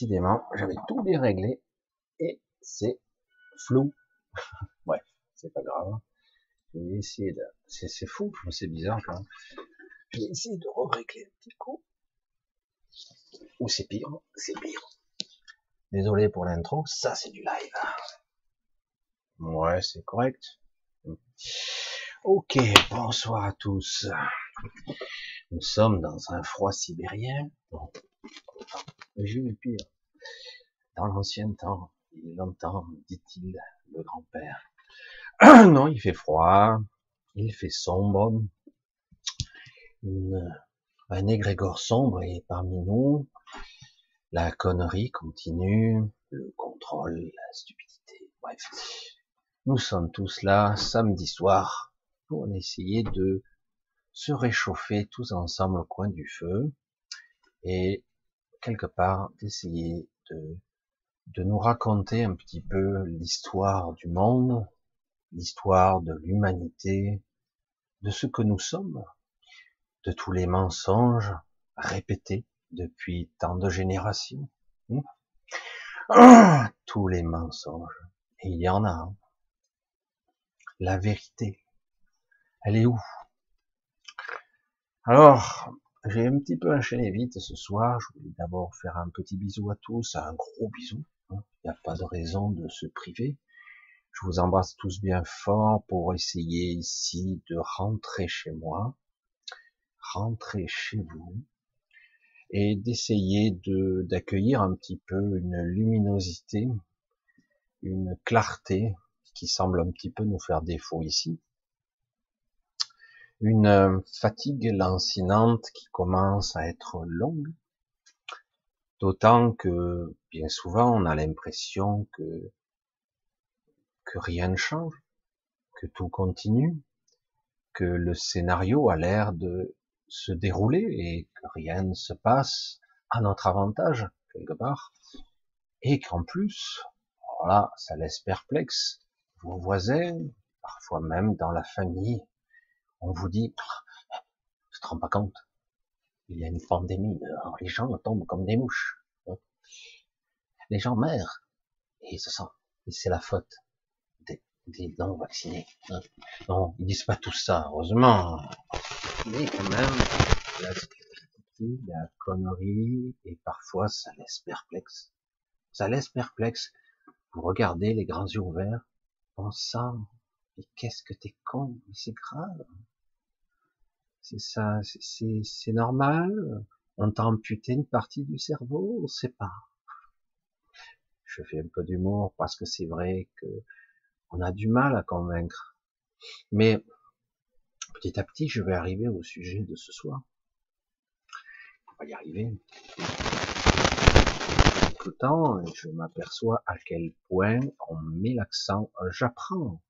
Décidément, j'avais tout bien réglé et c'est flou. ouais, c'est pas grave. Je vais essayer de... C'est fou, c'est bizarre quand. Je vais essayer de régler un petit coup. Ou c'est pire, c'est pire. Désolé pour l'intro, ça c'est du live. Ouais, c'est correct. Ok, bonsoir à tous. Nous sommes dans un froid sibérien. J'ai eu pire. Dans l'ancien temps, il longtemps, dit-il, le grand-père. non, il fait froid, il fait sombre. un égrégore sombre est parmi nous. La connerie continue, le contrôle, la stupidité, bref. Nous sommes tous là samedi soir pour essayer de se réchauffer tous ensemble au coin du feu et quelque part d'essayer de, de nous raconter un petit peu l'histoire du monde, l'histoire de l'humanité, de ce que nous sommes, de tous les mensonges répétés depuis tant de générations. Hmm. tous les mensonges. Et il y en a. La vérité, elle est où? Alors, j'ai un petit peu enchaîné vite ce soir. Je voulais d'abord faire un petit bisou à tous, un gros bisou. Hein. Il n'y a pas de raison de se priver. Je vous embrasse tous bien fort pour essayer ici de rentrer chez moi, rentrer chez vous, et d'essayer de d'accueillir un petit peu une luminosité, une clarté qui semble un petit peu nous faire défaut ici, une fatigue lancinante qui commence à être longue, d'autant que bien souvent on a l'impression que que rien ne change, que tout continue, que le scénario a l'air de se dérouler et que rien ne se passe à notre avantage, quelque part, et qu'en plus, voilà, ça laisse perplexe vos voisins, parfois même dans la famille, on vous dit, tu te rends pas compte, il y a une pandémie, les gens tombent comme des mouches, hein? les gens meurent, et ce sont, et c'est la faute des non vaccinés. Hein? Non, ils disent pas tout ça, heureusement. Mais quand même, la la connerie, et parfois ça laisse perplexe. Ça laisse perplexe. Vous regardez les grands yeux ouverts, pensant, mais qu'est-ce que t'es con, mais c'est grave. C'est ça, c'est normal. On t'a amputé une partie du cerveau, on sait pas. Je fais un peu d'humour parce que c'est vrai que on a du mal à convaincre. Mais petit à petit, je vais arriver au sujet de ce soir. On va y arriver. Tout le temps, je m'aperçois à quel point on met l'accent. J'apprends.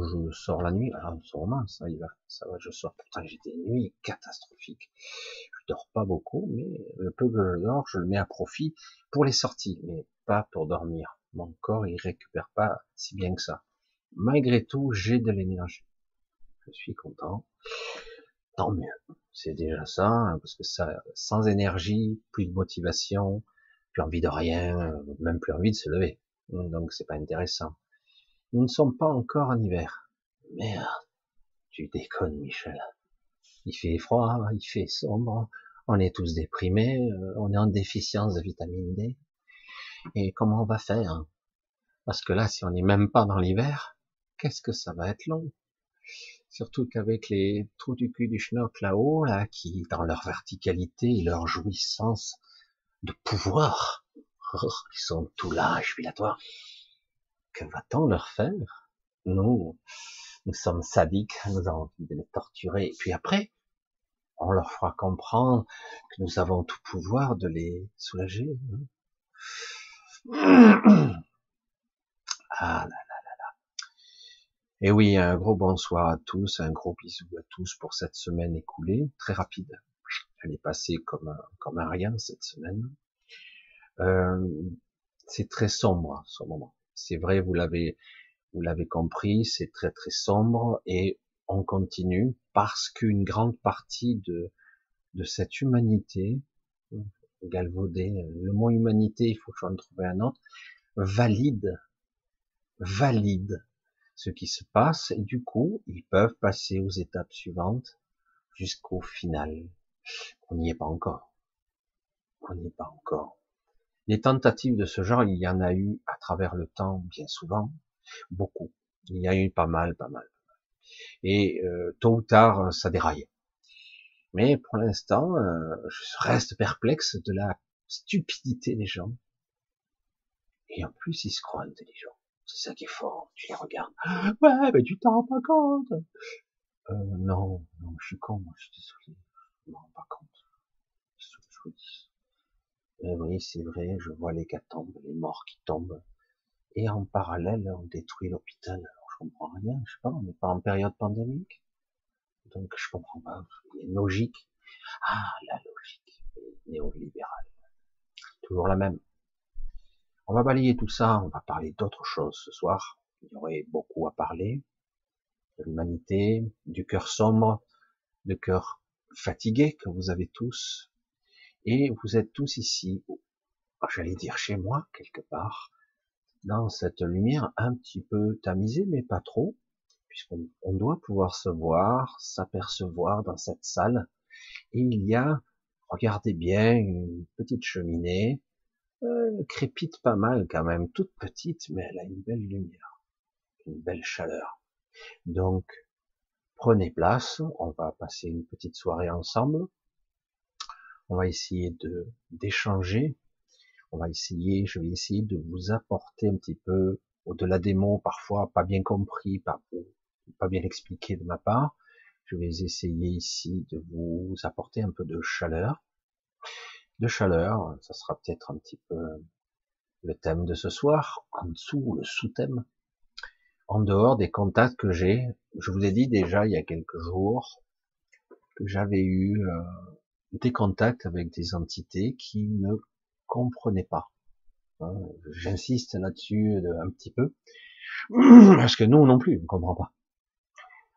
Je sors la nuit. Alors, sûrement, ça y va, ça va, je sors. Pourtant, j'ai des nuits catastrophiques. Je dors pas beaucoup, mais le peu que je dors, je le mets à profit pour les sorties, mais pas pour dormir mon corps il récupère pas si bien que ça. Malgré tout, j'ai de l'énergie. Je suis content. Tant mieux. C'est déjà ça, hein, parce que ça, sans énergie, plus de motivation, plus envie de rien, même plus envie de se lever. Donc c'est pas intéressant. Nous ne sommes pas encore en hiver. Merde. Tu déconnes, Michel. Il fait froid, il fait sombre, on est tous déprimés, euh, on est en déficience de vitamine D. Et comment on va faire? Parce que là, si on n'est même pas dans l'hiver, qu'est-ce que ça va être long? Surtout qu'avec les trous du cul du schnock là-haut, là, qui, dans leur verticalité et leur jouissance de pouvoir, ils sont tout là, jubilatoires. Que va-t-on leur faire? Nous, nous sommes sadiques, nous avons envie de les torturer. Et puis après, on leur fera comprendre que nous avons tout pouvoir de les soulager. Hein. Ah là là là là. Et oui, un gros bonsoir à tous, un gros bisou à tous pour cette semaine écoulée, très rapide. Elle est passée comme un, comme un rien cette semaine. Euh, c'est très sombre ce moment. C'est vrai, vous l'avez, vous l'avez compris, c'est très très sombre et on continue parce qu'une grande partie de de cette humanité galvaudé. Le mot humanité, il faut que j'en trouve un autre. Valide, valide ce qui se passe et du coup, ils peuvent passer aux étapes suivantes jusqu'au final. On n'y est pas encore. On n'y est pas encore. Les tentatives de ce genre, il y en a eu à travers le temps, bien souvent, beaucoup. Il y a eu pas mal, pas mal. Et euh, tôt ou tard, ça déraille. Mais pour l'instant, euh, je reste perplexe de la stupidité des gens. Et en plus, ils se croient intelligents. C'est ça qui est fort. Tu les regardes. Ouais, mais tu t'en rends pas compte. Euh, non, non, je suis con, moi, je suis désolé. Je m'en rends pas compte. Je. Et oui, c'est vrai, je vois les tombent, les morts qui tombent. Et en parallèle, on détruit l'hôpital. Alors, je comprends rien, je sais pas, on n'est pas en période pandémique? Donc, je comprends pas. Il y a une logique. Ah, la logique néolibérale. Toujours la même. On va balayer tout ça, on va parler d'autres choses ce soir. Il y aurait beaucoup à parler. De l'humanité, du cœur sombre, du cœur fatigué que vous avez tous. Et vous êtes tous ici, j'allais dire chez moi, quelque part, dans cette lumière un petit peu tamisée, mais pas trop, puisqu'on doit pouvoir se voir, s'apercevoir dans cette salle. Et il y a, regardez bien, une petite cheminée, elle crépite pas mal quand même, toute petite, mais elle a une belle lumière, une belle chaleur. Donc, prenez place, on va passer une petite soirée ensemble. On va essayer de d'échanger. On va essayer, je vais essayer de vous apporter un petit peu au-delà des mots, parfois pas bien compris, pas, pas bien expliqué de ma part. Je vais essayer ici de vous apporter un peu de chaleur, de chaleur. Ça sera peut-être un petit peu le thème de ce soir. En dessous, le sous-thème. En dehors des contacts que j'ai, je vous ai dit déjà il y a quelques jours que j'avais eu euh, des contacts avec des entités qui ne comprenaient pas. Hein, j'insiste là-dessus un petit peu parce que nous non plus, on ne comprend pas.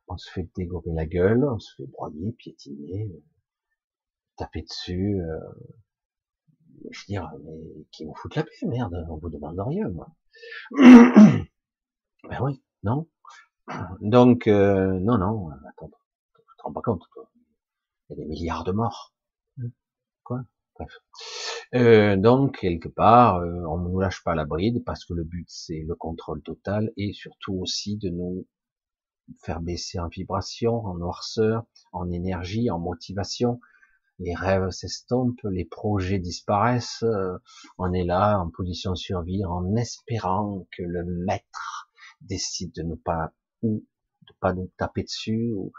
On se fait dégorer la gueule, on se fait broyer, piétiner, taper dessus, euh, je veux dire, mais qui vous foutent la paix, merde, on vous demande rien, moi. ben oui, non. Donc, euh, non, non, attends, tu te rends pas compte, toi. Il y a des milliards de morts. Euh, donc, quelque part, euh, on ne nous lâche pas la bride parce que le but, c'est le contrôle total et surtout aussi de nous faire baisser en vibration, en noirceur, en énergie, en motivation, les rêves s'estompent, les projets disparaissent, euh, on est là en position de survie en espérant que le maître décide de ne pas ou de pas nous taper dessus ou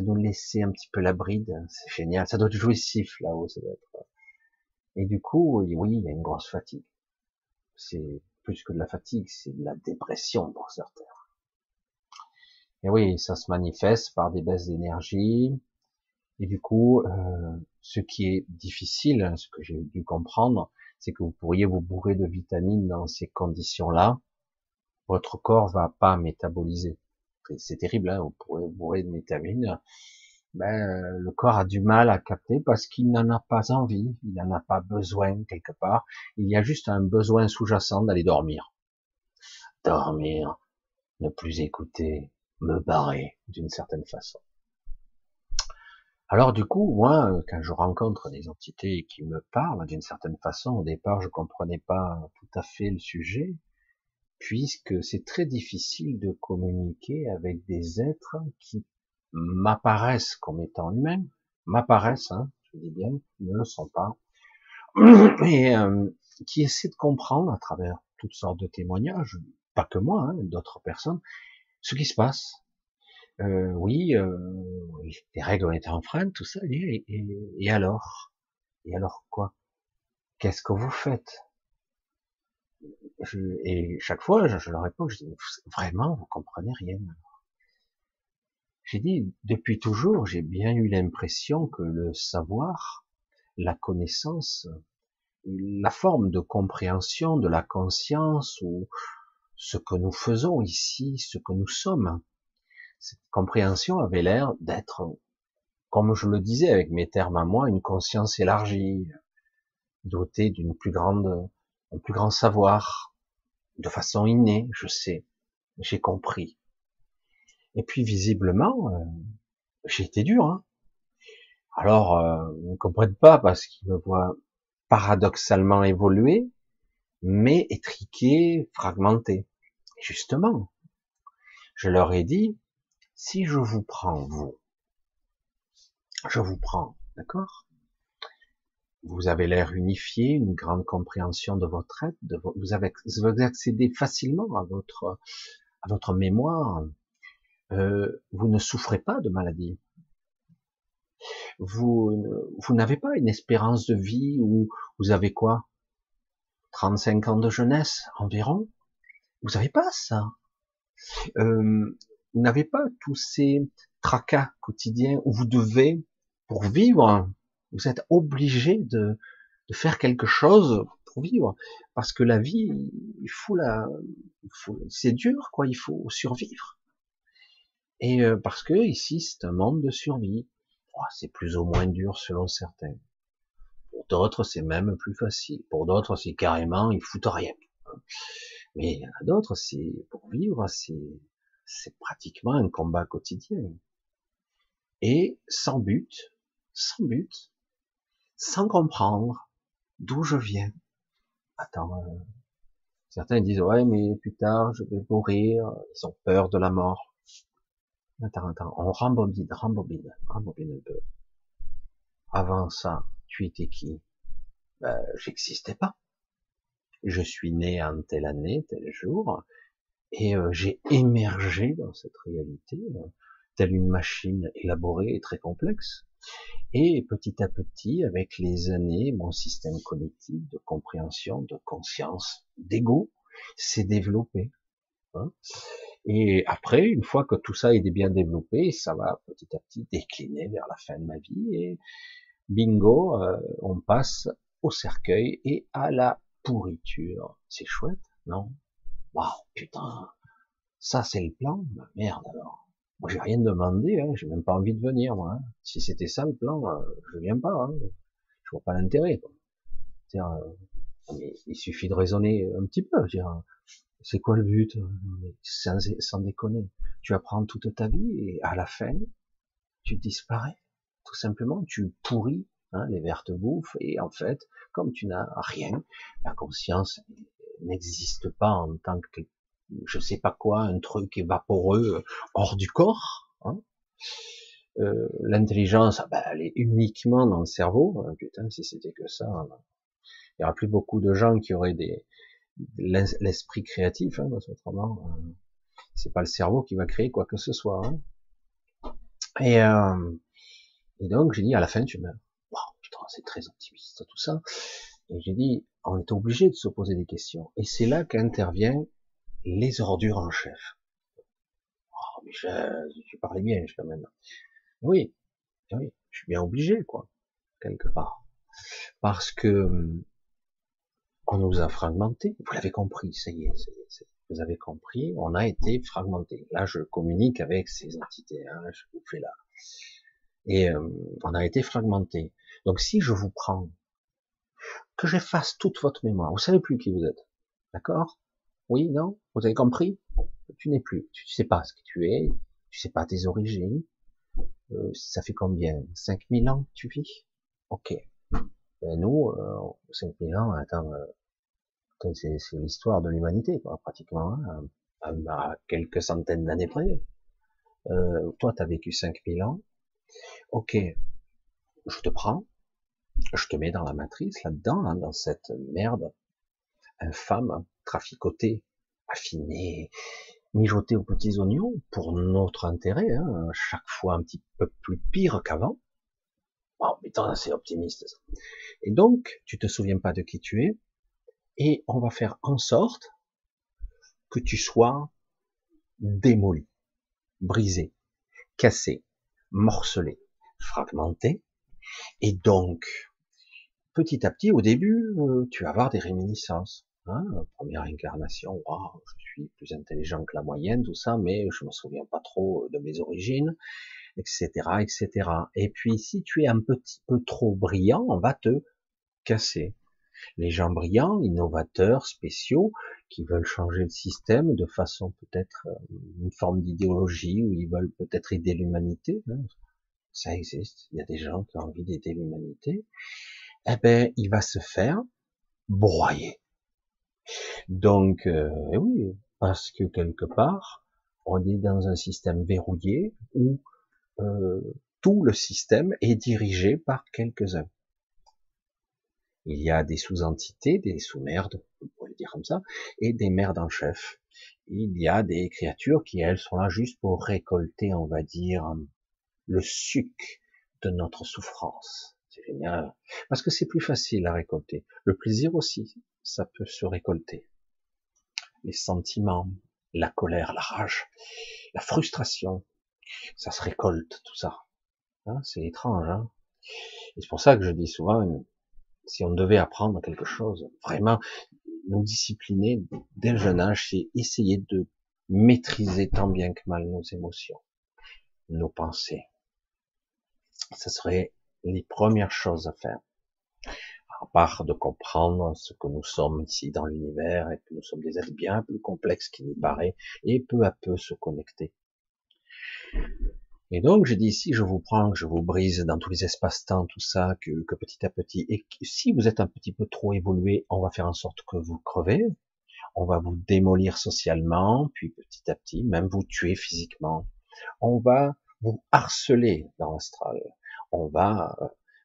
nous laisser un petit peu la bride. C'est génial, ça doit être jouissif là-haut, ça doit être. Et du coup, oui, il y a une grosse fatigue. C'est plus que de la fatigue, c'est de la dépression pour certains. Et oui, ça se manifeste par des baisses d'énergie, et du coup, euh, ce qui est difficile, ce que j'ai dû comprendre, c'est que vous pourriez vous bourrer de vitamines dans ces conditions-là. Votre corps va pas métaboliser. C'est terrible, hein vous bourrer de vitamines. Ben, le corps a du mal à capter parce qu'il n'en a pas envie, il n'en a pas besoin quelque part. Il y a juste un besoin sous-jacent d'aller dormir. Dormir, ne plus écouter, me barrer d'une certaine façon. Alors du coup, moi, euh, quand je rencontre des entités qui me parlent d'une certaine façon, au départ, je comprenais pas tout à fait le sujet, puisque c'est très difficile de communiquer avec des êtres qui m'apparaissent comme étant humains, m'apparaissent, hein, je dis bien, ne le sont pas, et euh, qui essaient de comprendre à travers toutes sortes de témoignages, pas que moi, hein, d'autres personnes, ce qui se passe, euh, oui, euh, les règles ont été enfreintes, tout ça, et, alors? Et alors quoi? Qu'est-ce que vous faites? Et chaque fois, je, leur réponds, je dis, vraiment, vous comprenez rien. J'ai dit, depuis toujours, j'ai bien eu l'impression que le savoir, la connaissance, la forme de compréhension de la conscience ou ce que nous faisons ici, ce que nous sommes, cette compréhension avait l'air d'être, comme je le disais avec mes termes à moi, une conscience élargie, doté d'une plus grande, un plus grand savoir, de façon innée, je sais, j'ai compris. Et puis visiblement, euh, j'ai été dur. Hein. Alors, euh, ils ne comprennent pas parce qu'ils me voient paradoxalement évoluer, mais étriqué, fragmenté. justement, je leur ai dit, si je vous prends, vous, je vous prends, d'accord? Vous avez l'air unifié, une grande compréhension de votre être, vous, avez, vous accédez facilement à votre, à votre mémoire, euh, vous ne souffrez pas de maladie. Vous, vous n'avez pas une espérance de vie où vous avez quoi? 35 ans de jeunesse environ? Vous n'avez pas ça. Euh, vous n'avez pas tous ces tracas quotidiens où vous devez, pour vivre, vous êtes obligé de, de faire quelque chose pour vivre, parce que la vie, il faut la, c'est dur, quoi, il faut survivre. Et euh, parce que ici, c'est un monde de survie. Oh, c'est plus ou moins dur selon certains. Pour d'autres, c'est même plus facile. Pour d'autres, c'est carrément, ils foutent rien. Mais il y en a d'autres, c'est pour vivre, c'est c'est pratiquement un combat quotidien. Et sans but, sans but, sans comprendre d'où je viens. Attends, euh, certains disent ouais mais plus tard je vais mourir, ils ont peur de la mort. Attends, attends, on rembobine, rembobine, rembobine un peu. Avant ça, tu étais qui? Ben, J'existais pas. Je suis né en telle année, tel jour, et euh, j'ai émergé dans cette réalité, euh, telle une machine élaborée et très complexe. Et petit à petit, avec les années, mon système cognitif de compréhension, de conscience, d'ego s'est développé. Hein et après, une fois que tout ça est bien développé, ça va petit à petit décliner vers la fin de ma vie. Et bingo, euh, on passe au cercueil et à la pourriture. C'est chouette, non? Waouh, putain, ça c'est le plan Merde alors. Moi j'ai rien demandé, hein, j'ai même pas envie de venir moi. Hein. Si c'était ça le plan, euh, je viens pas. Hein. Je vois pas l'intérêt. Euh, il suffit de raisonner un petit peu. C'est quoi le but sans, sans déconner. Tu apprends toute ta vie et à la fin, tu disparais. Tout simplement, tu pourris, hein, les vertes bouffes et en fait, comme tu n'as rien, la conscience n'existe pas en tant que je sais pas quoi, un truc évaporeux hors du corps. Hein. Euh, L'intelligence, ah ben, elle est uniquement dans le cerveau. Euh, putain, si c'était que ça, il y aura plus beaucoup de gens qui auraient des l'esprit créatif, hein, parce qu'autrement, euh, c'est pas le cerveau qui va créer quoi que ce soit. Hein. Et, euh, et donc j'ai dit à la fin tu meurs. Wow, putain, c'est très optimiste tout ça. Et j'ai dit, on est obligé de se poser des questions. Et c'est là qu'intervient les ordures en chef. Oh, mais je, tu parlais bien, quand même. Oui, oui, je suis bien obligé, quoi, quelque part. Parce que on nous a fragmentés. Vous l'avez compris, ça y est, ça y est, vous avez compris, on a été fragmenté. Là, je communique avec ces entités, hein, je vous fais là. Et hum, on a été fragmenté. Donc, si je vous prends que j'efface toute votre mémoire. Vous savez plus qui vous êtes. D'accord? Oui, non Vous avez compris Tu n'es plus. Tu sais pas ce que tu es. Tu sais pas tes origines. Euh, ça fait combien? 5000 ans que tu vis? Ok. Ben nous, euh, 5000 ans, attends, euh, c'est l'histoire de l'humanité, pratiquement, hein, à, quelques centaines d'années près. Euh, toi, tu as vécu 5000 ans. Ok, je te prends, je te mets dans la matrice, là-dedans, hein, dans cette merde infâme, traficotée, affinée, mijotée aux petits oignons, pour notre intérêt, hein, chaque fois un petit peu plus pire qu'avant. Oh putain, c'est optimiste ça. Et donc, tu te souviens pas de qui tu es, et on va faire en sorte que tu sois démoli, brisé, cassé, morcelé, fragmenté, et donc, petit à petit, au début, euh, tu vas avoir des réminiscences. Hein, première incarnation, je suis plus intelligent que la moyenne, tout ça, mais je me souviens pas trop de mes origines, etc., etc. Et puis, si tu es un petit peu trop brillant, on va te casser. Les gens brillants, innovateurs, spéciaux, qui veulent changer le système de façon peut-être euh, une forme d'idéologie, où ils veulent peut-être aider l'humanité. Hein. Ça existe. Il y a des gens qui ont envie d'aider l'humanité. Eh ben, il va se faire broyer. Donc, euh, eh oui, parce que quelque part, on est dans un système verrouillé où euh, tout le système est dirigé par quelques-uns. Il y a des sous-entités, des sous-merdes, on pourrait le dire comme ça, et des merdes en chef. Il y a des créatures qui, elles, sont là juste pour récolter, on va dire, le suc de notre souffrance. C'est génial. Parce que c'est plus facile à récolter. Le plaisir aussi, ça peut se récolter. Les sentiments, la colère, la rage, la frustration, ça se récolte, tout ça. Hein, c'est étrange. Hein Et c'est pour ça que je dis souvent, si on devait apprendre quelque chose, vraiment nous discipliner dès le jeune âge, c'est essayer de maîtriser tant bien que mal nos émotions, nos pensées. Ce serait les premières choses à faire. À part de comprendre ce que nous sommes ici dans l'univers et que nous sommes des êtres bien plus complexes qu'il n'y paraît et peu à peu se connecter. Et donc, je dis, si je vous prends, que je vous brise dans tous les espaces-temps, tout ça, que, petit à petit, et si vous êtes un petit peu trop évolué, on va faire en sorte que vous crevez, on va vous démolir socialement, puis petit à petit, même vous tuer physiquement, on va vous harceler dans l'astral, on va,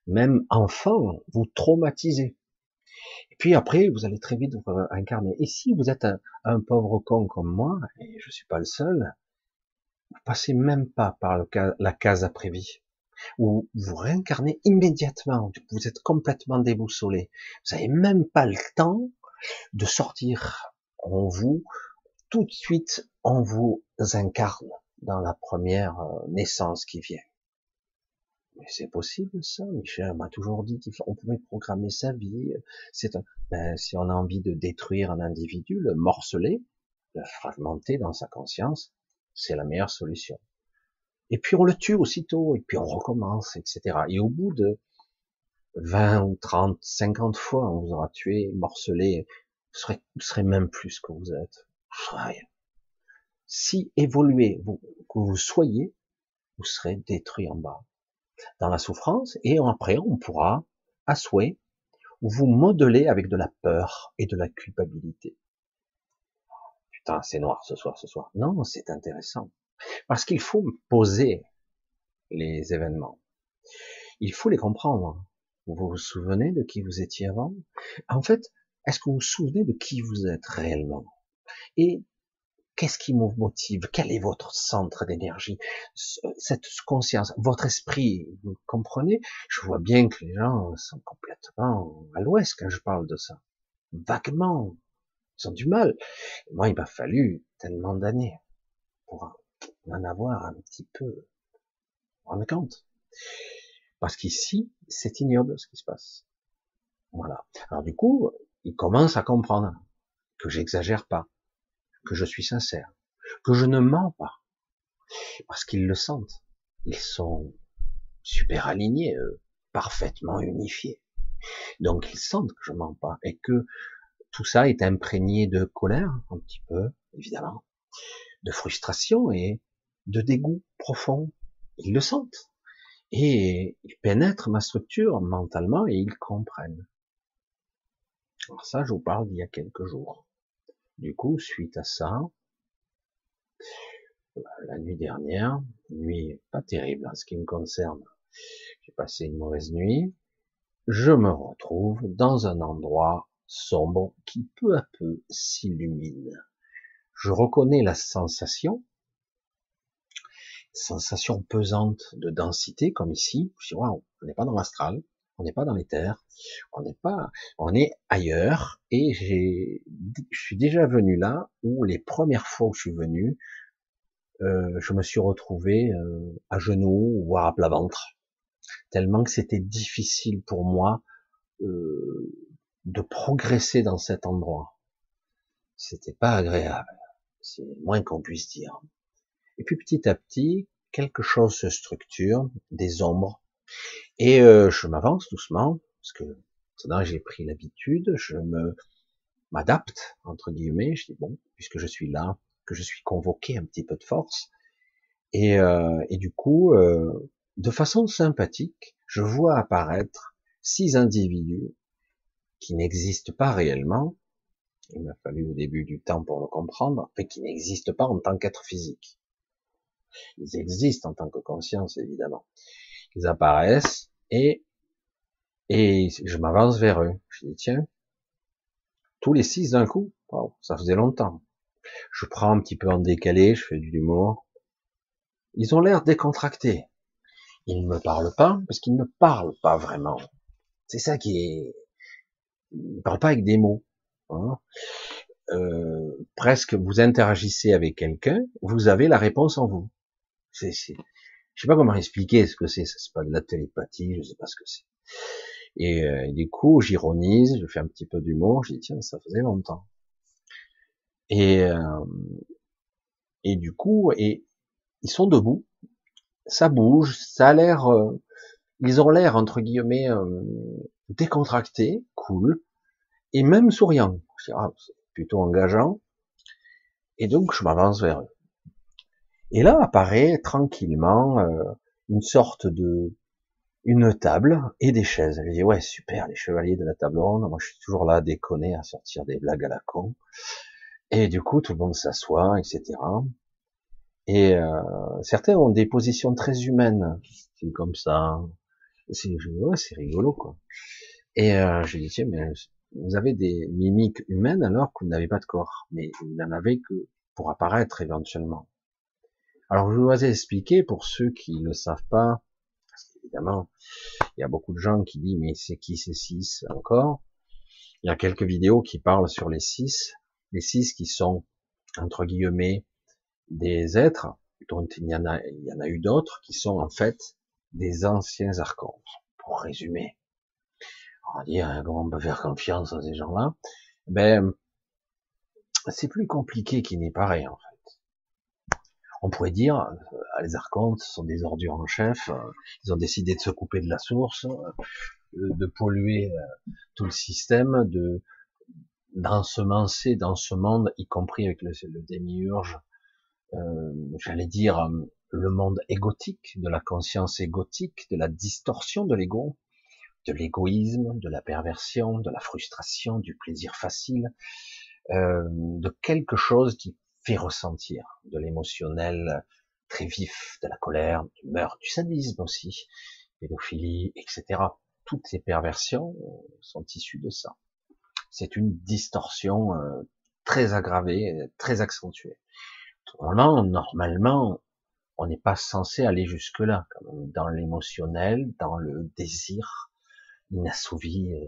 même enfant, vous traumatiser. Et puis après, vous allez très vite vous incarner. Et si vous êtes un, pauvre con comme moi, et je suis pas le seul, vous passez même pas par la case après-vie, où vous réincarnez immédiatement, vous êtes complètement déboussolé. Vous n'avez même pas le temps de sortir en vous, tout de suite, on vous incarne dans la première euh, naissance qui vient. Mais c'est possible ça, Michel m'a toujours dit qu'on pouvait programmer sa vie. C'est ben, si on a envie de détruire un individu, le morceler, le fragmenter dans sa conscience, c'est la meilleure solution. Et puis on le tue aussitôt, et puis on recommence, etc. Et au bout de 20 ou 30, 50 fois, on vous aura tué, morcelé, vous serez, vous serez même plus que vous êtes. rien. Si évoluez, vous, que vous soyez, vous serez détruit en bas, dans la souffrance, et après on pourra, à souhait, vous modeler avec de la peur et de la culpabilité putain, c'est noir ce soir, ce soir. Non, c'est intéressant. Parce qu'il faut poser les événements. Il faut les comprendre. Vous vous souvenez de qui vous étiez avant? En fait, est-ce que vous vous souvenez de qui vous êtes réellement? Et qu'est-ce qui vous motive? Quel est votre centre d'énergie? Cette conscience, votre esprit, vous comprenez? Je vois bien que les gens sont complètement à l'ouest quand je parle de ça. Vaguement, ils ont du mal. moi, il m'a fallu tellement d'années pour en avoir un petit peu rendre compte. Parce qu'ici, c'est ignoble ce qui se passe. Voilà. Alors du coup, ils commencent à comprendre que j'exagère pas, que je suis sincère, que je ne mens pas. Parce qu'ils le sentent. Ils sont super alignés, parfaitement unifiés. Donc ils sentent que je mens pas et que tout ça est imprégné de colère, un petit peu, évidemment, de frustration et de dégoût profond. Ils le sentent. Et ils pénètrent ma structure mentalement et ils comprennent. Alors ça, je vous parle d'il y a quelques jours. Du coup, suite à ça, la nuit dernière, nuit pas terrible en ce qui me concerne, j'ai passé une mauvaise nuit, je me retrouve dans un endroit sombre qui peu à peu s'illumine. Je reconnais la sensation, sensation pesante de densité comme ici. Je dis waouh, on n'est pas dans l'astral, on n'est pas dans les terres, on n'est pas, on est ailleurs. Et j'ai, je suis déjà venu là où les premières fois où je suis venu, euh, je me suis retrouvé euh, à genoux, voire à plat ventre, tellement que c'était difficile pour moi euh, de progresser dans cet endroit. C'était pas agréable. C'est moins qu'on puisse dire. Et puis petit à petit, quelque chose se structure, des ombres. Et euh, je m'avance doucement, parce que Maintenant, j'ai pris l'habitude, je me m'adapte entre guillemets. Je dis bon, puisque je suis là, que je suis convoqué un petit peu de force, et, euh, et du coup, euh, de façon sympathique, je vois apparaître six individus qui n'existent pas réellement. Il m'a fallu au début du temps pour le comprendre, mais qui n'existent pas en tant qu'être physique. Ils existent en tant que conscience, évidemment. Ils apparaissent et et je m'avance vers eux. Je dis tiens, tous les six d'un coup, ça faisait longtemps. Je prends un petit peu en décalé, je fais du humour. Ils ont l'air décontractés. Ils ne me parlent pas parce qu'ils ne parlent pas vraiment. C'est ça qui est. Ils ne parlent pas avec des mots. Hein. Euh, presque, vous interagissez avec quelqu'un, vous avez la réponse en vous. C'est... Je sais pas comment expliquer ce que c'est. C'est pas de la télépathie, je sais pas ce que c'est. Et, euh, du coup, j'ironise, je fais un petit peu d'humour, je dis tiens, ça faisait longtemps. Et euh, et du coup, et ils sont debout, ça bouge, ça a l'air, euh, ils ont l'air entre guillemets euh, décontractés, cool, et même souriants. Ah, c'est plutôt engageant. Et donc je m'avance vers eux. Et là apparaît tranquillement euh, une sorte de une table et des chaises. Je dis ouais super les chevaliers de la table ronde. Moi je suis toujours là à déconner, à sortir des blagues à la con. Et du coup tout le monde s'assoit, etc. Et euh, certains ont des positions très humaines, c'est comme ça. C'est ouais, c'est rigolo quoi. Et euh, je dis tiens mais vous avez des mimiques humaines alors que vous n'avez pas de corps, mais vous n'en avez que pour apparaître éventuellement. Alors je vous ai expliquer pour ceux qui ne savent pas, parce qu'évidemment il y a beaucoup de gens qui disent mais c'est qui ces six encore? Il y a quelques vidéos qui parlent sur les six, les six qui sont entre guillemets des êtres, dont il y en a, eu d'autres, qui sont en fait des anciens archontes, pour résumer. On va dire, comment on peut faire confiance à ces gens-là? Ben, c'est plus compliqué qu'il n'y paraît, en. On pourrait dire, euh, les archontes sont des ordures en chef, euh, ils ont décidé de se couper de la source, euh, de polluer tout le système, de d'ensemencer dans ce monde, y compris avec le, le démiurge, euh, j'allais dire, le monde égotique, de la conscience égotique, de la distorsion de l'ego, de l'égoïsme, de la perversion, de la frustration, du plaisir facile, euh, de quelque chose qui fait ressentir de l'émotionnel très vif, de la colère, du meurtre, du sadisme aussi, pédophilie, etc. Toutes ces perversions sont issues de ça. C'est une distorsion très aggravée, très accentuée. Normalement, normalement, on n'est pas censé aller jusque-là, dans l'émotionnel, dans le désir inassouvi, euh,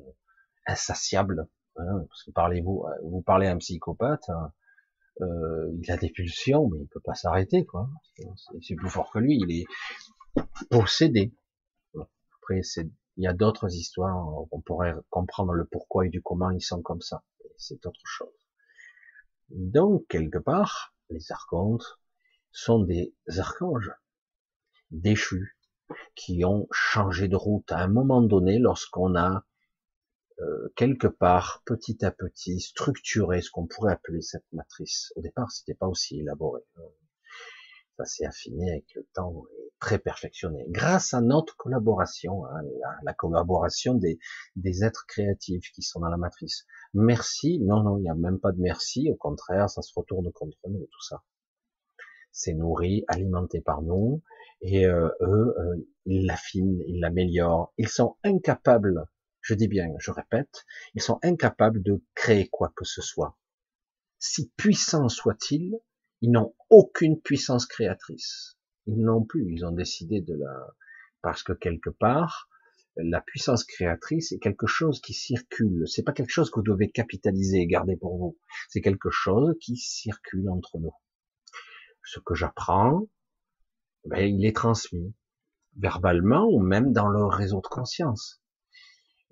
insatiable. Hein, parce que parlez-vous, euh, vous parlez à un psychopathe, hein, euh, il a des pulsions, mais il peut pas s'arrêter, quoi. C'est plus fort que lui, il est possédé. Après, il y a d'autres histoires, on pourrait comprendre le pourquoi et du comment ils sont comme ça. C'est autre chose. Donc, quelque part, les archontes, sont des archanges déchus qui ont changé de route à un moment donné lorsqu'on a euh, quelque part petit à petit structuré ce qu'on pourrait appeler cette matrice. Au départ, c'était pas aussi élaboré. Ça s'est affiné avec le temps et très perfectionné. Grâce à notre collaboration, hein, la, collaboration des, des êtres créatifs qui sont dans la matrice. Merci, non, non, il n'y a même pas de merci, au contraire, ça se retourne contre nous, tout ça. C'est nourri, alimenté par nous, et euh, eux, euh, ils l'affinent, ils l'améliorent. Ils sont incapables, je dis bien, je répète, ils sont incapables de créer quoi que ce soit. Si puissants soient-ils, ils n'ont aucune puissance créatrice. Ils n'ont plus, ils ont décidé de la... Parce que quelque part, la puissance créatrice est quelque chose qui circule. C'est pas quelque chose que vous devez capitaliser et garder pour vous. C'est quelque chose qui circule entre nous. Ce que j'apprends, ben, il est transmis verbalement ou même dans le réseau de conscience.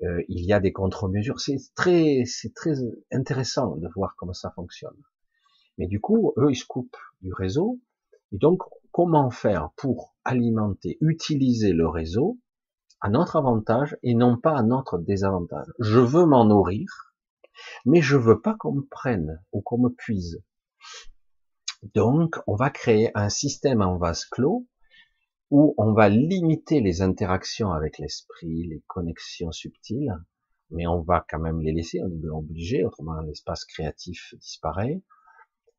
Euh, il y a des contre-mesures. C'est très, c'est très intéressant de voir comment ça fonctionne. Mais du coup, eux, ils se coupent du réseau. Et donc, comment faire pour alimenter, utiliser le réseau à notre avantage et non pas à notre désavantage? Je veux m'en nourrir, mais je veux pas qu'on me prenne ou qu'on me puise. Donc, on va créer un système en vase clos où on va limiter les interactions avec l'esprit, les connexions subtiles, mais on va quand même les laisser, on est obligé, autrement l'espace créatif disparaît.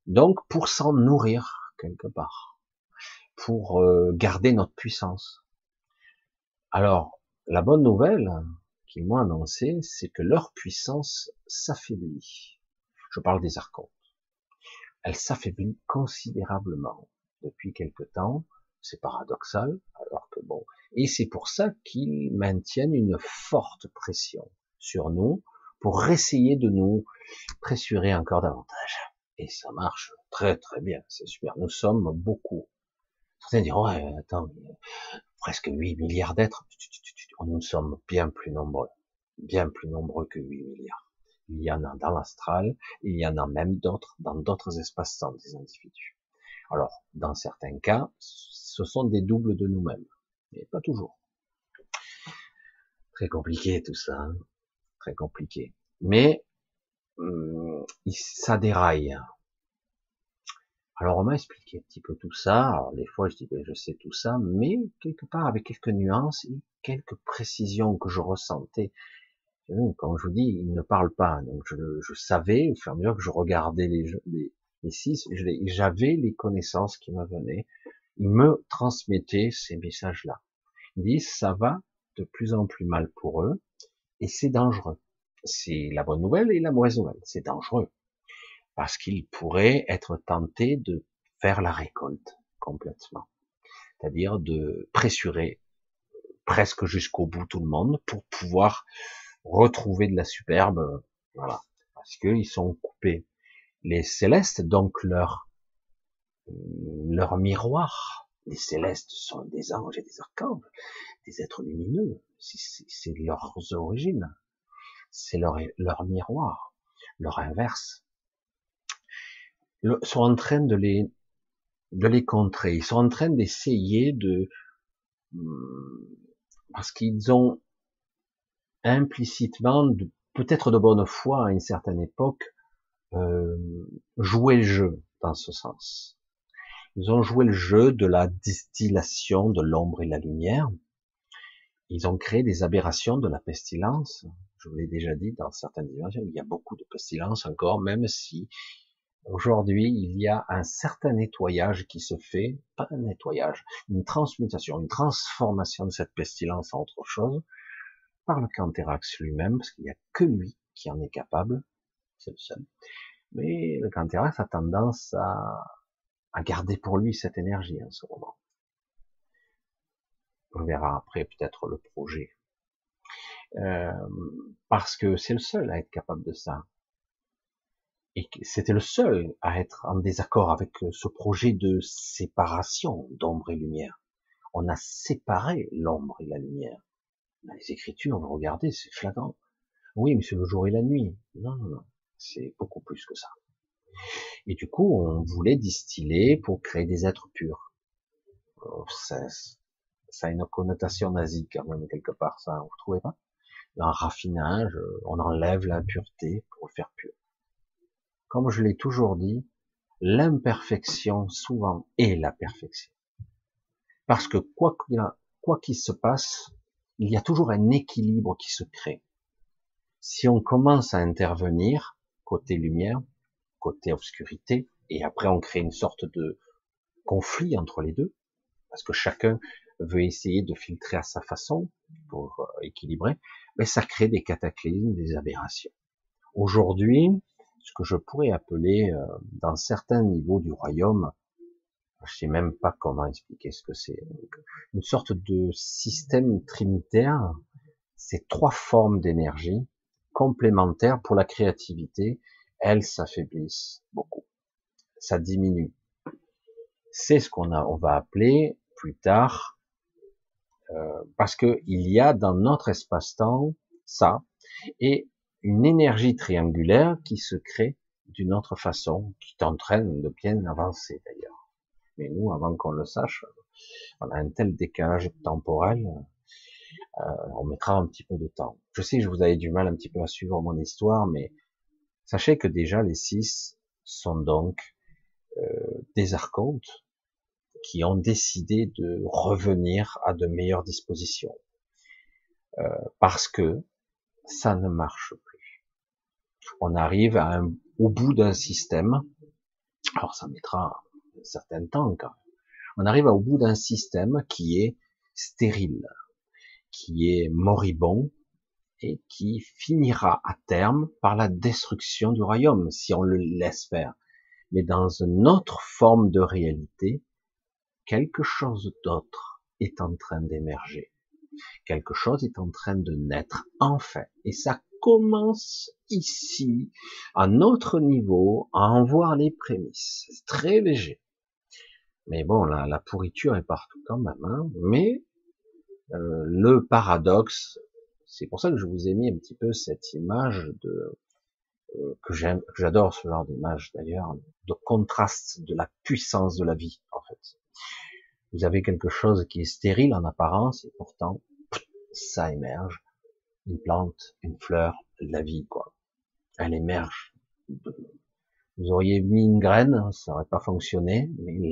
Donc, pour s'en nourrir quelque part, pour euh, garder notre puissance. Alors, la bonne nouvelle qu'ils m'ont annoncé, c'est que leur puissance s'affaiblit. Je parle des archontes elle s'affaiblit considérablement depuis quelque temps. C'est paradoxal, alors que bon. Et c'est pour ça qu'ils maintiennent une forte pression sur nous pour essayer de nous pressurer encore davantage. Et ça marche très très bien, c'est super. Nous sommes beaucoup. Certains diront, ouais, attends, presque 8 milliards d'êtres. Nous sommes bien plus nombreux. Bien plus nombreux que 8 milliards. Il y en a dans l'astral, il y en a même d'autres dans d'autres espaces-temps des individus. Alors, dans certains cas, ce sont des doubles de nous-mêmes, mais pas toujours. Très compliqué tout ça, hein. très compliqué. Mais hum, ça déraille. Alors on m'a expliqué un petit peu tout ça. Alors des fois je dis ben, je sais tout ça, mais quelque part avec quelques nuances et quelques précisions que je ressentais comme je vous dis, il ne parle pas. Donc je, savais, au fur et à mesure que je regardais les, les, les six, j'avais les connaissances qui me venaient. Il me transmettait ces messages-là. Ils disent, ça va de plus en plus mal pour eux, et c'est dangereux. C'est la bonne nouvelle et la mauvaise nouvelle. C'est dangereux. Parce qu'ils pourraient être tentés de faire la récolte complètement. C'est-à-dire de pressurer presque jusqu'au bout tout le monde pour pouvoir retrouver de la superbe, voilà, parce qu'ils sont coupés. Les célestes, donc leur leur miroir, les célestes sont des anges et des archanges, des êtres lumineux, c'est leurs origines, c'est leur, leur miroir, leur inverse. Ils sont en train de les de les contrer, ils sont en train d'essayer de parce qu'ils ont implicitement, peut-être de bonne foi à une certaine époque, euh, le jeu dans ce sens. Ils ont joué le jeu de la distillation de l'ombre et la lumière. Ils ont créé des aberrations de la pestilence. Je vous l'ai déjà dit, dans certaines dimensions, il y a beaucoup de pestilence encore, même si aujourd'hui il y a un certain nettoyage qui se fait, pas un nettoyage, une transmutation, une transformation de cette pestilence en autre chose, par le Canthérax lui-même, parce qu'il n'y a que lui qui en est capable, seul. Mais le Canthérax a tendance à, garder pour lui cette énergie en ce moment. On verra après peut-être le projet. Euh, parce que c'est le seul à être capable de ça. Et c'était le seul à être en désaccord avec ce projet de séparation d'ombre et lumière. On a séparé l'ombre et la lumière les Écritures, vous regardez, c'est flagrant. Oui, mais c'est le jour et la nuit. Non, non, non. C'est beaucoup plus que ça. Et du coup, on voulait distiller pour créer des êtres purs. Oh, ça, a une connotation nazie quand même quelque part, ça, vous trouvez pas? Un raffinage, on enlève l'impureté pour le faire pur. Comme je l'ai toujours dit, l'imperfection souvent est la perfection. Parce que quoi qu'il se passe, il y a toujours un équilibre qui se crée. Si on commence à intervenir côté lumière, côté obscurité, et après on crée une sorte de conflit entre les deux, parce que chacun veut essayer de filtrer à sa façon pour euh, équilibrer, mais ça crée des cataclysmes, des aberrations. Aujourd'hui, ce que je pourrais appeler, euh, dans certains niveaux du royaume, je sais même pas comment expliquer ce que c'est. Une sorte de système trinitaire, c'est trois formes d'énergie complémentaires pour la créativité. Elles s'affaiblissent beaucoup. Ça diminue. C'est ce qu'on on va appeler plus tard, euh, parce que il y a dans notre espace-temps ça et une énergie triangulaire qui se crée d'une autre façon, qui t'entraîne de bien avancer d'ailleurs. Mais nous, avant qu'on le sache, on a un tel décalage temporel Euh, on mettra un petit peu de temps. Je sais que vous avais du mal un petit peu à suivre mon histoire, mais sachez que déjà les six sont donc euh, des archontes qui ont décidé de revenir à de meilleures dispositions. Euh, parce que ça ne marche plus. On arrive au bout d'un système, alors ça mettra un certain temps quand même, on arrive au bout d'un système qui est stérile, qui est moribond et qui finira à terme par la destruction du royaume si on le laisse faire. Mais dans une autre forme de réalité, quelque chose d'autre est en train d'émerger. Quelque chose est en train de naître, enfin. Et ça commence ici, à notre niveau, à en voir les prémices. C'est très léger. Mais bon, la, la pourriture est partout quand même. Hein. Mais euh, le paradoxe, c'est pour ça que je vous ai mis un petit peu cette image de euh, que j'aime, j'adore ce genre d'image d'ailleurs, de contraste de la puissance de la vie en fait. Vous avez quelque chose qui est stérile en apparence et pourtant ça émerge. Une plante, une fleur, la vie quoi. Elle émerge vous auriez mis une graine, ça n'aurait pas fonctionné, mais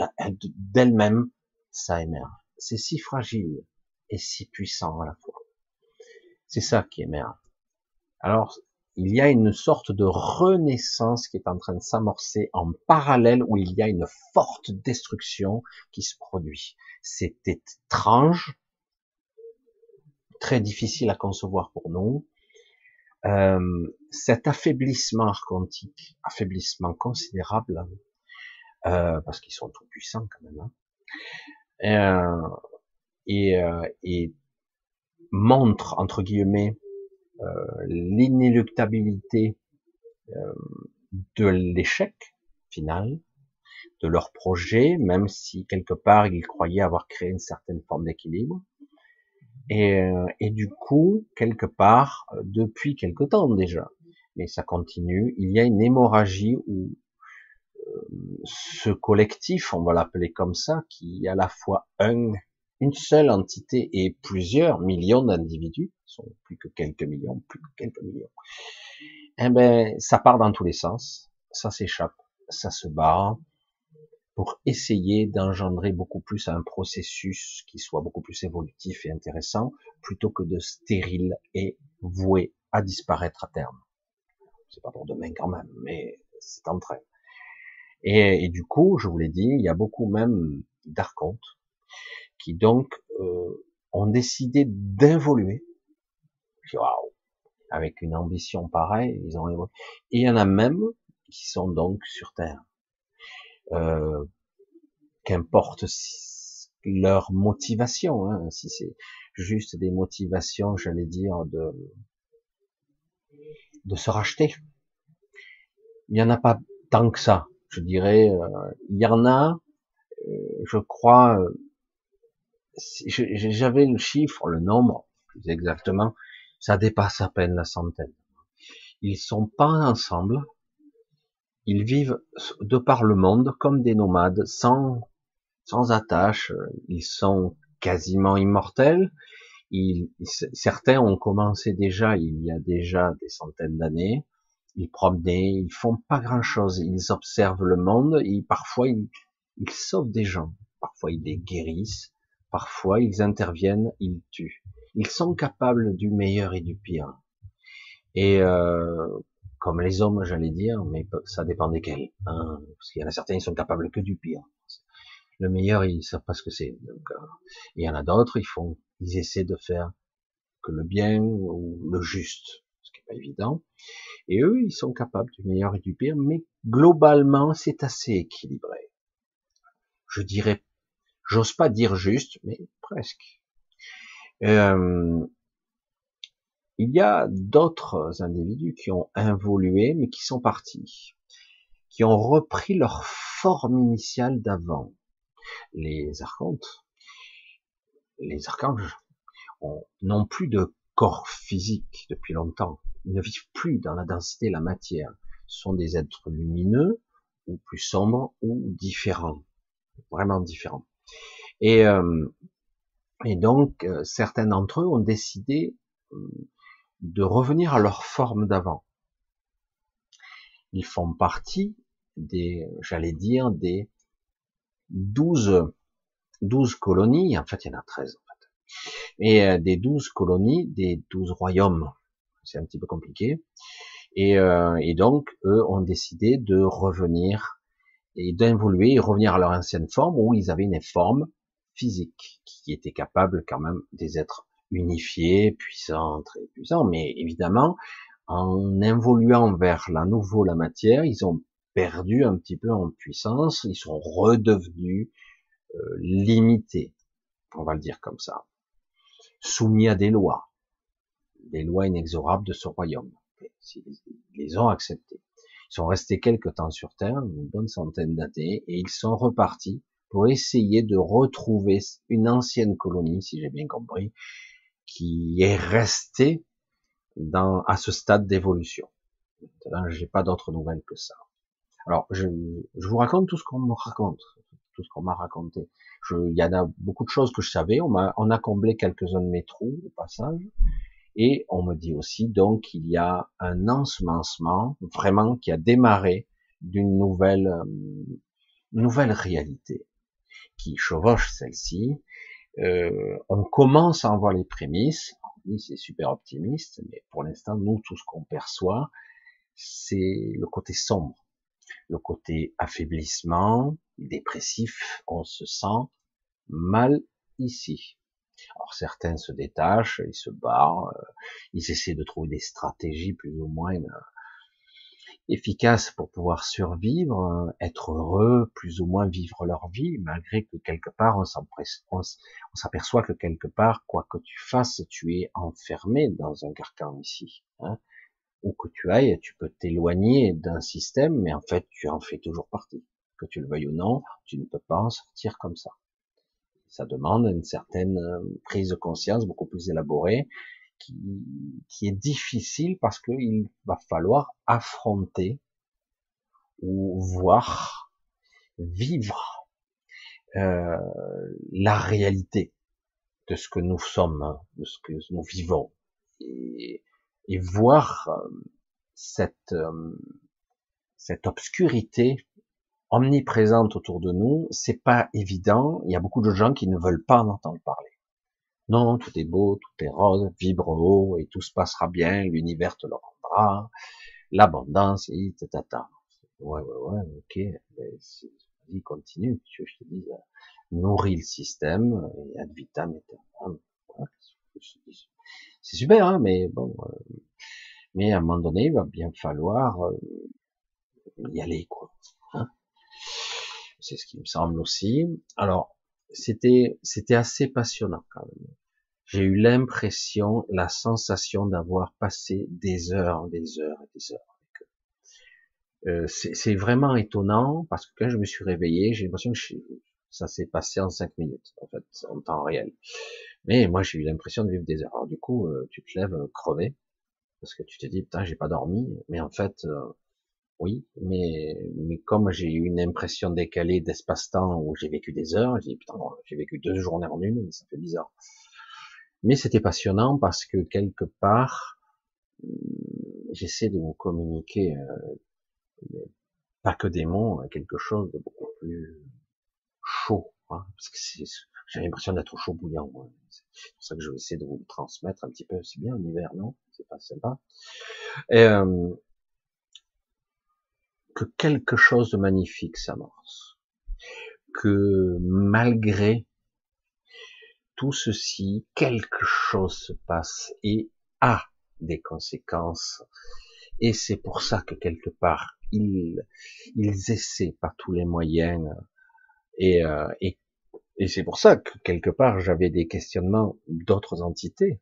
d'elle-même, ça émerge. C'est si fragile et si puissant à la fois. C'est ça qui émerge. Alors, il y a une sorte de renaissance qui est en train de s'amorcer en parallèle où il y a une forte destruction qui se produit. C'est étrange, très difficile à concevoir pour nous, euh, cet affaiblissement archontique, affaiblissement considérable, euh, parce qu'ils sont tout puissants quand même, hein, euh, et, euh, et, montre entre guillemets euh, l'inéluctabilité de l'échec final de leur projet, même si quelque part ils croyaient avoir créé une certaine forme d'équilibre. Et, euh, et, du coup, quelque part, euh, depuis quelque temps déjà, mais ça continue, il y a une hémorragie où euh, ce collectif, on va l'appeler comme ça, qui est à la fois un, une seule entité et plusieurs millions d'individus, sont plus que quelques millions, plus que quelques millions, eh ben, ça part dans tous les sens, ça s'échappe, ça se barre, pour essayer d'engendrer beaucoup plus un processus qui soit beaucoup plus évolutif et intéressant, plutôt que de stérile et voué à disparaître à terme. C'est pas pour demain quand même, mais c'est en train. Et, du coup, je vous l'ai dit, il y a beaucoup même d'archontes qui donc euh, ont décidé d'involuer. Waouh Avec une ambition pareille, ils ont évolué. Et il y en a même qui sont donc sur Terre euh, qu'importe leur motivation, hein, si c'est juste des motivations, j'allais dire, de, de se racheter. Il n'y en a pas tant que ça, je dirais. Euh, il y en a, euh, je crois, j'avais le chiffre, le nombre, plus exactement, ça dépasse à peine la centaine. Ils sont pas ensemble, ils vivent de par le monde comme des nomades, sans, sans attache. Ils sont quasiment immortels. Ils, certains ont commencé déjà il y a déjà des centaines d'années. Ils promenaient, ils font pas grand chose. Ils observent le monde et parfois ils, ils sauvent des gens. Parfois ils les guérissent. Parfois ils interviennent, ils tuent. Ils sont capables du meilleur et du pire. Et euh, comme les hommes, j'allais dire, mais ça dépend desquels. Hein, parce qu'il y en a certains, ils sont capables que du pire. Le meilleur, ils savent pas ce que c'est. Donc, euh, il y en a d'autres, ils font, ils essaient de faire que le bien ou le juste, ce qui est pas évident. Et eux, ils sont capables du meilleur et du pire, mais globalement, c'est assez équilibré. Je dirais, j'ose pas dire juste, mais presque. Euh, il y a d'autres individus qui ont involué, mais qui sont partis, qui ont repris leur forme initiale d'avant. Les archontes, les archanges, n'ont plus de corps physique depuis longtemps. Ils ne vivent plus dans la densité de la matière. Ce sont des êtres lumineux, ou plus sombres, ou différents. Vraiment différents. Et euh, Et donc, euh, certains d'entre eux ont décidé euh, de revenir à leur forme d'avant. Ils font partie des, j'allais dire, des douze, douze colonies, en fait il y en a treize en fait, euh, des douze colonies, des douze royaumes, c'est un petit peu compliqué, et, et donc eux ont décidé de revenir et d'évoluer et revenir à leur ancienne forme où ils avaient une forme physique qui était capable quand même des êtres unifiés, puissants, très puissants, mais évidemment, en évoluant vers la nouveau la matière, ils ont perdu un petit peu en puissance, ils sont redevenus euh, limités, on va le dire comme ça, soumis à des lois, des lois inexorables de ce royaume. Ils les ont acceptés. Ils sont restés quelques temps sur Terre, une bonne centaine d'années, et ils sont repartis pour essayer de retrouver une ancienne colonie, si j'ai bien compris, qui est restée dans, à ce stade d'évolution. J'ai pas d'autres nouvelles que ça. Alors, je, je vous raconte tout ce qu'on me raconte, tout ce qu'on m'a raconté. Il y en a beaucoup de choses que je savais. On a, on a comblé quelques-uns de mes trous au passage. Et on me dit aussi donc qu'il y a un ensemencement vraiment qui a démarré d'une nouvelle euh, nouvelle réalité qui chevauche celle-ci. Euh, on commence à en voir les prémices. C'est super optimiste, mais pour l'instant, nous, tout ce qu'on perçoit, c'est le côté sombre, le côté affaiblissement, dépressif. On se sent mal ici. Alors certains se détachent, ils se barrent, euh, ils essaient de trouver des stratégies plus ou moins euh, efficaces pour pouvoir survivre, euh, être heureux, plus ou moins vivre leur vie, malgré que quelque part on s'aperçoit que quelque part, quoi que tu fasses, tu es enfermé dans un carcan ici. Hein. Où que tu ailles, tu peux t'éloigner d'un système, mais en fait tu en fais toujours partie. Que tu le veuilles ou non, tu ne peux pas en sortir comme ça ça demande une certaine euh, prise de conscience beaucoup plus élaborée, qui, qui est difficile parce qu'il va falloir affronter ou voir, vivre euh, la réalité de ce que nous sommes, de ce que nous vivons, et, et voir euh, cette, euh, cette obscurité omniprésente autour de nous, c'est pas évident. Il y a beaucoup de gens qui ne veulent pas en entendre parler. Non, tout est beau, tout est rose, vibre haut et tout se passera bien, l'univers te le rendra, l'abondance, et tata. Ouais, ouais, ouais, ok, vas-y, continue, je te dis, nourris le système, et ad vitam c'est super, hein, mais bon, euh, mais à un moment donné, il va bien falloir euh, y aller, quoi. C'est ce qui me semble aussi. Alors, c'était, assez passionnant quand même. J'ai eu l'impression, la sensation d'avoir passé des heures, des heures et des heures avec eux. Euh, c'est vraiment étonnant parce que quand je me suis réveillé, j'ai l'impression que ça s'est passé en cinq minutes, en fait, en temps réel. Mais moi, j'ai eu l'impression de vivre des heures. Alors du coup, euh, tu te lèves crevé parce que tu te dis putain, j'ai pas dormi. Mais en fait, euh, oui, mais, mais comme j'ai eu une impression décalée d'espace-temps où j'ai vécu des heures, j'ai putain, j'ai vécu deux journées en une, ça fait bizarre. Mais c'était passionnant parce que quelque part, hum, j'essaie de vous communiquer euh, pas que des mots, hein, quelque chose de beaucoup plus chaud, hein, parce que j'ai l'impression d'être au chaud bouillant. C'est pour ça que je vais essayer de vous transmettre un petit peu. C'est bien en hiver, non? C'est pas sympa. Euh, que quelque chose de magnifique s'amorce, que malgré tout ceci, quelque chose se passe et a des conséquences. Et c'est pour ça que quelque part, ils, ils essaient par tous les moyens. Et, euh, et, et c'est pour ça que quelque part, j'avais des questionnements d'autres entités.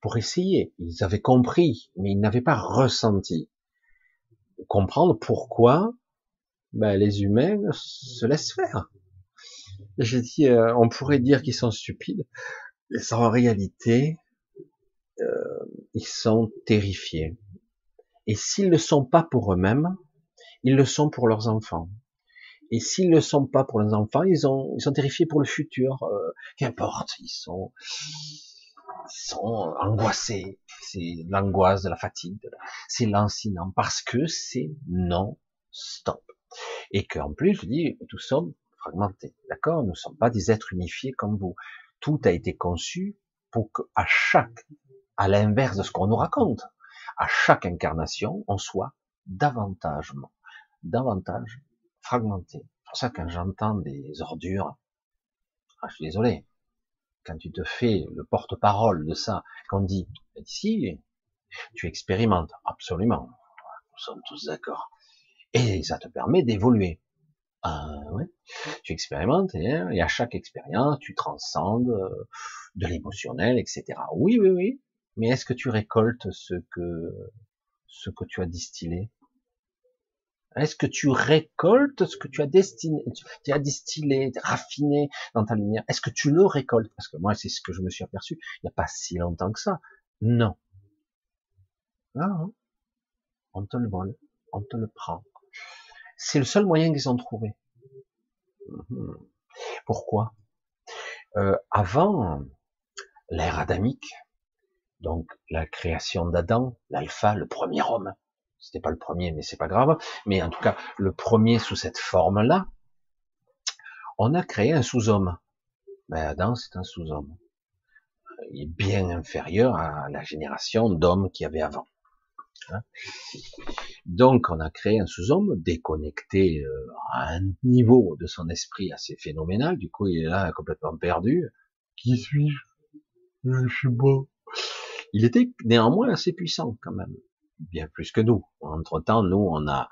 Pour essayer. Ils avaient compris, mais ils n'avaient pas ressenti comprendre pourquoi ben, les humains se laissent faire. Je dis, euh, on pourrait dire qu'ils sont stupides, mais en réalité, euh, ils sont terrifiés. Et s'ils ne sont pas pour eux-mêmes, ils le sont pour leurs enfants. Et s'ils ne le sont pas pour leurs enfants, ils sont terrifiés pour le futur. Euh, qu'importe, ils sont, sont angoissés, c'est l'angoisse de la fatigue, c'est lancinant, parce que c'est non-stop. Et qu'en plus, je dis, nous sommes fragmentés, d'accord? Nous ne sommes pas des êtres unifiés comme vous. Tout a été conçu pour qu'à chaque, à l'inverse de ce qu'on nous raconte, à chaque incarnation, on soit davantage, davantage fragmenté. C'est pour ça quand j'entends des ordures, ah, je suis désolé, quand tu te fais le porte-parole de ça, qu'on dit, ici, tu expérimentes, absolument, nous sommes tous d'accord. Et ça te permet d'évoluer. Ah, ouais. Tu expérimentes et, à chaque expérience, tu transcendes euh, de l'émotionnel, etc. Oui, oui, oui. Mais est-ce que tu récoltes ce que ce que tu as distillé? Est-ce que tu récoltes ce que tu as destiné, tu as distillé, raffiné dans ta lumière? Est-ce que tu le récoltes? Parce que moi, c'est ce que je me suis aperçu il n'y a pas si longtemps que ça. Non. Non. On te le vole, on te le prend. C'est le seul moyen qu'ils ont trouvé. Mhm. Pourquoi? Euh, Avant l'ère adamique, donc la création d'Adam, l'alpha, le premier homme, c'était pas le premier, mais c'est pas grave, mais en tout cas le premier sous cette forme-là, on a créé un sous-homme. Ben, Adam, c'est un sous-homme. Il est bien inférieur à la génération d'hommes qu'il y avait avant. Hein? Donc on a créé un sous-homme déconnecté euh, à un niveau de son esprit assez phénoménal. Du coup, il est là complètement perdu. Qui suis-je? Je suis beau. Il était néanmoins assez puissant quand même, bien plus que nous. Entre temps, nous, on a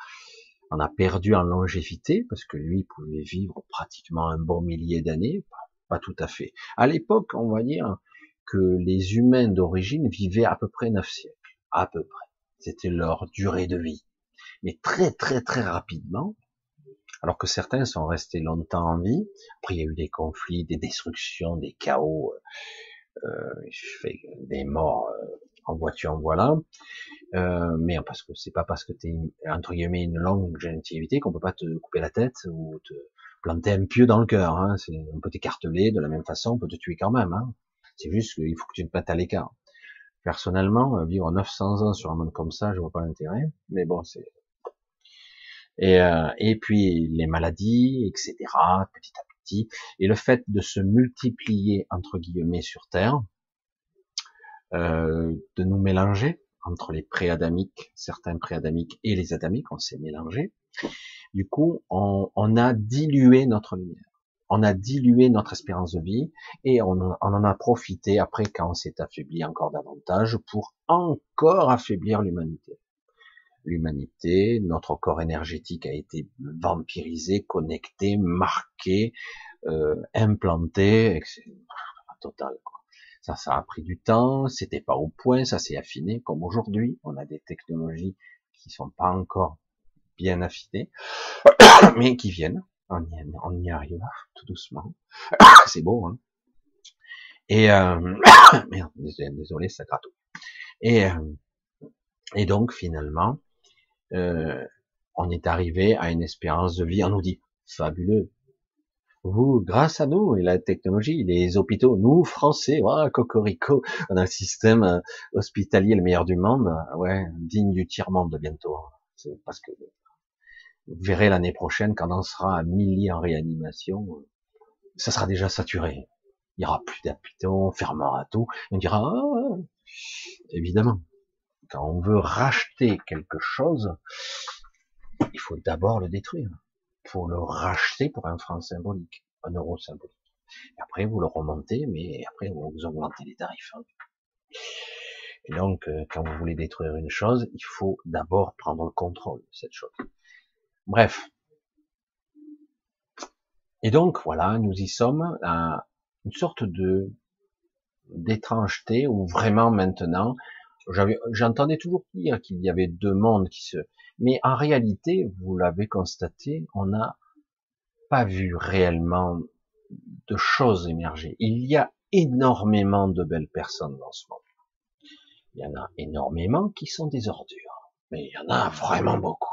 on a perdu en longévité parce que lui pouvait vivre pratiquement un bon millier d'années, pas tout à fait. À l'époque, on va dire que les humains d'origine vivaient à peu près neuf siècles, à peu près. C'était leur durée de vie. Mais très très très rapidement, alors que certains sont restés longtemps en vie, après il y a eu des conflits, des destructions, des chaos, euh, fais des morts euh, en voiture, en voilà. Euh, mais parce que c'est pas parce que tu es entre guillemets une longue génétivité qu'on peut pas te couper la tête ou te planter un pieu dans le cœur. Hein. On peut t'écarteler de la même façon, on peut te tuer quand même. Hein. C'est juste qu'il faut que tu te mettes à l'écart. Personnellement, euh, vivre 900 ans sur un monde comme ça, je vois pas l'intérêt. Mais bon, c'est et, euh, et puis les maladies, etc. Petit à petit, et le fait de se multiplier entre guillemets sur Terre, euh, de nous mélanger entre les pré-adamiques, certains pré-adamiques et les adamiques, on s'est mélangé. Du coup, on, on a dilué notre lumière on a dilué notre espérance de vie et on, en a profité après quand on s'est affaibli encore davantage pour encore affaiblir l'humanité. L'humanité, notre corps énergétique a été vampirisé, connecté, marqué, euh, implanté, etc. Total. Quoi. Ça, ça a pris du temps, c'était pas au point, ça s'est affiné comme aujourd'hui. On a des technologies qui sont pas encore bien affinées, mais qui viennent on y, on arrive tout doucement. c'est beau, hein. Et euh, merde, désolé, ça gratouille. Et euh, et donc finalement, euh, on est arrivé à une espérance de vie. On nous dit fabuleux. Vous, grâce à nous et la technologie, les hôpitaux, nous Français, cocorico, on a un système euh, hospitalier le meilleur du monde, ouais, digne du tiers monde bientôt. C'est parce que vous verrez l'année prochaine, quand on sera à milliers en réanimation, ça sera déjà saturé. Il y aura plus d'hôpitaux, on fermera tout. On dira, ah, évidemment, quand on veut racheter quelque chose, il faut d'abord le détruire. Faut le racheter pour un franc symbolique, un euro symbolique. Après, vous le remontez, mais après, vous augmentez les tarifs. Hein. Et donc, euh, quand vous voulez détruire une chose, il faut d'abord prendre le contrôle de cette chose. Bref. Et donc, voilà, nous y sommes à une sorte de d'étrangeté où vraiment maintenant, j'entendais toujours dire qu'il y avait deux mondes qui se, mais en réalité, vous l'avez constaté, on n'a pas vu réellement de choses émerger. Il y a énormément de belles personnes dans ce monde. Il y en a énormément qui sont des ordures, mais il y en a vraiment beaucoup.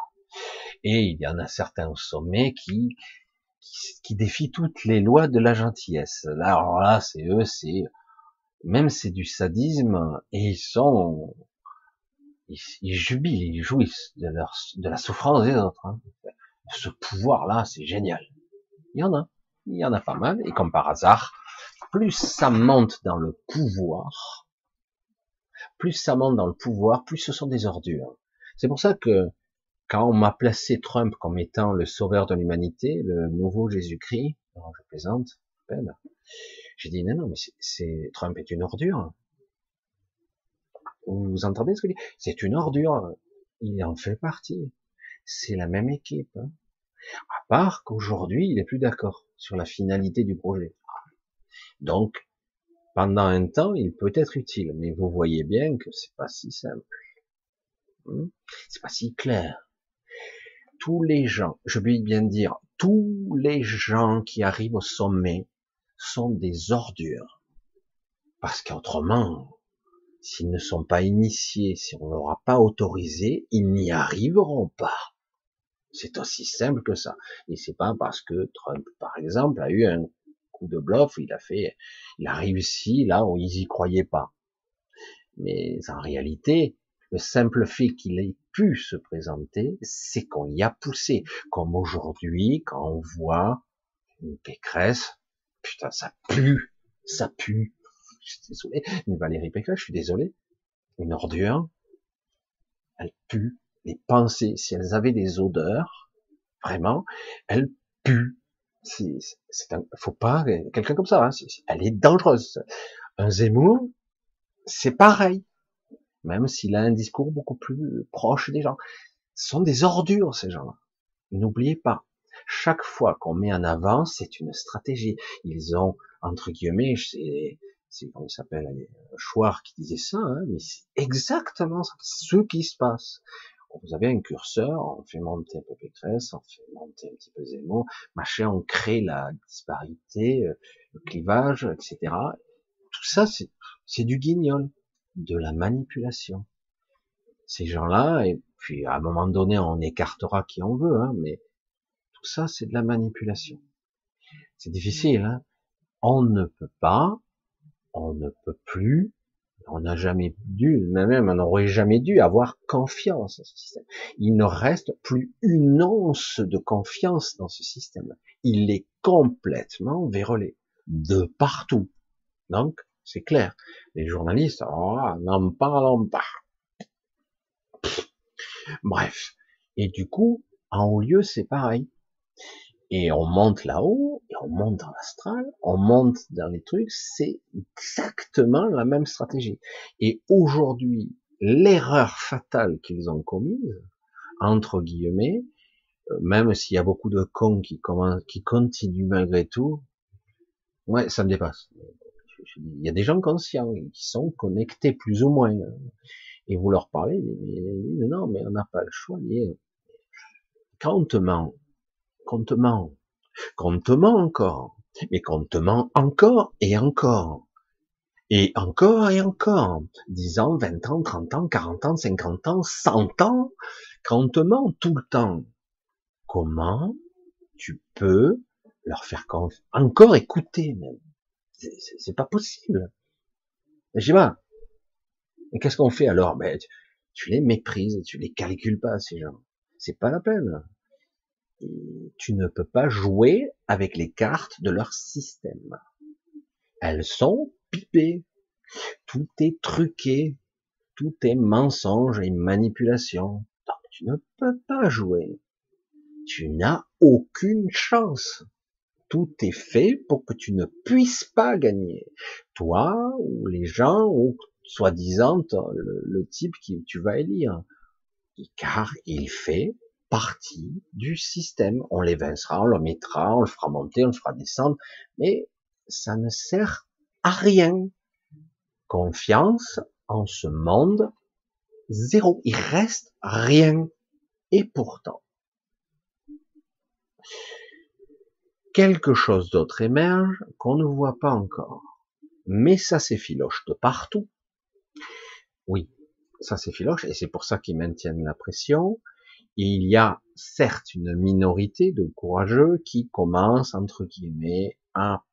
Et il y en a certains au sommet qui, qui, défient toutes les lois de la gentillesse. alors là, c'est eux, c'est même c'est du sadisme et ils sont ils, jubilent, ils jouissent de leur de la souffrance des autres. Hein. Ce pouvoir-là, c'est génial. Il y en a, il y en a pas mal. Et comme par hasard, plus ça monte dans le pouvoir, plus ça monte dans le pouvoir, plus ce sont des ordures. C'est pour ça que quand on m'a placé Trump comme étant le sauveur de l'humanité, le nouveau Jésus-Christ, je plaisante, j'ai dit non, non, mais c'est Trump est une ordure. Vous entendez ce que dis? C'est une ordure. Il en fait partie. C'est la même équipe. Hein. À part qu'aujourd'hui, il est plus d'accord sur la finalité du projet. Donc, pendant un temps, il peut être utile, mais vous voyez bien que c'est pas si simple. Hmm? C'est pas si clair. Tous les gens, je vais bien dire, tous les gens qui arrivent au sommet sont des ordures. Parce qu'autrement, s'ils ne sont pas initiés, si on n'aura pas autorisé, ils n'y arriveront pas. C'est aussi simple que ça. Et c'est pas parce que Trump, par exemple, a eu un coup de bluff, il a fait, il a réussi là où ils y croyaient pas. Mais en réalité, le simple fait qu'il ait pu se présenter, c'est qu'on y a poussé. Comme aujourd'hui, quand on voit une Pécresse, putain, ça pue, ça pue. Je suis désolé, Valérie Pécresse, je suis désolé. Une ordure, elle pue. Les pensées, si elles avaient des odeurs, vraiment, elles puent c'est un, faut pas, quelqu'un comme ça, hein, elle est dangereuse. Un Zemmour, c'est pareil. Même s'il a un discours beaucoup plus proche des gens. Ce sont des ordures, ces gens-là. N'oubliez pas. Chaque fois qu'on met en avant, c'est une stratégie. Ils ont, entre guillemets, c'est comment il s'appelle, Chouard qui disait ça, hein, mais c'est exactement ce qui se passe vous avez un curseur, on fait monter un peu Pécresse, on fait monter un petit peu Zemmour, machin, on crée la disparité, euh, le clivage, etc. Tout ça, c'est du guignol, de la manipulation. Ces gens-là, et puis à un moment donné, on écartera qui on veut, hein, mais tout ça, c'est de la manipulation. C'est difficile, hein. On ne peut pas, on ne peut plus on n'a jamais dû, même on n'aurait jamais dû avoir confiance dans ce système. Il ne reste plus une once de confiance dans ce système. Il est complètement vérolé de partout. Donc, c'est clair. Les journalistes, oh, n'en parlons pas. Bref. Et du coup, en haut lieu, c'est pareil. Et on monte là-haut, et on monte dans l'astral, on monte dans les trucs, c'est exactement la même stratégie. Et aujourd'hui, l'erreur fatale qu'ils ont commise, entre guillemets, euh, même s'il y a beaucoup de cons qui, commencent, qui continuent malgré tout, ouais, ça me dépasse. Il y a des gens conscients, qui sont connectés plus ou moins. Et vous leur parlez, mais non, mais on n'a pas le choix. Quand on te ment, qu'on te ment, qu'on te ment encore, mais qu'on te ment encore et encore, et encore et encore, 10 ans, 20 ans, 30 ans, 40 ans, 50 ans, 100 ans, quand on te ment tout le temps, comment tu peux leur faire encore écouter même, c'est pas possible. Je sais pas. Et qu'est-ce qu'on fait alors? Ben, tu, tu les méprises, tu les calcules pas ces gens. C'est pas la peine tu ne peux pas jouer avec les cartes de leur système. Elles sont pipées. Tout est truqué. Tout est mensonge et manipulation. Donc tu ne peux pas jouer. Tu n'as aucune chance. Tout est fait pour que tu ne puisses pas gagner. Toi, ou les gens, ou soi-disant le, type qui tu vas élire. Car il fait partie du système. On l'évincera, on le mettra, on le fera monter, on le fera descendre, mais ça ne sert à rien. Confiance en ce monde, zéro. Il reste rien. Et pourtant, quelque chose d'autre émerge qu'on ne voit pas encore. Mais ça s'effiloche de partout. Oui, ça s'effiloche, et c'est pour ça qu'ils maintiennent la pression il y a certes une minorité de courageux qui commencent, entre guillemets, à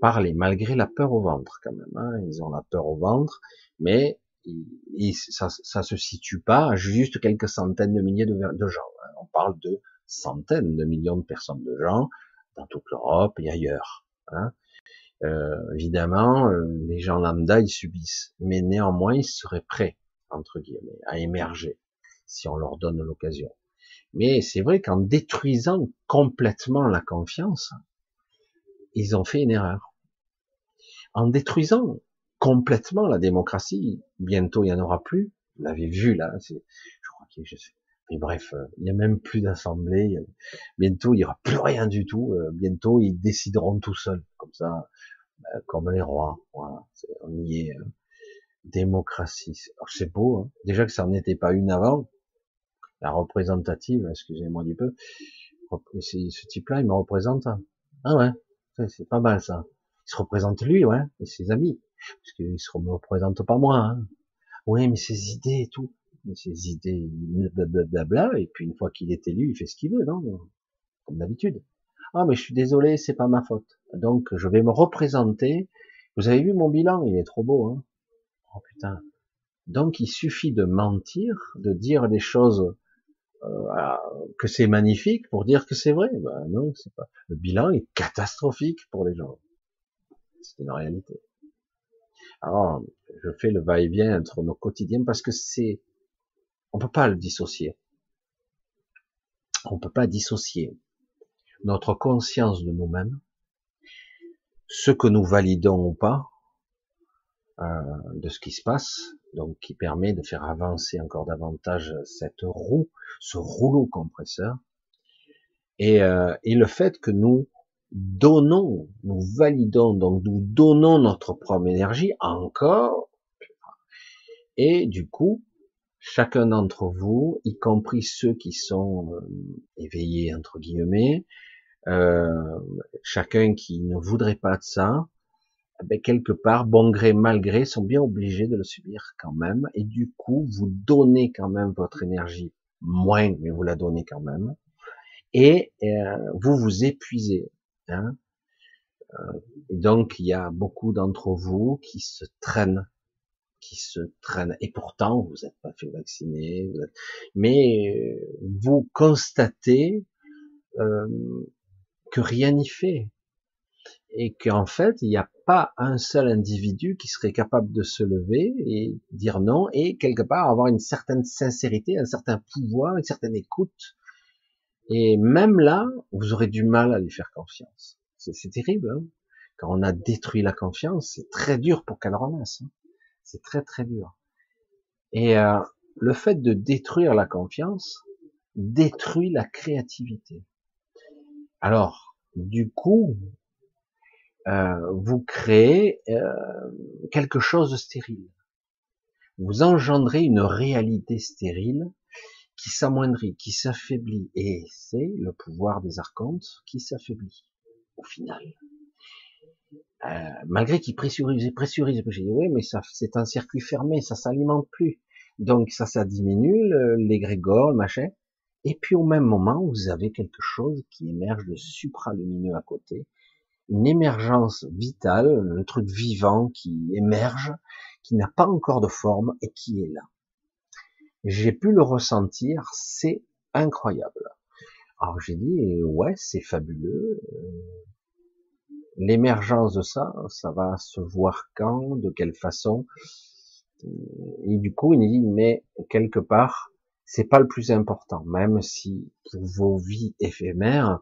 parler, malgré la peur au ventre quand même. Hein. Ils ont la peur au ventre, mais ça, ça se situe pas à juste quelques centaines de milliers de, gens. Hein. On parle de centaines de millions de personnes, de gens, dans toute l'Europe et ailleurs. Hein. Euh, évidemment, euh, les gens lambda, ils subissent, mais néanmoins, ils seraient prêts, entre guillemets, à émerger, si on leur donne l'occasion. Mais c'est vrai qu'en détruisant complètement la confiance, ils ont fait une erreur. En détruisant complètement la démocratie, bientôt il n'y en aura plus. Vous l'avez vu là, je crois qu'il je mais bref, euh, il n'y a même plus d'assemblée. Bientôt, il n'y aura plus rien du tout. Euh, bientôt, ils décideront tout seuls, comme ça, euh, comme les rois. Voilà, on y est. Démocratie. C'est beau. Hein. Déjà que ça n'en était pas une avant la représentative, excusez-moi du peu, ce type-là, il me représente. Ah ouais, c'est pas mal ça. Il se représente lui, ouais, et ses amis. Parce qu'il se représente pas moi. Hein. Oui, mais ses idées et tout. ses idées, blablabla, et puis une fois qu'il est élu, il fait ce qu'il veut, non? Comme d'habitude. Ah, mais je suis désolé, c'est pas ma faute. Donc, je vais me représenter. Vous avez vu mon bilan Il est trop beau, hein Oh putain. Donc, il suffit de mentir, de dire des choses que c'est magnifique pour dire que c'est vrai. Ben non, c'est pas. Le bilan est catastrophique pour les gens. C'est une réalité. Alors, je fais le va-et-vient entre nos quotidiens parce que c'est, on peut pas le dissocier. On peut pas dissocier notre conscience de nous-mêmes, ce que nous validons ou pas, euh, de ce qui se passe, donc qui permet de faire avancer encore davantage cette roue, ce rouleau compresseur, et, euh, et le fait que nous donnons, nous validons, donc nous donnons notre propre énergie encore, et du coup, chacun d'entre vous, y compris ceux qui sont euh, éveillés entre guillemets, euh, chacun qui ne voudrait pas de ça, ben, quelque part, bon gré, mal gré, sont bien obligés de le subir quand même, et du coup, vous donnez quand même votre énergie moins, mais vous la donnez quand même, et euh, vous vous épuisez. Hein. Euh, donc, il y a beaucoup d'entre vous qui se traînent, qui se traînent, et pourtant, vous n'êtes pas fait vacciner, mais euh, vous constatez que rien n'y fait, et qu'en fait, il n'y a pas un seul individu qui serait capable de se lever et dire non, et quelque part avoir une certaine sincérité, un certain pouvoir, une certaine écoute. Et même là, vous aurez du mal à lui faire confiance. C'est terrible. Hein Quand on a détruit la confiance, c'est très dur pour qu'elle renaisse. Hein c'est très très dur. Et euh, le fait de détruire la confiance détruit la créativité. Alors, du coup, euh, vous créez euh, quelque chose de stérile. Vous engendrez une réalité stérile qui s'amoindrit, qui s'affaiblit. Et c'est le pouvoir des archontes qui s'affaiblit au final. Euh, malgré qu'il pressurise, pressurise, j'ai dit oui, mais ça, c'est un circuit fermé, ça s'alimente plus. Donc ça, ça diminue l'égrégore, le machin. Et puis au même moment, vous avez quelque chose qui émerge de supralumineux à côté, une émergence vitale, un truc vivant qui émerge, qui n'a pas encore de forme et qui est là. J'ai pu le ressentir, c'est incroyable. Alors j'ai dit ouais, c'est fabuleux. L'émergence de ça, ça va se voir quand, de quelle façon. Et du coup, il me dit mais quelque part, c'est pas le plus important, même si pour vos vies éphémères,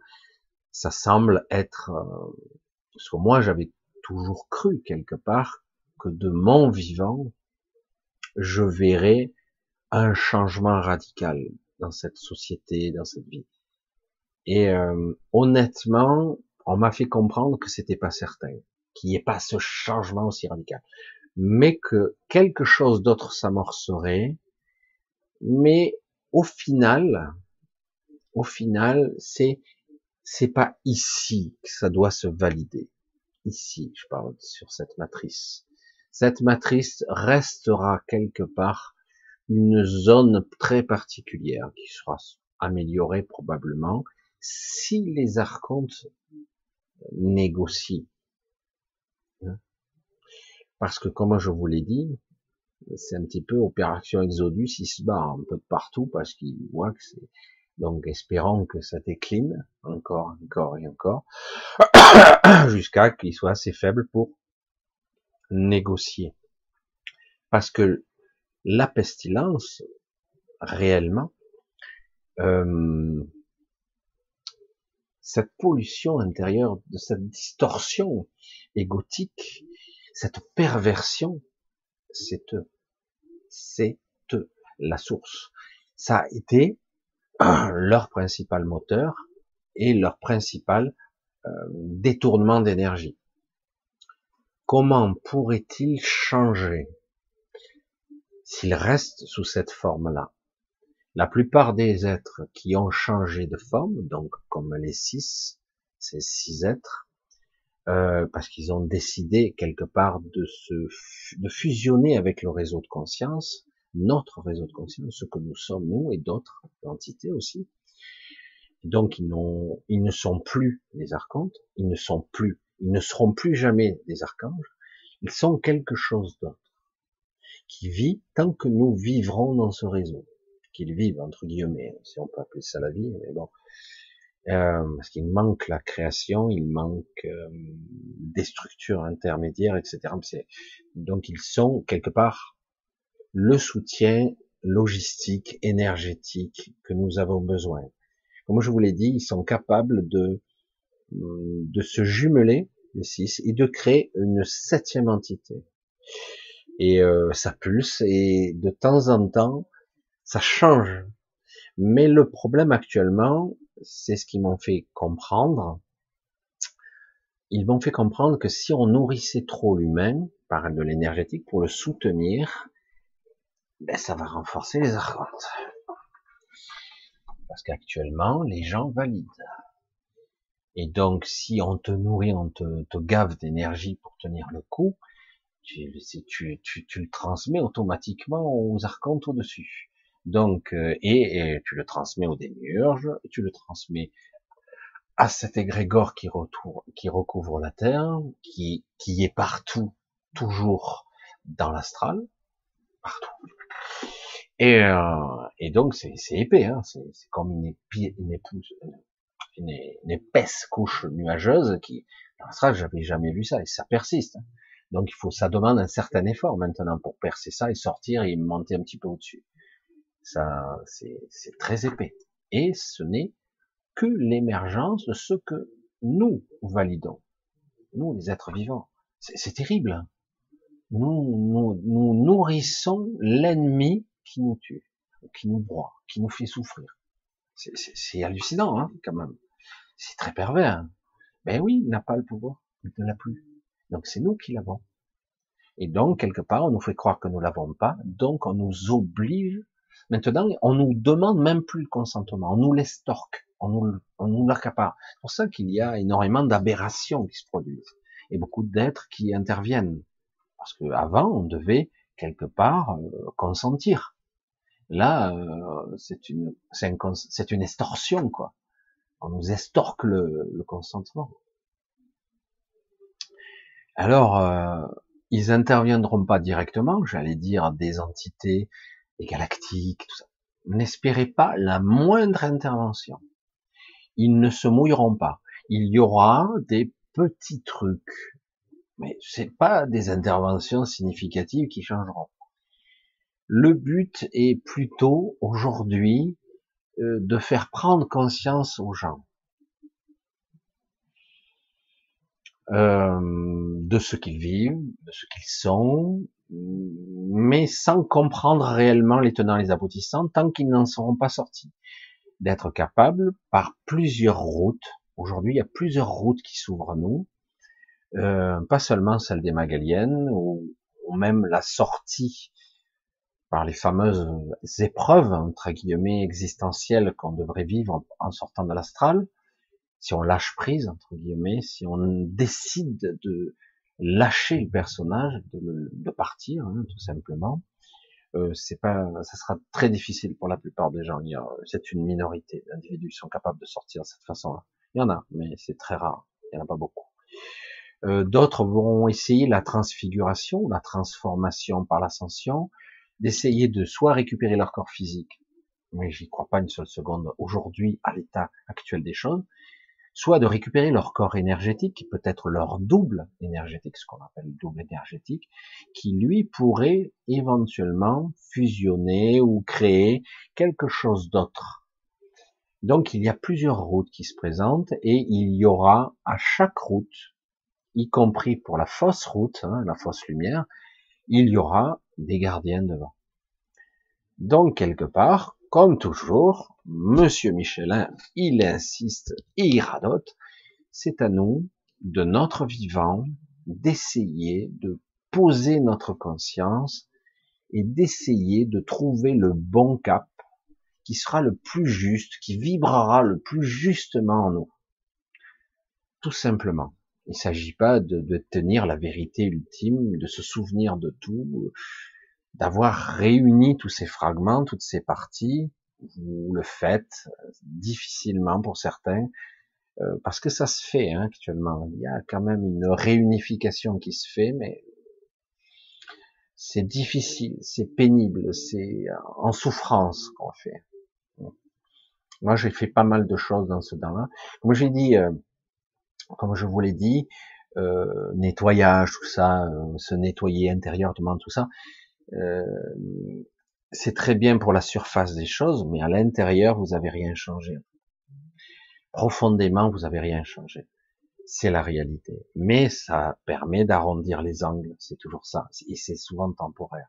ça semble être, euh, parce que moi j'avais toujours cru quelque part que de mon vivant, je verrais un changement radical dans cette société, dans cette vie. Et euh, honnêtement, on m'a fait comprendre que c'était pas certain, qu'il n'y ait pas ce changement aussi radical, mais que quelque chose d'autre s'amorcerait. Mais au final, au final, c'est c'est pas ici que ça doit se valider. Ici, je parle sur cette matrice. Cette matrice restera quelque part une zone très particulière qui sera améliorée probablement si les archontes négocient. Hein? Parce que comme je vous l'ai dit, c'est un petit peu opération Exodus, il se bat un peu de partout parce qu'il voit que c'est donc espérons que ça décline encore, encore et encore, jusqu'à qu'il soit assez faible pour négocier. Parce que la pestilence, réellement, euh, cette pollution intérieure, de cette distorsion égotique, cette perversion, c'est c'est la source. Ça a été leur principal moteur et leur principal euh, détournement d'énergie. Comment pourrait-il changer? S'il reste sous cette forme-là La plupart des êtres qui ont changé de forme, donc comme les six, ces six êtres, euh, parce qu'ils ont décidé quelque part de se de fusionner avec le réseau de conscience, notre réseau de conscience, ce que nous sommes nous et d'autres entités aussi. Donc ils, ils ne sont plus des archontes, ils ne sont plus, ils ne seront plus jamais des archanges, ils sont quelque chose d'autre qui vit tant que nous vivrons dans ce réseau, qu'ils vivent entre guillemets, si on peut appeler ça la vie, mais bon, euh, parce qu'il manque la création, il manque euh, des structures intermédiaires, etc. Donc ils sont quelque part le soutien logistique, énergétique que nous avons besoin. Comme je vous l'ai dit, ils sont capables de, de se jumeler, les six, et de créer une septième entité. Et euh, ça pulse, et de temps en temps, ça change. Mais le problème actuellement, c'est ce qu'ils m'ont fait comprendre. Ils m'ont fait comprendre que si on nourrissait trop l'humain par de l'énergétique pour le soutenir, ben, ça va renforcer les archontes. Parce qu'actuellement, les gens valident. Et donc, si on te nourrit, on te, te gave d'énergie pour tenir le coup, tu, tu, tu, tu, le transmets automatiquement aux archontes au-dessus. Donc, euh, et, tu le transmets aux démiurges, tu le transmets à cet égrégore qui, qui recouvre la Terre, qui, qui est partout, toujours dans l'astral, partout. Et, euh, et donc c'est épais, hein, c'est comme une, une, épaisse couche nuageuse qui, dans l'astral, j'avais jamais vu ça, et ça persiste. Hein. Donc il faut, ça demande un certain effort maintenant pour percer ça et sortir et monter un petit peu au-dessus. Ça, c'est très épais. Et ce n'est que l'émergence de ce que nous validons. Nous, les êtres vivants. C'est terrible. Hein. Nous, nous, nous nourrissons l'ennemi qui nous tue, qui nous broie, qui nous fait souffrir. C'est hallucinant, hein, quand même. C'est très pervers. Ben oui, il n'a pas le pouvoir. Il ne l'a plus. Donc c'est nous qui l'avons. Et donc, quelque part, on nous fait croire que nous l'avons pas. Donc, on nous oblige Maintenant, on nous demande même plus le consentement, on nous l'estorque, on nous, on nous l'accapare. C'est pour ça qu'il y a énormément d'aberrations qui se produisent et beaucoup d'êtres qui interviennent. Parce qu'avant, on devait quelque part euh, consentir. Là, euh, c'est une, c'est une extorsion, quoi. On nous estorque le, le consentement. Alors, euh, ils interviendront pas directement, j'allais dire des entités galactiques, tout ça. N'espérez pas la moindre intervention. Ils ne se mouilleront pas. Il y aura des petits trucs, mais c'est pas des interventions significatives qui changeront. Le but est plutôt aujourd'hui euh, de faire prendre conscience aux gens euh, de ce qu'ils vivent, de ce qu'ils sont, mais sans comprendre réellement les tenants et les aboutissants tant qu'ils n'en seront pas sortis. D'être capable, par plusieurs routes, aujourd'hui il y a plusieurs routes qui s'ouvrent à nous, euh, pas seulement celle des Magaliennes, ou, même la sortie par les fameuses épreuves, entre guillemets, existentielles qu'on devrait vivre en sortant de l'astral, si on lâche prise, entre guillemets, si on décide de, lâcher le personnage, de, partir, hein, tout simplement, euh, c'est pas, ça sera très difficile pour la plupart des gens. C'est une minorité d'individus qui sont capables de sortir de cette façon-là. Il y en a, mais c'est très rare. Il y en a pas beaucoup. Euh, d'autres vont essayer la transfiguration, la transformation par l'ascension, d'essayer de soit récupérer leur corps physique, mais j'y crois pas une seule seconde aujourd'hui à l'état actuel des choses, soit de récupérer leur corps énergétique, qui peut être leur double énergétique, ce qu'on appelle double énergétique, qui lui pourrait éventuellement fusionner ou créer quelque chose d'autre. Donc il y a plusieurs routes qui se présentent et il y aura à chaque route, y compris pour la fausse route, hein, la fausse lumière, il y aura des gardiens devant. Donc quelque part, comme toujours, Monsieur Michelin, il insiste et il radote, c'est à nous, de notre vivant, d'essayer de poser notre conscience et d'essayer de trouver le bon cap qui sera le plus juste, qui vibrera le plus justement en nous. Tout simplement. Il ne s'agit pas de, de, tenir la vérité ultime, de se souvenir de tout, d'avoir réuni tous ces fragments, toutes ces parties, vous le faites difficilement pour certains, euh, parce que ça se fait hein, actuellement. Il y a quand même une réunification qui se fait, mais c'est difficile, c'est pénible, c'est en souffrance qu'on fait. Moi, j'ai fait pas mal de choses dans ce temps-là. Comme j'ai dit, euh, comme je vous l'ai dit, euh, nettoyage, tout ça, se nettoyer intérieurement, tout ça, euh, c'est très bien pour la surface des choses, mais à l'intérieur, vous avez rien changé. Profondément, vous avez rien changé. C'est la réalité. Mais ça permet d'arrondir les angles. C'est toujours ça. Et c'est souvent temporaire.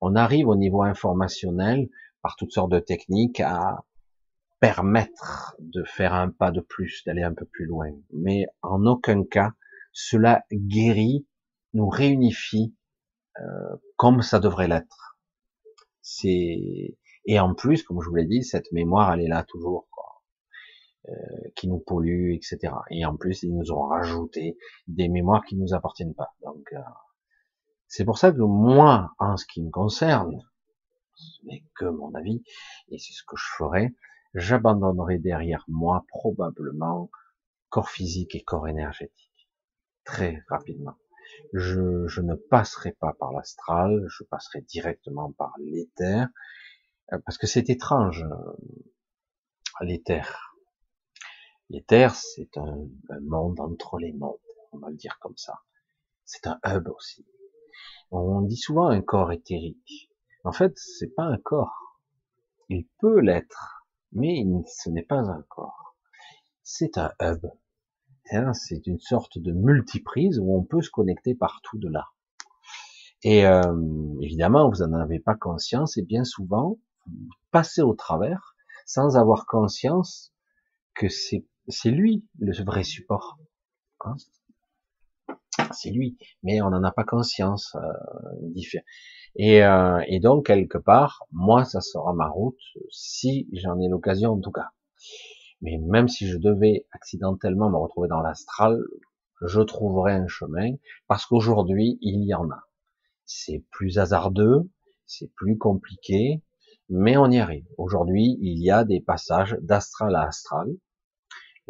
On arrive au niveau informationnel par toutes sortes de techniques à permettre de faire un pas de plus, d'aller un peu plus loin. Mais en aucun cas, cela guérit, nous réunifie euh, comme ça devrait l'être. C'est et en plus, comme je vous l'ai dit, cette mémoire, elle est là toujours, quoi. Euh, qui nous pollue, etc. Et en plus, ils nous ont rajouté des mémoires qui nous appartiennent pas. Donc, euh, c'est pour ça que moi, en ce qui me concerne, ce n'est que mon avis, et c'est ce que je ferai, j'abandonnerai derrière moi probablement corps physique et corps énergétique très rapidement je, ne passerai pas par l'astral, je passerai directement par l'éther, euh, parce que c'est étrange, euh, l'éther. L'éther, c'est un, monde entre les mondes, on va le dire comme ça. C'est un hub aussi. On dit souvent un corps éthérique. En fait, c'est pas un corps. Il peut l'être, mais ce n'est pas un corps. C'est un hub. Hein, c'est une sorte de multiprise où on peut se connecter partout de là. Et euh, évidemment, vous n'en avez pas conscience et bien souvent, vous passez au travers sans avoir conscience que c'est lui le vrai support. Hein? c'est lui, mais on n'en a pas conscience. Euh, et, euh, et donc quelque part, moi, ça sera ma route si j'en ai l'occasion en tout cas. Mais même si je devais accidentellement me retrouver dans l'astral, je trouverais un chemin parce qu'aujourd'hui, il y en a. C'est plus hasardeux, c'est plus compliqué, mais on y arrive. Aujourd'hui, il y a des passages d'astral à astral,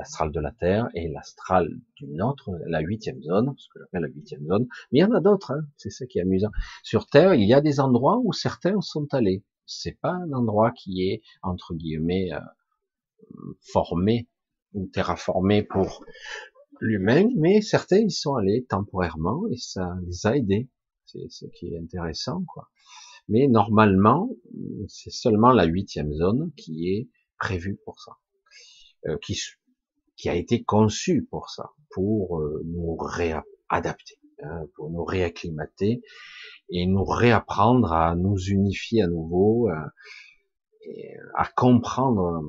l'astral de la Terre et l'astral d'une autre, la huitième zone, ce que j'appelle la huitième zone. Mais il y en a d'autres, hein, c'est ça qui est amusant. Sur Terre, il y a des endroits où certains sont allés. C'est pas un endroit qui est entre guillemets euh, formé ou terraformé pour l'humain, mais certains y sont allés temporairement et ça les a aidés. C'est ce qui est intéressant, quoi. Mais normalement, c'est seulement la huitième zone qui est prévue pour ça, euh, qui, qui a été conçue pour ça, pour euh, nous réadapter, hein, pour nous réacclimater et nous réapprendre à nous unifier à nouveau, euh, et à comprendre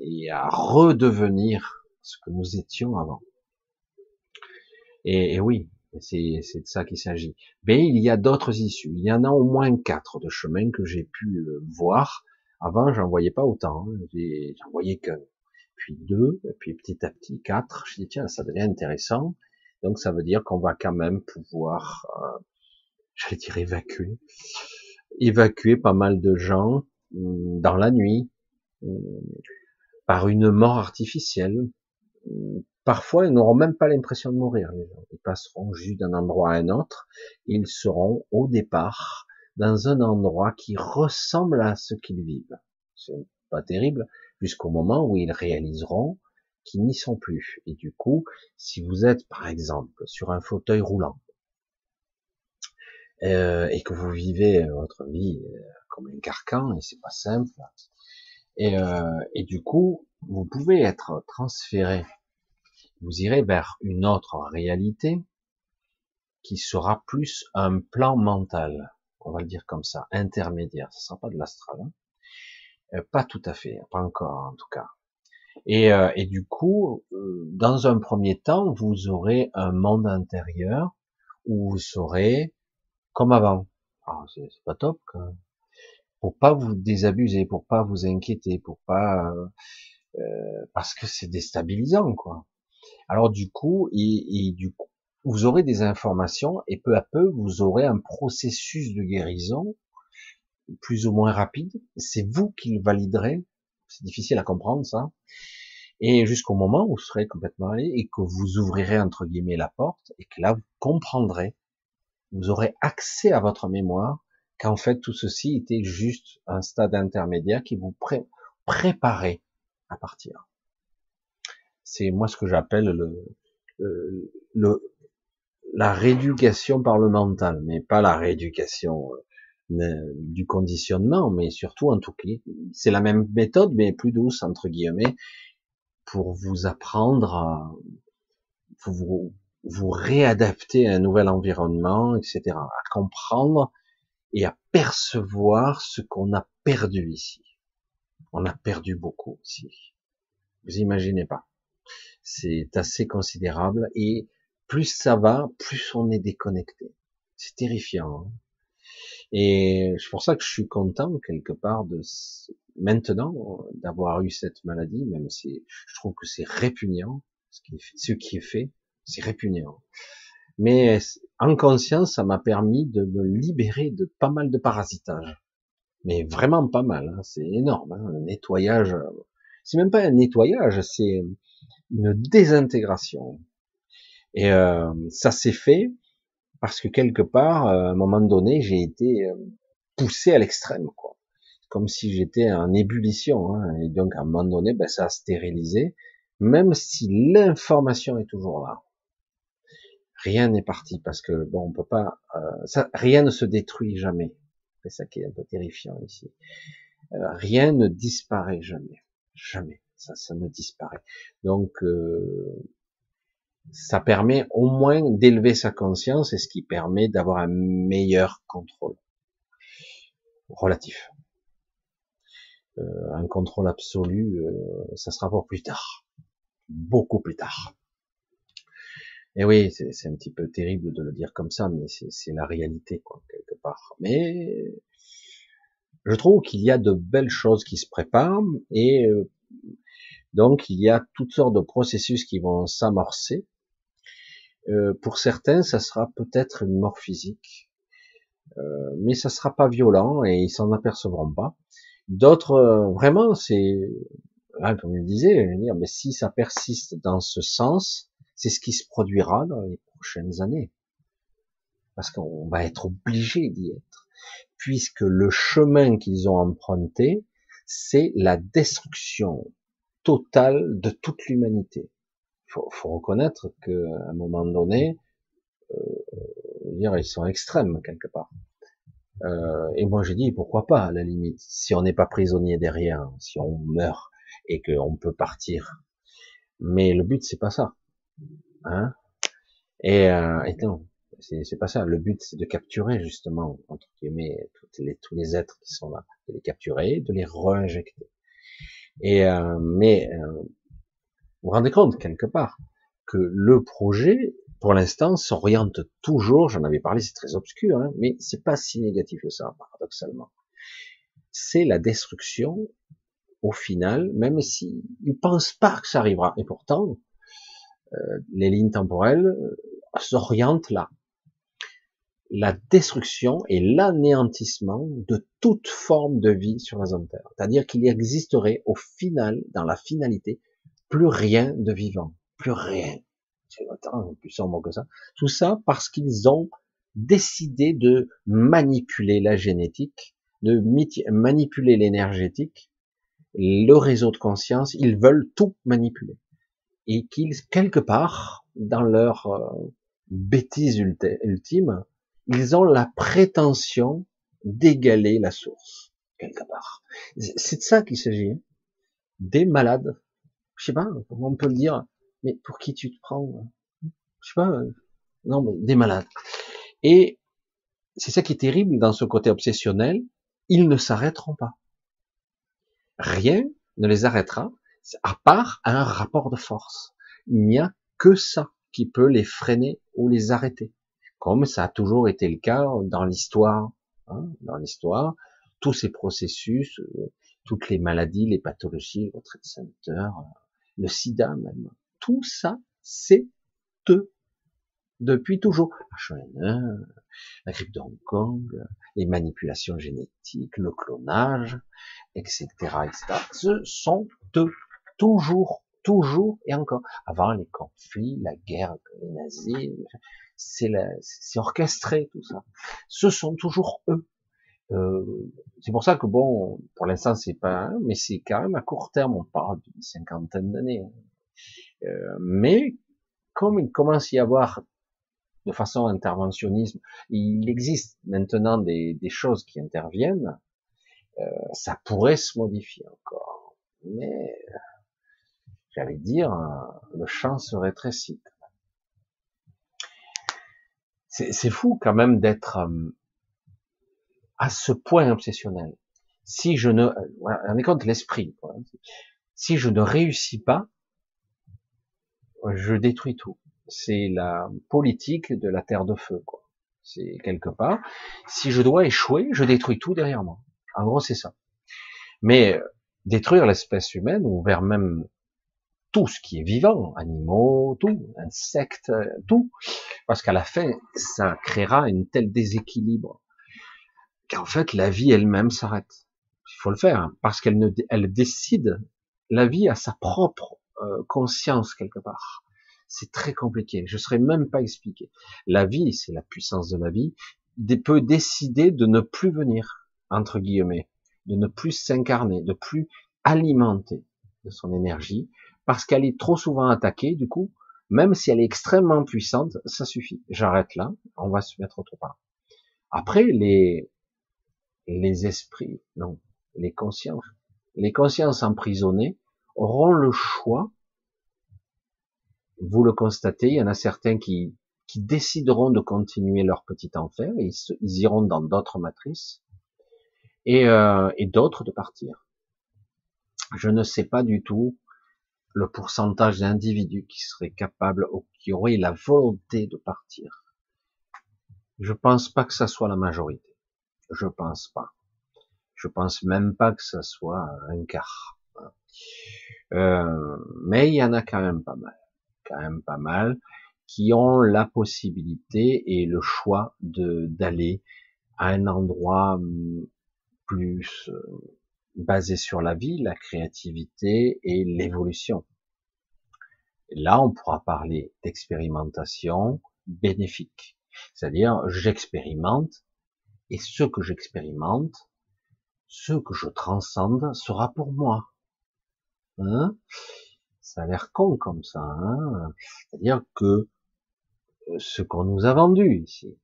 et à redevenir ce que nous étions avant. Et, oui, c'est de ça qu'il s'agit. Mais il y a d'autres issues. Il y en a au moins quatre de chemins que j'ai pu euh, voir. Avant, j'en voyais pas autant. Hein. J'en voyais qu'un. Puis deux, et puis petit à petit quatre. Je dis tiens, ça devient intéressant. Donc ça veut dire qu'on va quand même pouvoir, euh, j'allais dire évacuer, évacuer pas mal de gens hum, dans la nuit, hum, par une mort artificielle. Parfois, ils n'auront même pas l'impression de mourir, les gens. Ils passeront juste d'un endroit à un autre. Ils seront, au départ, dans un endroit qui ressemble à ce qu'ils vivent. C'est pas terrible, jusqu'au moment où ils réaliseront qu'ils n'y sont plus. Et du coup, si vous êtes, par exemple, sur un fauteuil roulant, euh, et que vous vivez votre vie euh, comme un carcan, et c'est pas simple, et, euh, et du coup, vous pouvez être transféré, vous irez vers une autre réalité qui sera plus un plan mental, on va le dire comme ça, intermédiaire. Ce sera pas de l'astral, hein. Euh, pas tout à fait, pas encore en tout cas. Et, euh, et du coup, euh, dans un premier temps, vous aurez un monde intérieur où vous serez comme avant. Ah, c'est pas top. Quoi. Pour pas vous désabuser, pour pas vous inquiéter, pour pas euh, parce que c'est déstabilisant quoi. Alors du coup, et, et, du coup, vous aurez des informations et peu à peu vous aurez un processus de guérison plus ou moins rapide. C'est vous qui le validerez. C'est difficile à comprendre ça. Et jusqu'au moment où vous serez complètement allé et que vous ouvrirez entre guillemets la porte et que là vous comprendrez, vous aurez accès à votre mémoire qu'en fait tout ceci était juste un stade intermédiaire qui vous pré préparait à partir. C'est moi ce que j'appelle le, le, la rééducation par le mental, mais pas la rééducation euh, du conditionnement, mais surtout en tout cas, c'est la même méthode, mais plus douce entre guillemets, pour vous apprendre à vous, vous réadapter à un nouvel environnement, etc., à comprendre et à percevoir ce qu'on a perdu ici. On a perdu beaucoup ici. Vous imaginez pas. C'est assez considérable et plus ça va, plus on est déconnecté. C'est terrifiant. Hein. Et c'est pour ça que je suis content quelque part de maintenant d'avoir eu cette maladie, même si je trouve que c'est répugnant ce qui, est fait, c'est répugnant. Mais en conscience, ça m'a permis de me libérer de pas mal de parasitage. Mais vraiment pas mal, hein. c'est énorme, hein. un nettoyage. C'est même pas un nettoyage, c'est une désintégration. Et euh, ça s'est fait parce que quelque part, à un moment donné, j'ai été euh, poussé à l'extrême, quoi. Comme si j'étais en ébullition. Hein. Et donc, à un moment donné, ben, ça a stérilisé, même si l'information est toujours là. Rien n'est parti parce que bon, on peut pas. Euh, rien ne se détruit jamais. C'est ça qui est un peu terrifiant ici. Euh, rien ne disparaît jamais, jamais. Ça, ne disparaît. Donc, euh, ça permet au moins d'élever sa conscience et ce qui permet d'avoir un meilleur contrôle relatif. Euh, un contrôle absolu, euh, ça sera pour plus tard, beaucoup plus tard. Et oui, c'est un petit peu terrible de le dire comme ça, mais c'est la réalité, quoi, quelque part. Mais je trouve qu'il y a de belles choses qui se préparent et euh, donc il y a toutes sortes de processus qui vont s'amorcer. Euh, pour certains, ça sera peut-être une mort physique, euh, mais ça sera pas violent et ils s'en apercevront pas. D'autres, euh, vraiment, c'est, comme je le disais, dire, mais si ça persiste dans ce sens, c'est ce qui se produira dans les prochaines années, parce qu'on va être obligé d'y être, puisque le chemin qu'ils ont emprunté, c'est la destruction totale de toute l'humanité faut, faut reconnaître qu'à un moment donné, euh, dire, ils sont extrêmes quelque part. Euh, et moi j'ai dit pourquoi pas à la limite, si on n'est pas prisonnier derrière, si on meurt et qu'on peut partir. Mais le but c'est pas ça, hein Et, euh, et non, c'est pas ça. Le but c'est de capturer justement entre guillemets tous les êtres qui sont là, de les capturer, de les réinjecter. Et euh, mais euh, vous vous rendez compte quelque part que le projet, pour l'instant, s'oriente toujours, j'en avais parlé, c'est très obscur, hein, mais c'est pas si négatif que ça, paradoxalement. C'est la destruction, au final, même s'ils ne pensent pas que ça arrivera. Et pourtant, euh, les lignes temporelles euh, s'orientent là. La destruction et l'anéantissement de toute forme de vie sur la zone Terre. C'est-à-dire qu'il existerait au final, dans la finalité, plus rien de vivant, plus rien. C'est plus sombre que ça. Tout ça parce qu'ils ont décidé de manipuler la génétique, de manipuler l'énergétique, le réseau de conscience. Ils veulent tout manipuler et qu'ils quelque part dans leur euh, bêtise ultime, ils ont la prétention d'égaler la source, quelque part. C'est de ça qu'il s'agit. Hein. Des malades. Je sais pas, on peut le dire, mais pour qui tu te prends Je sais pas, euh, non, mais des malades. Et c'est ça qui est terrible dans ce côté obsessionnel, ils ne s'arrêteront pas. Rien ne les arrêtera, à part un rapport de force. Il n'y a que ça qui peut les freiner ou les arrêter, comme ça a toujours été le cas dans l'histoire. Hein, dans l'histoire, tous ces processus, euh, toutes les maladies, les pathologies, le trade center, le sida même, tout ça, c'est eux depuis toujours. La grippe de Hong Kong, les manipulations génétiques, le clonage, etc., etc. Ce sont eux, toujours toujours et encore. Avant les conflits, la guerre, les nazis, c'est orchestré tout ça. Ce sont toujours eux. Euh, c'est pour ça que bon, pour l'instant c'est pas, mais c'est quand même à court terme. On parle d'une cinquantaine d'années. Euh, mais comme il commence à y avoir de façon interventionnisme, il existe maintenant des, des choses qui interviennent. Euh, ça pourrait se modifier encore, mais j'allais dire, euh, le champ se rétrécit. C'est fou quand même d'être euh, à ce point obsessionnel. Si je ne, est compte l'esprit. Si je ne réussis pas, je détruis tout. C'est la politique de la terre de feu, quoi. C'est quelque part. Si je dois échouer, je détruis tout derrière moi. En gros, c'est ça. Mais euh, détruire l'espèce humaine, ou vers même tout ce qui est vivant, animaux, tout, insectes, tout, parce qu'à la fin, ça créera une telle déséquilibre qu'en fait, la vie elle-même s'arrête. Il faut le faire, hein, parce qu'elle ne, elle décide, la vie à sa propre euh, conscience quelque part. C'est très compliqué. Je ne même pas expliquer. La vie, c'est la puissance de la vie, peut décider de ne plus venir, entre guillemets, de ne plus s'incarner, de plus alimenter de son énergie, parce qu'elle est trop souvent attaquée, du coup, même si elle est extrêmement puissante, ça suffit. J'arrête là, on va se mettre autre part. Après, les, les esprits, non, les consciences, les consciences emprisonnées auront le choix. Vous le constatez, il y en a certains qui, qui décideront de continuer leur petit enfer, et ils, iront dans d'autres matrices, euh, et d'autres de partir. Je ne sais pas du tout le pourcentage d'individus qui seraient capables ou qui auraient la volonté de partir. Je pense pas que ça soit la majorité. Je pense pas. Je pense même pas que ça soit un quart. Euh, mais il y en a quand même pas mal, quand même pas mal, qui ont la possibilité et le choix d'aller à un endroit hum, plus euh, basé sur la vie, la créativité et l'évolution. Là, on pourra parler d'expérimentation bénéfique. C'est-à-dire, j'expérimente et ce que j'expérimente, ce que je transcende sera pour moi. Hein? Ça a l'air con comme ça. Hein? C'est-à-dire que euh, ce qu'on nous a vendu ici.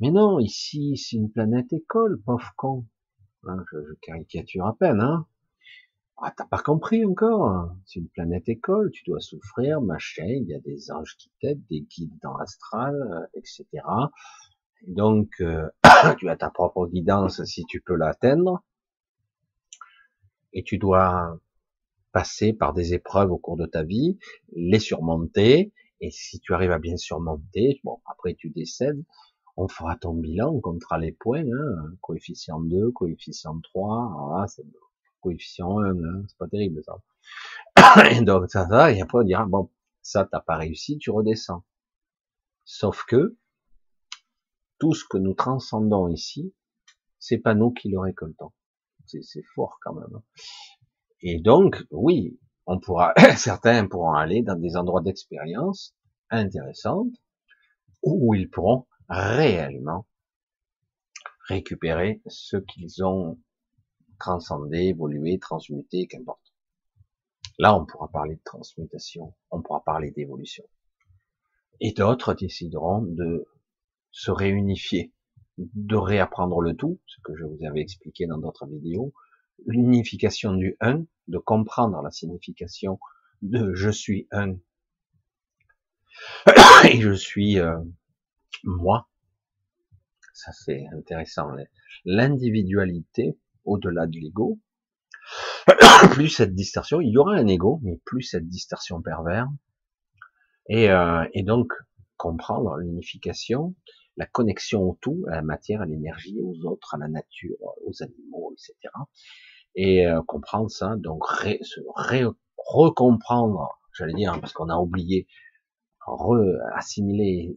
Mais non, ici, c'est une planète école, pauvre con. Hein, je, caricature à peine, hein. Ah, t'as pas compris encore. C'est une planète école, tu dois souffrir, machin, il y a des anges qui t'aident, des guides dans l'astral, euh, etc. donc, euh, tu as ta propre guidance si tu peux l'atteindre. Et tu dois passer par des épreuves au cours de ta vie, les surmonter, et si tu arrives à bien surmonter, bon, après tu décèdes, on fera ton bilan, on comptera les points, hein, coefficient 2, coefficient 3, voilà, c'est coefficient 1, hein, c'est pas terrible ça. Et donc ça va, et après on dira, bon, ça t'as pas réussi, tu redescends. Sauf que, tout ce que nous transcendons ici, c'est pas nous qui le récoltons. C'est fort quand même. Et donc, oui, on pourra, certains pourront aller dans des endroits d'expérience intéressantes où ils pourront réellement récupérer ce qu'ils ont transcendé, évolué, transmuté, qu'importe. Là, on pourra parler de transmutation, on pourra parler d'évolution. Et d'autres décideront de se réunifier, de réapprendre le tout, ce que je vous avais expliqué dans d'autres vidéos, l'unification du un, de comprendre la signification de je suis un et je suis euh, moi. Ça c'est intéressant. L'individualité au-delà de l'ego, plus cette distorsion, il y aura un ego, mais plus cette distorsion pervers, et, euh, et donc comprendre l'unification, la connexion au tout, à la matière, à l'énergie, aux autres, à la nature, aux animaux, etc. Et euh, comprendre ça, donc ré, recomprendre, j'allais dire, parce qu'on a oublié, assimiler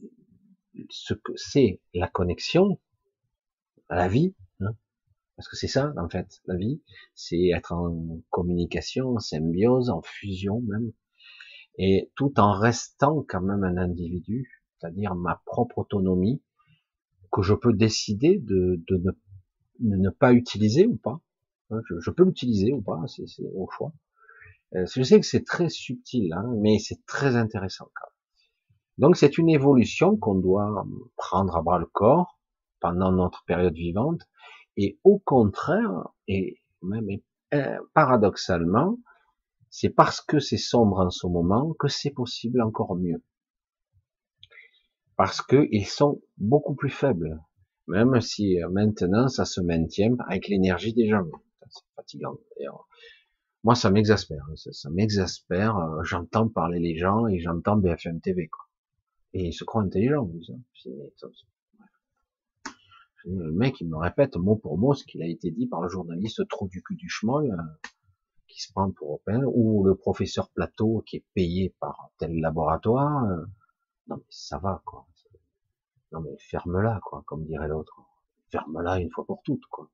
ce que c'est la connexion à la vie, hein, parce que c'est ça, en fait, la vie, c'est être en communication, en symbiose, en fusion même, et tout en restant quand même un individu, c'est-à-dire ma propre autonomie, que je peux décider de, de, ne, pas utiliser ou pas. Hein, je, peux l'utiliser ou pas, c'est au choix. Euh, je sais que c'est très subtil, hein, mais c'est très intéressant quand même. Donc c'est une évolution qu'on doit prendre à bras le corps pendant notre période vivante et au contraire, et même euh, paradoxalement, c'est parce que c'est sombre en ce moment que c'est possible encore mieux. Parce qu'ils sont beaucoup plus faibles. Même si euh, maintenant ça se maintient avec l'énergie des gens. C'est fatigant. Moi, ça m'exaspère. Ça, m'exaspère. Euh, j'entends parler les gens et j'entends BFM TV. Quoi. Et ils se croient intelligents. Le mec, il me répète mot pour mot ce qu'il a été dit par le journaliste trop du cul du chemin, euh, qui se prend pour européen, ou le professeur Plateau qui est payé par tel laboratoire. Euh. non mais ça va, quoi. Non mais ferme-la, quoi, comme dirait l'autre. Ferme-la une fois pour toutes, quoi.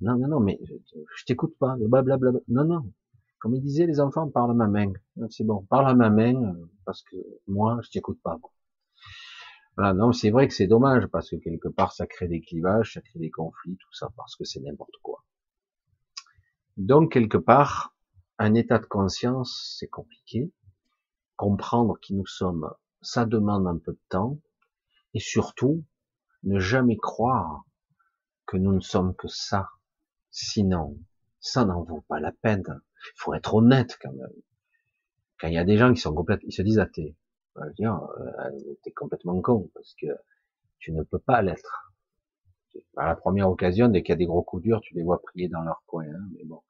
Non, non, non, mais je, t'écoute pas, blablabla. Non, non. Comme il disait, les enfants, parle à ma main. C'est bon, parle à ma main, euh, parce que moi, je t'écoute pas. Voilà, non, c'est vrai que c'est dommage parce que quelque part ça crée des clivages, ça crée des conflits, tout ça parce que c'est n'importe quoi. Donc quelque part, un état de conscience, c'est compliqué. Comprendre qui nous sommes, ça demande un peu de temps. Et surtout, ne jamais croire que nous ne sommes que ça. Sinon, ça n'en vaut pas la peine. Il faut être honnête quand même. Quand il y a des gens qui sont complètement, ils se disent athées, je dire, euh, t'es complètement con, parce que tu ne peux pas l'être. À la première occasion, dès qu'il y a des gros coups durs, tu les vois prier dans leur coin, hein, mais bon.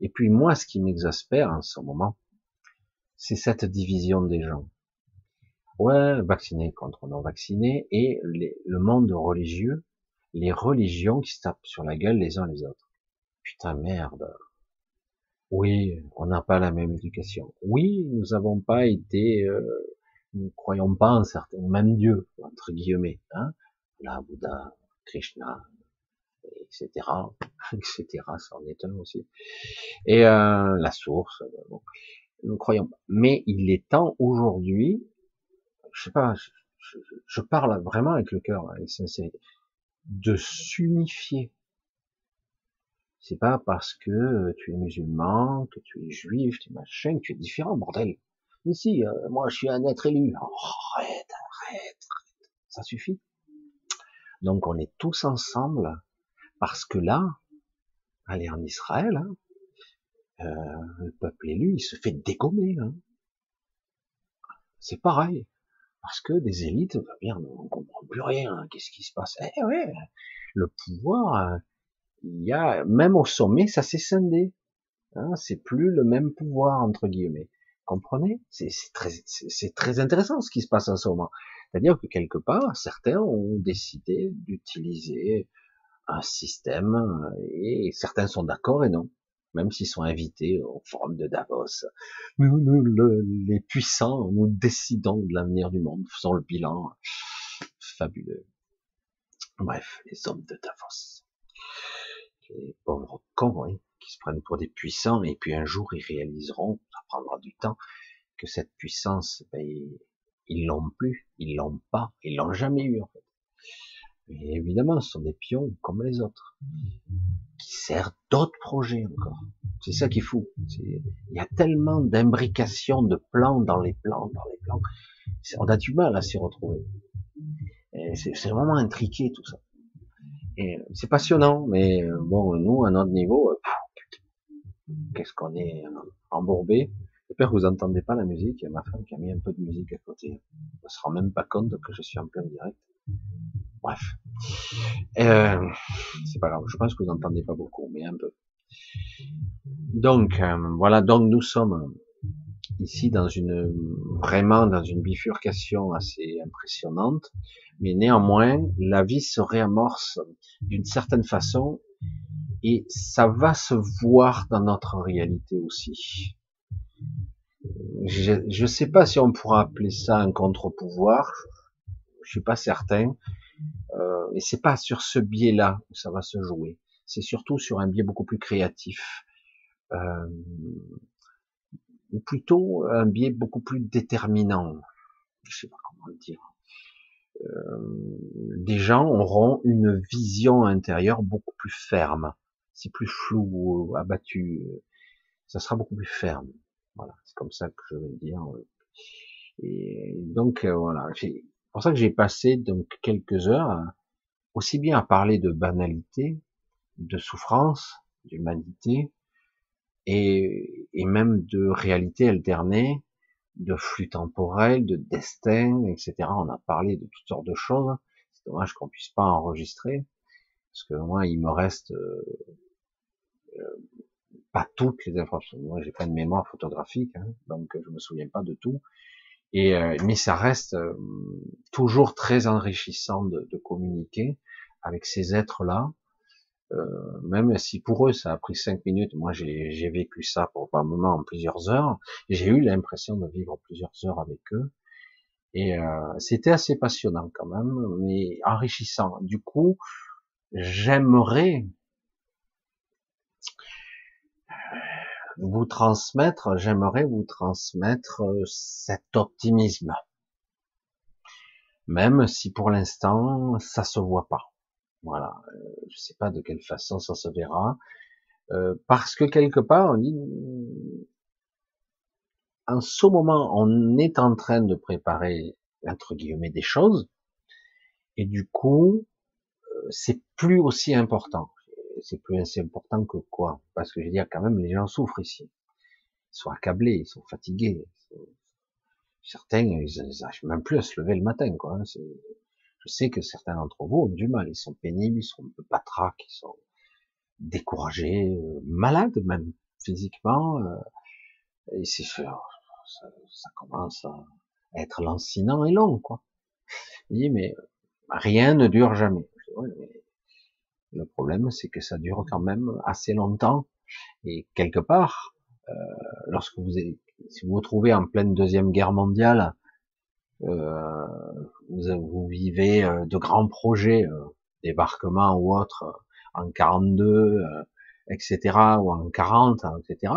Et puis moi, ce qui m'exaspère en ce moment, c'est cette division des gens. Ouais, vaccinés contre non vaccinés, et le monde religieux, les religions qui se tapent sur la gueule les uns les autres. Putain, merde. Oui, on n'a pas la même éducation. Oui, nous n'avons pas été, euh, nous croyons pas en certains, même Dieu, entre guillemets, hein, la Bouddha, Krishna, etc., etc., ça en est un aussi. Et euh, la source, bon, nous croyons pas. Mais il est temps aujourd'hui, je sais pas, je, parle vraiment avec le cœur, avec sincérité, de s'unifier c'est pas parce que euh, tu es musulman, que tu es juif, tu es machin, que tu es différent, bordel. Mais si, euh, moi je suis un être élu. Oh, arrête, arrête, arrête. Ça suffit. Donc on est tous ensemble parce que là, aller en Israël, hein, euh, le peuple élu, il se fait dégommer. Hein. C'est pareil. Parce que des élites, bien, on comprend plus rien. Qu'est-ce qui se passe? Eh ouais, le pouvoir, il y a, même au sommet, ça s'est scindé. Hein, c'est plus le même pouvoir, entre guillemets. Comprenez? C'est très, très intéressant ce qui se passe en ce moment. C'est-à-dire que quelque part, certains ont décidé d'utiliser un système et certains sont d'accord et non, même s'ils sont invités au forum de Davos. Nous, nous les puissants, nous décidons de l'avenir du monde, faisons le bilan. Fabuleux. Bref, les hommes de Davos. Les pauvres cons, hein, qui se prennent pour des puissants, et puis un jour ils réaliseront, ça prendra du temps, que cette puissance, ben, ils l'ont plus, ils l'ont pas, ils l'ont jamais eu en fait. Et évidemment, ce sont des pions comme les autres, qui servent d'autres projets encore. C'est ça qui est fou. Il y a tellement d'imbrication de plans dans les plans, dans les plans. On a du mal à s'y retrouver. C'est vraiment intriqué tout ça. Et c'est passionnant, mais euh, bon, nous, à notre niveau, euh, qu'est-ce qu'on est embourbé. J'espère que vous entendez pas la musique. Il y a ma femme qui a mis un peu de musique à côté. On se rend même pas compte que je suis en plein direct. Bref. Euh, c'est pas grave. Je pense que vous entendez pas beaucoup, mais un peu. Donc, euh, voilà. Donc, nous sommes ici dans une, vraiment dans une bifurcation assez impressionnante. Mais néanmoins, la vie se réamorce d'une certaine façon et ça va se voir dans notre réalité aussi. Je ne sais pas si on pourra appeler ça un contre-pouvoir. Je suis pas certain. Euh, et c'est pas sur ce biais-là où ça va se jouer. C'est surtout sur un biais beaucoup plus créatif. Euh, ou plutôt un biais beaucoup plus déterminant. Je sais pas comment le dire. Euh, des gens auront une vision intérieure beaucoup plus ferme. C'est plus flou, abattu. Ça sera beaucoup plus ferme. Voilà, c'est comme ça que je vais le dire. Et donc euh, voilà, c'est pour ça que j'ai passé donc quelques heures aussi bien à parler de banalité, de souffrance, d'humanité, et, et même de réalité alternée, de flux temporel, de destin, etc. On a parlé de toutes sortes de choses. C'est dommage qu'on puisse pas enregistrer, parce que moi, il me reste euh, euh, pas toutes les informations. Moi, j'ai pas de mémoire photographique, hein, donc je me souviens pas de tout. Et euh, mais ça reste euh, toujours très enrichissant de, de, communiquer avec ces êtres-là, euh, même si pour eux ça a pris cinq minutes. Moi, j'ai vécu ça probablement en plusieurs heures. J'ai eu l'impression de vivre plusieurs heures avec eux. Et c'était assez passionnant quand même, mais enrichissant. Du coup, j'aimerais vous transmettre, j'aimerais vous transmettre euh, cet optimisme. Même si pour l'instant, ça se voit pas. Voilà. Euh, je sais pas de quelle façon ça se verra. Euh, parce que quelque part, on dit, en ce moment, on est en train de préparer, entre guillemets, des choses. Et du coup, c'est plus aussi important c'est plus assez important que quoi? Parce que je veux dire, quand même, les gens souffrent ici. Ils sont accablés, ils sont fatigués. Certains, ils n'arrivent même plus à se lever le matin, quoi. Je sais que certains d'entre vous ont du mal. Ils sont pénibles, ils sont patraques, ils sont découragés, euh, malades même, physiquement. Euh, et c'est ça, ça commence à être lancinant et long, quoi. Il dit, mais rien ne dure jamais. Le problème, c'est que ça dure quand même assez longtemps. Et quelque part, euh, lorsque vous si vous vous trouvez en pleine deuxième guerre mondiale, euh, vous, vivez euh, de grands projets, euh, débarquement ou autre, en 42, etc., ou en 40, etc.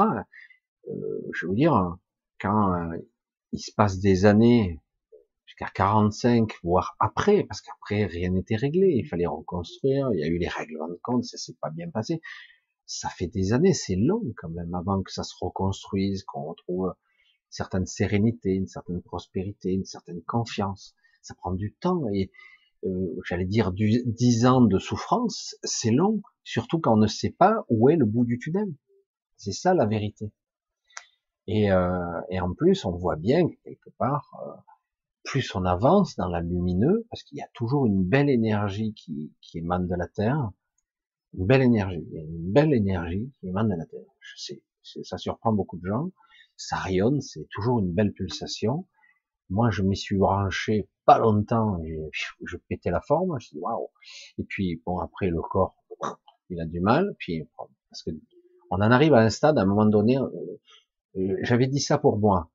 je veux dire, quand il se passe des années jusqu'à 45, voire après, parce qu'après rien n'était réglé, il fallait reconstruire, il y a eu les règlements de compte, ça s'est pas bien passé. Ça fait des années, c'est long quand même avant que ça se reconstruise, qu'on retrouve certaine sérénité, une certaine prospérité, une certaine confiance. Ça prend du temps et euh, j'allais dire du, 10 ans de souffrance, c'est long, surtout quand on ne sait pas où est le bout du tunnel. C'est ça la vérité. Et, euh, et en plus, on voit bien que quelque part, euh, plus on avance dans la lumineux, parce qu'il y a toujours une belle énergie qui, qui émane de la Terre, une belle énergie, il y a une belle énergie qui émane de la Terre. Je sais, ça surprend beaucoup de gens, ça rayonne, c'est toujours une belle pulsation. Moi, je m'y suis branché pas longtemps, je pétais la forme, je dis waouh. Et puis bon, après le corps, il a du mal, puis parce que on en arrive à un stade, à un moment donné, euh, euh, j'avais dit ça pour moi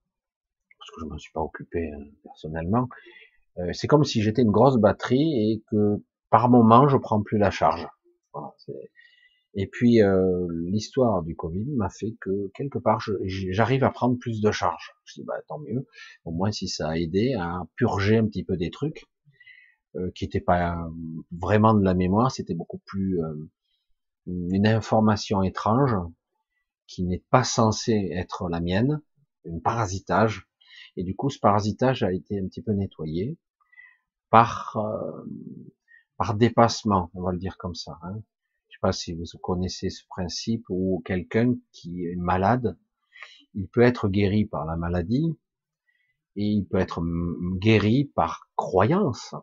parce que je m'en suis pas occupé hein, personnellement. Euh, c'est comme si j'étais une grosse batterie et que par moment, je prends plus la charge. Et puis euh, l'histoire du Covid m'a fait que quelque part, j'arrive à prendre plus de charge. Je dis bah tant mieux. Au moins si ça a aidé à purger un petit peu des trucs euh, qui n'étaient pas vraiment de la mémoire, c'était beaucoup plus euh, une information étrange qui n'est pas censée être la mienne, un parasitage. Et du coup, ce parasitage a été un petit peu nettoyé par euh, par dépassement, on va le dire comme ça. Hein. Pas si vous connaissez ce principe où quelqu'un qui est malade, il peut être guéri par la maladie et il peut être guéri par croyance,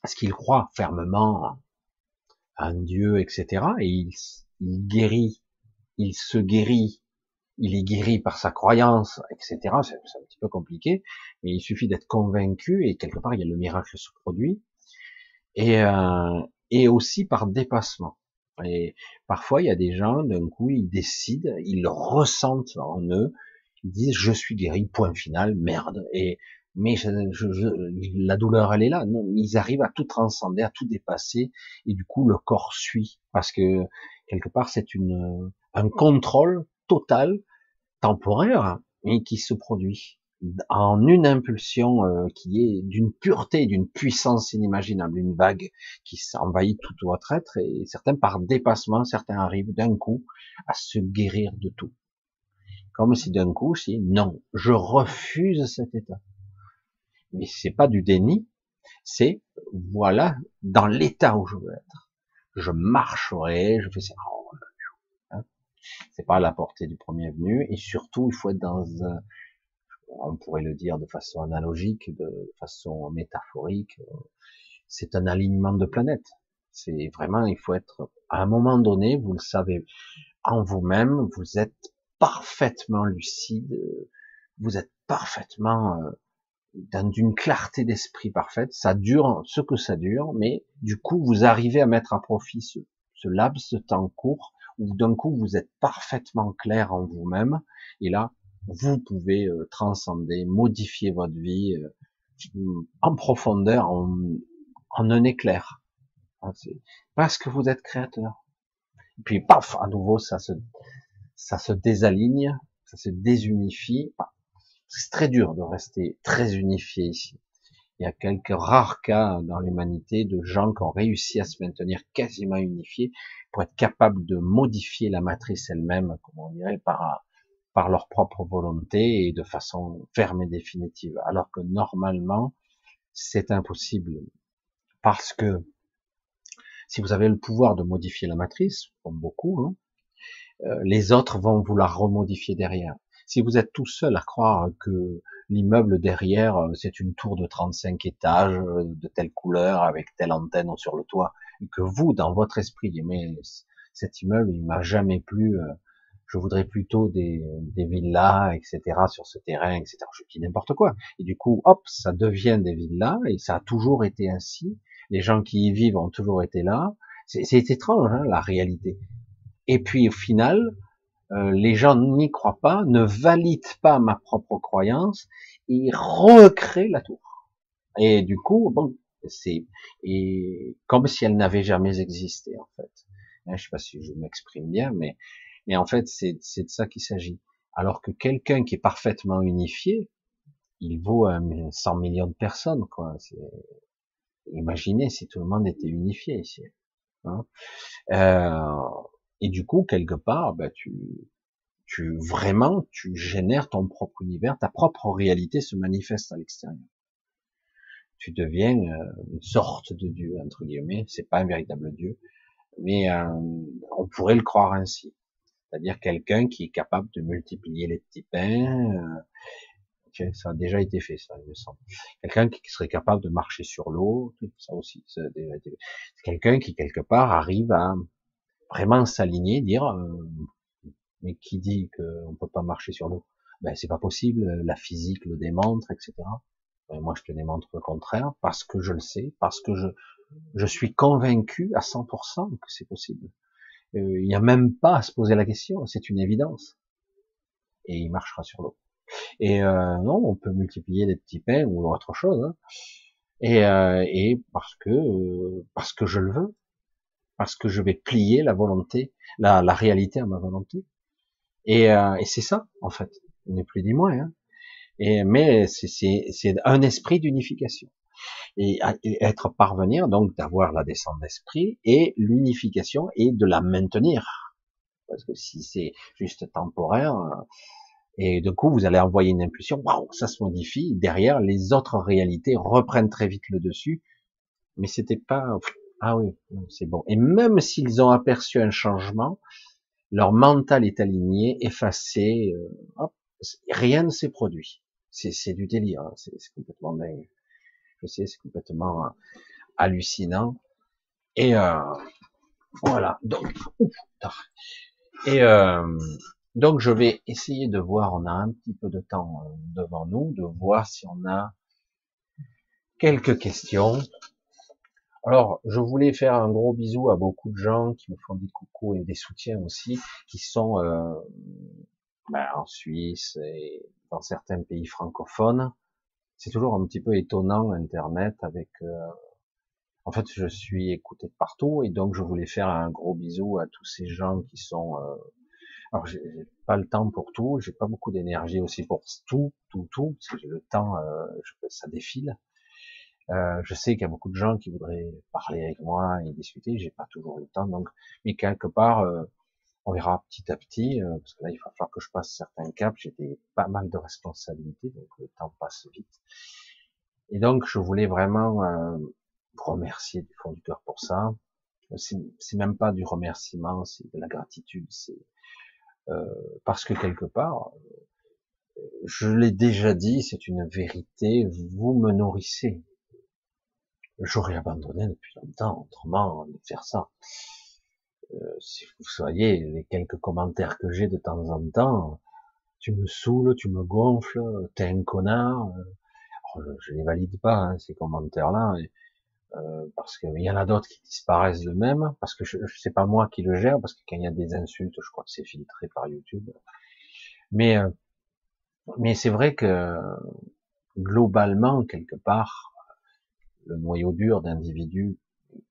parce qu'il croit fermement à un Dieu, etc. Et il, guérit, il se guérit il est guéri par sa croyance, etc. C'est un petit peu compliqué, mais il suffit d'être convaincu et quelque part il y a le miracle se produit. Et, euh, et aussi par dépassement. Et parfois il y a des gens d'un coup ils décident, ils ressentent en eux, ils disent je suis guéri, point final, merde. Et mais je, la douleur elle est là. Non, ils arrivent à tout transcender, à tout dépasser, et du coup le corps suit parce que quelque part c'est une un contrôle total, temporaire, mais qui se produit en une impulsion euh, qui est d'une pureté, d'une puissance inimaginable, une vague qui s'envahit tout votre être, et certains par dépassement, certains arrivent d'un coup à se guérir de tout. Comme si d'un coup, si non, je refuse cet état. Mais c'est pas du déni, c'est voilà dans l'état où je veux être. Je marcherai, je fais ça. C'est pas à la portée du premier venu. Et surtout, il faut être dans un, on pourrait le dire de façon analogique, de façon métaphorique. C'est un alignement de planètes. C'est vraiment, il faut être, à un moment donné, vous le savez, en vous-même, vous êtes parfaitement lucide, vous êtes parfaitement euh, dans une clarté d'esprit parfaite. Ça dure ce que ça dure, mais du coup, vous arrivez à mettre à profit ce, ce laps de temps court où d'un coup vous êtes parfaitement clair en vous-même, et là, vous pouvez euh, transcender, modifier votre vie euh, en profondeur, en, un éclair. Ah, parce que vous êtes créateur. Et puis, paf, à nouveau, ça se, ça se désaligne, ça se désunifie. C'est très dur de rester très unifié ici. Il y a quelques rares cas dans l'humanité de gens qui ont réussi à se maintenir quasiment unifiés pour être capables de modifier la matrice elle-même, comme on dirait, par, par leur propre volonté et de façon ferme et définitive. Alors que normalement, c'est impossible. Parce que si vous avez le pouvoir de modifier la matrice, comme beaucoup, hein, euh, les autres vont vous la remodifier derrière. Si vous êtes tout seul à croire que l'immeuble derrière, euh, c'est une tour de 35 étages, euh, de telle couleur, avec telle antenne sur le toit, et que vous, dans votre esprit, mais cet immeuble, il m'a jamais plu, je voudrais plutôt des, des villas, etc., sur ce terrain, etc. Je dis n'importe quoi. Et du coup, hop, ça devient des villas, et ça a toujours été ainsi. Les gens qui y vivent ont toujours été là. C'est étrange, hein, la réalité. Et puis, au final, euh, les gens n'y croient pas, ne valident pas ma propre croyance, et recréent la tour. Et du coup, bon, c'est et comme si elle n'avait jamais existé en fait. Hein, je sais pas si je m'exprime bien, mais mais en fait c'est de ça qu'il s'agit. Alors que quelqu'un qui est parfaitement unifié, il vaut un 100 millions de personnes quoi. Imaginez si tout le monde était unifié ici. Hein. Euh, et du coup, quelque part, bah, tu, tu vraiment, tu génères ton propre univers, ta propre réalité se manifeste à l'extérieur. Tu deviens euh, une sorte de Dieu entre guillemets. C'est pas un véritable Dieu, mais euh, on pourrait le croire ainsi. C'est-à-dire quelqu'un qui est capable de multiplier les petits pains. Euh, ça a déjà été fait, ça, il me semble. Quelqu'un qui serait capable de marcher sur l'eau, ça aussi, ça a déjà été fait. Quelqu'un qui quelque part arrive à vraiment s'aligner, dire euh, mais qui dit qu'on peut pas marcher sur l'eau? Ben c'est pas possible, la physique le démontre, etc. Ben, moi je te démontre le contraire parce que je le sais, parce que je je suis convaincu à 100% que c'est possible. Euh, il n'y a même pas à se poser la question, c'est une évidence. Et il marchera sur l'eau. Et euh, non, on peut multiplier des petits pains ou autre chose. Hein. et, euh, et parce que euh, parce que je le veux, parce que je vais plier la volonté, la, la réalité à ma volonté. Et, euh, et c'est ça, en fait, n'est plus ni moins. Hein. Et mais c'est un esprit d'unification et, être parvenir donc d'avoir la descente d'esprit et l'unification et de la maintenir. Parce que si c'est juste temporaire, et de coup vous allez envoyer une impulsion, waouh, ça se modifie. Derrière, les autres réalités reprennent très vite le dessus. Mais c'était pas, ah oui, c'est bon. Et même s'ils ont aperçu un changement, leur mental est aligné, effacé, euh, rien ne s'est produit. C'est du délire, hein. c'est complètement dingue. Je sais, c'est complètement euh, hallucinant. Et euh, voilà. Donc, et euh, donc je vais essayer de voir. On a un petit peu de temps euh, devant nous, de voir si on a quelques questions. Alors, je voulais faire un gros bisou à beaucoup de gens qui me font des coucous et des soutiens aussi, qui sont euh, ben, en Suisse et dans certains pays francophones c'est toujours un petit peu étonnant Internet avec. Euh, en fait, je suis écouté de partout et donc je voulais faire un gros bisou à tous ces gens qui sont. Euh... Alors, j'ai pas le temps pour tout, j'ai pas beaucoup d'énergie aussi pour tout, tout, tout, parce que j'ai le temps, euh, ça défile. Euh, je sais qu'il y a beaucoup de gens qui voudraient parler avec moi et discuter, j'ai pas toujours le temps, donc, mais quelque part, euh, on verra petit à petit, euh, parce que là, il va falloir que je passe certains caps. J'ai pas mal de responsabilités, donc le temps passe vite. Et donc, je voulais vraiment euh, remercier du fond du cœur pour ça. C'est même pas du remerciement, c'est de la gratitude. C'est euh, parce que quelque part, je l'ai déjà dit, c'est une vérité. Vous me nourrissez. J'aurais abandonné depuis longtemps, autrement, de faire ça. Euh, si vous soyez les quelques commentaires que j'ai de temps en temps, tu me saoules, tu me gonfles, t'es un connard. Euh, je, ne les valide pas hein, ces commentaires-là, euh, parce qu'il y en a d'autres qui disparaissent de même, parce que je, je sais pas moi qui le gère, parce que quand il y a des insultes, je crois que c'est filtré par YouTube. Mais mais c'est vrai que globalement quelque part, le noyau dur d'individus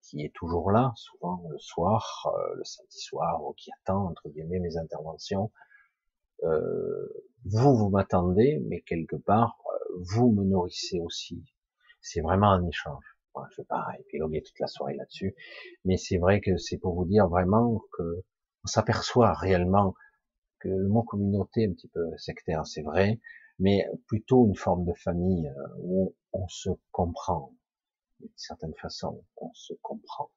qui est toujours là, souvent le soir, euh, le samedi soir, ou qui attend entre guillemets mes interventions. Euh, vous, vous m'attendez, mais quelque part, euh, vous me nourrissez aussi. C'est vraiment un échange. Je vais pas épiloguer toute la soirée là-dessus, mais c'est vrai que c'est pour vous dire vraiment que on s'aperçoit réellement que le mot communauté est un petit peu sectaire, c'est vrai, mais plutôt une forme de famille où on se comprend, d'une certaine façon, on se comprend.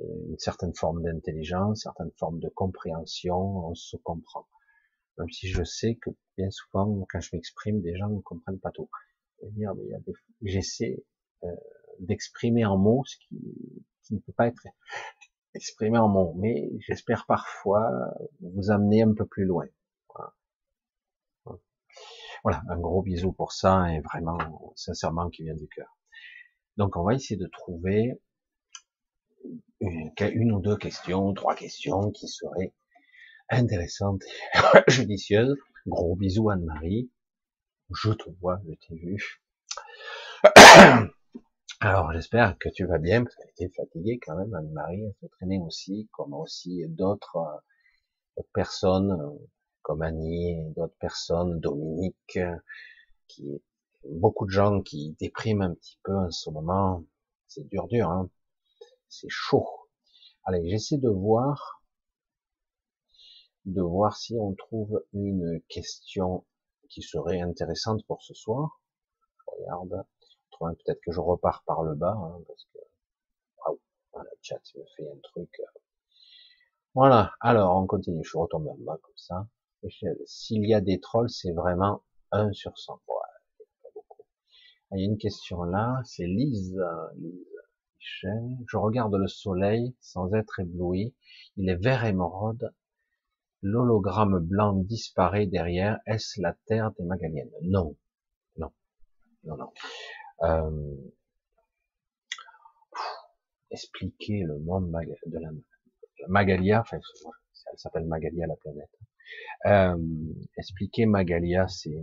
Euh, une certaine forme d'intelligence, certaine forme de compréhension, on se comprend. Même si je sais que bien souvent, quand je m'exprime, des gens ne comprennent pas tout. J'essaie euh, d'exprimer en mots ce qui, ne peut pas être exprimé en mots, mais j'espère parfois vous amener un peu plus loin. Voilà, un gros bisou pour ça et vraiment, sincèrement, qui vient du cœur. Donc on va essayer de trouver une, ou deux questions, trois questions qui seraient intéressantes et judicieuses. Gros bisous Anne-Marie. Je te vois, je t'ai vu. Alors j'espère que tu vas bien, parce qu'elle était fatiguée quand même, Anne-Marie, elle se traînait aussi, comme aussi d'autres personnes, comme Annie, d'autres personnes, Dominique, qui beaucoup de gens qui dépriment un petit peu en ce moment. C'est dur, dur, hein. C'est chaud. Allez, j'essaie de voir, de voir si on trouve une question qui serait intéressante pour ce soir. Je regarde. Peut-être que je repars par le bas, hein, parce que, waouh, le chat me fait un truc. Voilà. Alors, on continue. Je retombe en bas comme ça. S'il y a des trolls, c'est vraiment 1 sur 100. Il y a une question là, c'est Lise, Lise Michel. Je regarde le soleil sans être ébloui. Il est vert émeraude. L'hologramme blanc disparaît derrière. Est-ce la terre des Magaliennes Non. Non. Non, non. Euh... Expliquer le monde de la, Magalia, enfin, elle s'appelle Magalia la planète. Euh, expliquer Magalia, c'est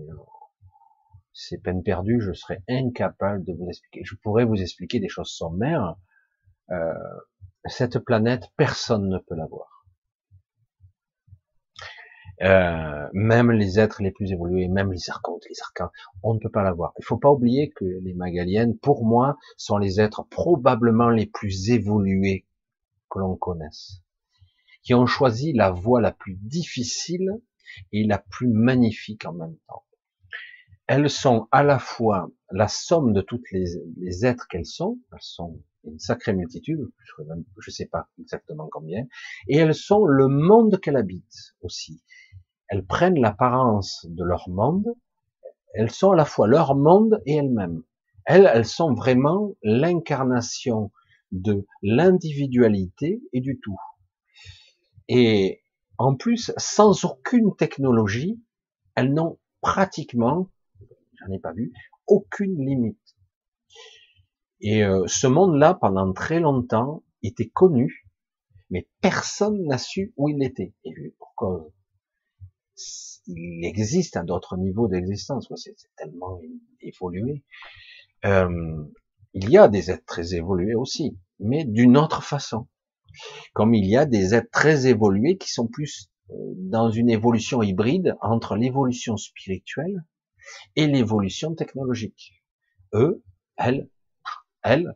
c'est peine perdue, je serais incapable de vous expliquer. Je pourrais vous expliquer des choses sommaires. Euh, cette planète, personne ne peut la voir. Euh, même les êtres les plus évolués, même les archontes, les arcans, on ne peut pas la voir. Il faut pas oublier que les Magaliennes, pour moi, sont les êtres probablement les plus évolués que l'on connaisse, qui ont choisi la voie la plus difficile et la plus magnifique en même temps elles sont à la fois la somme de toutes les, êtres qu'elles sont, elles sont une sacrée multitude, je ne sais pas exactement combien, et elles sont le monde qu'elles habitent aussi. Elles prennent l'apparence de leur monde, elles sont à la fois leur monde et elles-mêmes. Elles, elles sont vraiment l'incarnation de l'individualité et du tout. Et en plus, sans aucune technologie, elles n'ont pratiquement j'en pas vu, aucune limite. Et euh, ce monde-là, pendant très longtemps, était connu, mais personne n'a su où il était. Et pourquoi il existe à d'autres niveaux d'existence, c'est tellement évolué. Euh, il y a des êtres très évolués aussi, mais d'une autre façon. Comme il y a des êtres très évolués qui sont plus euh, dans une évolution hybride entre l'évolution spirituelle et l'évolution technologique. Eux, elles, elles,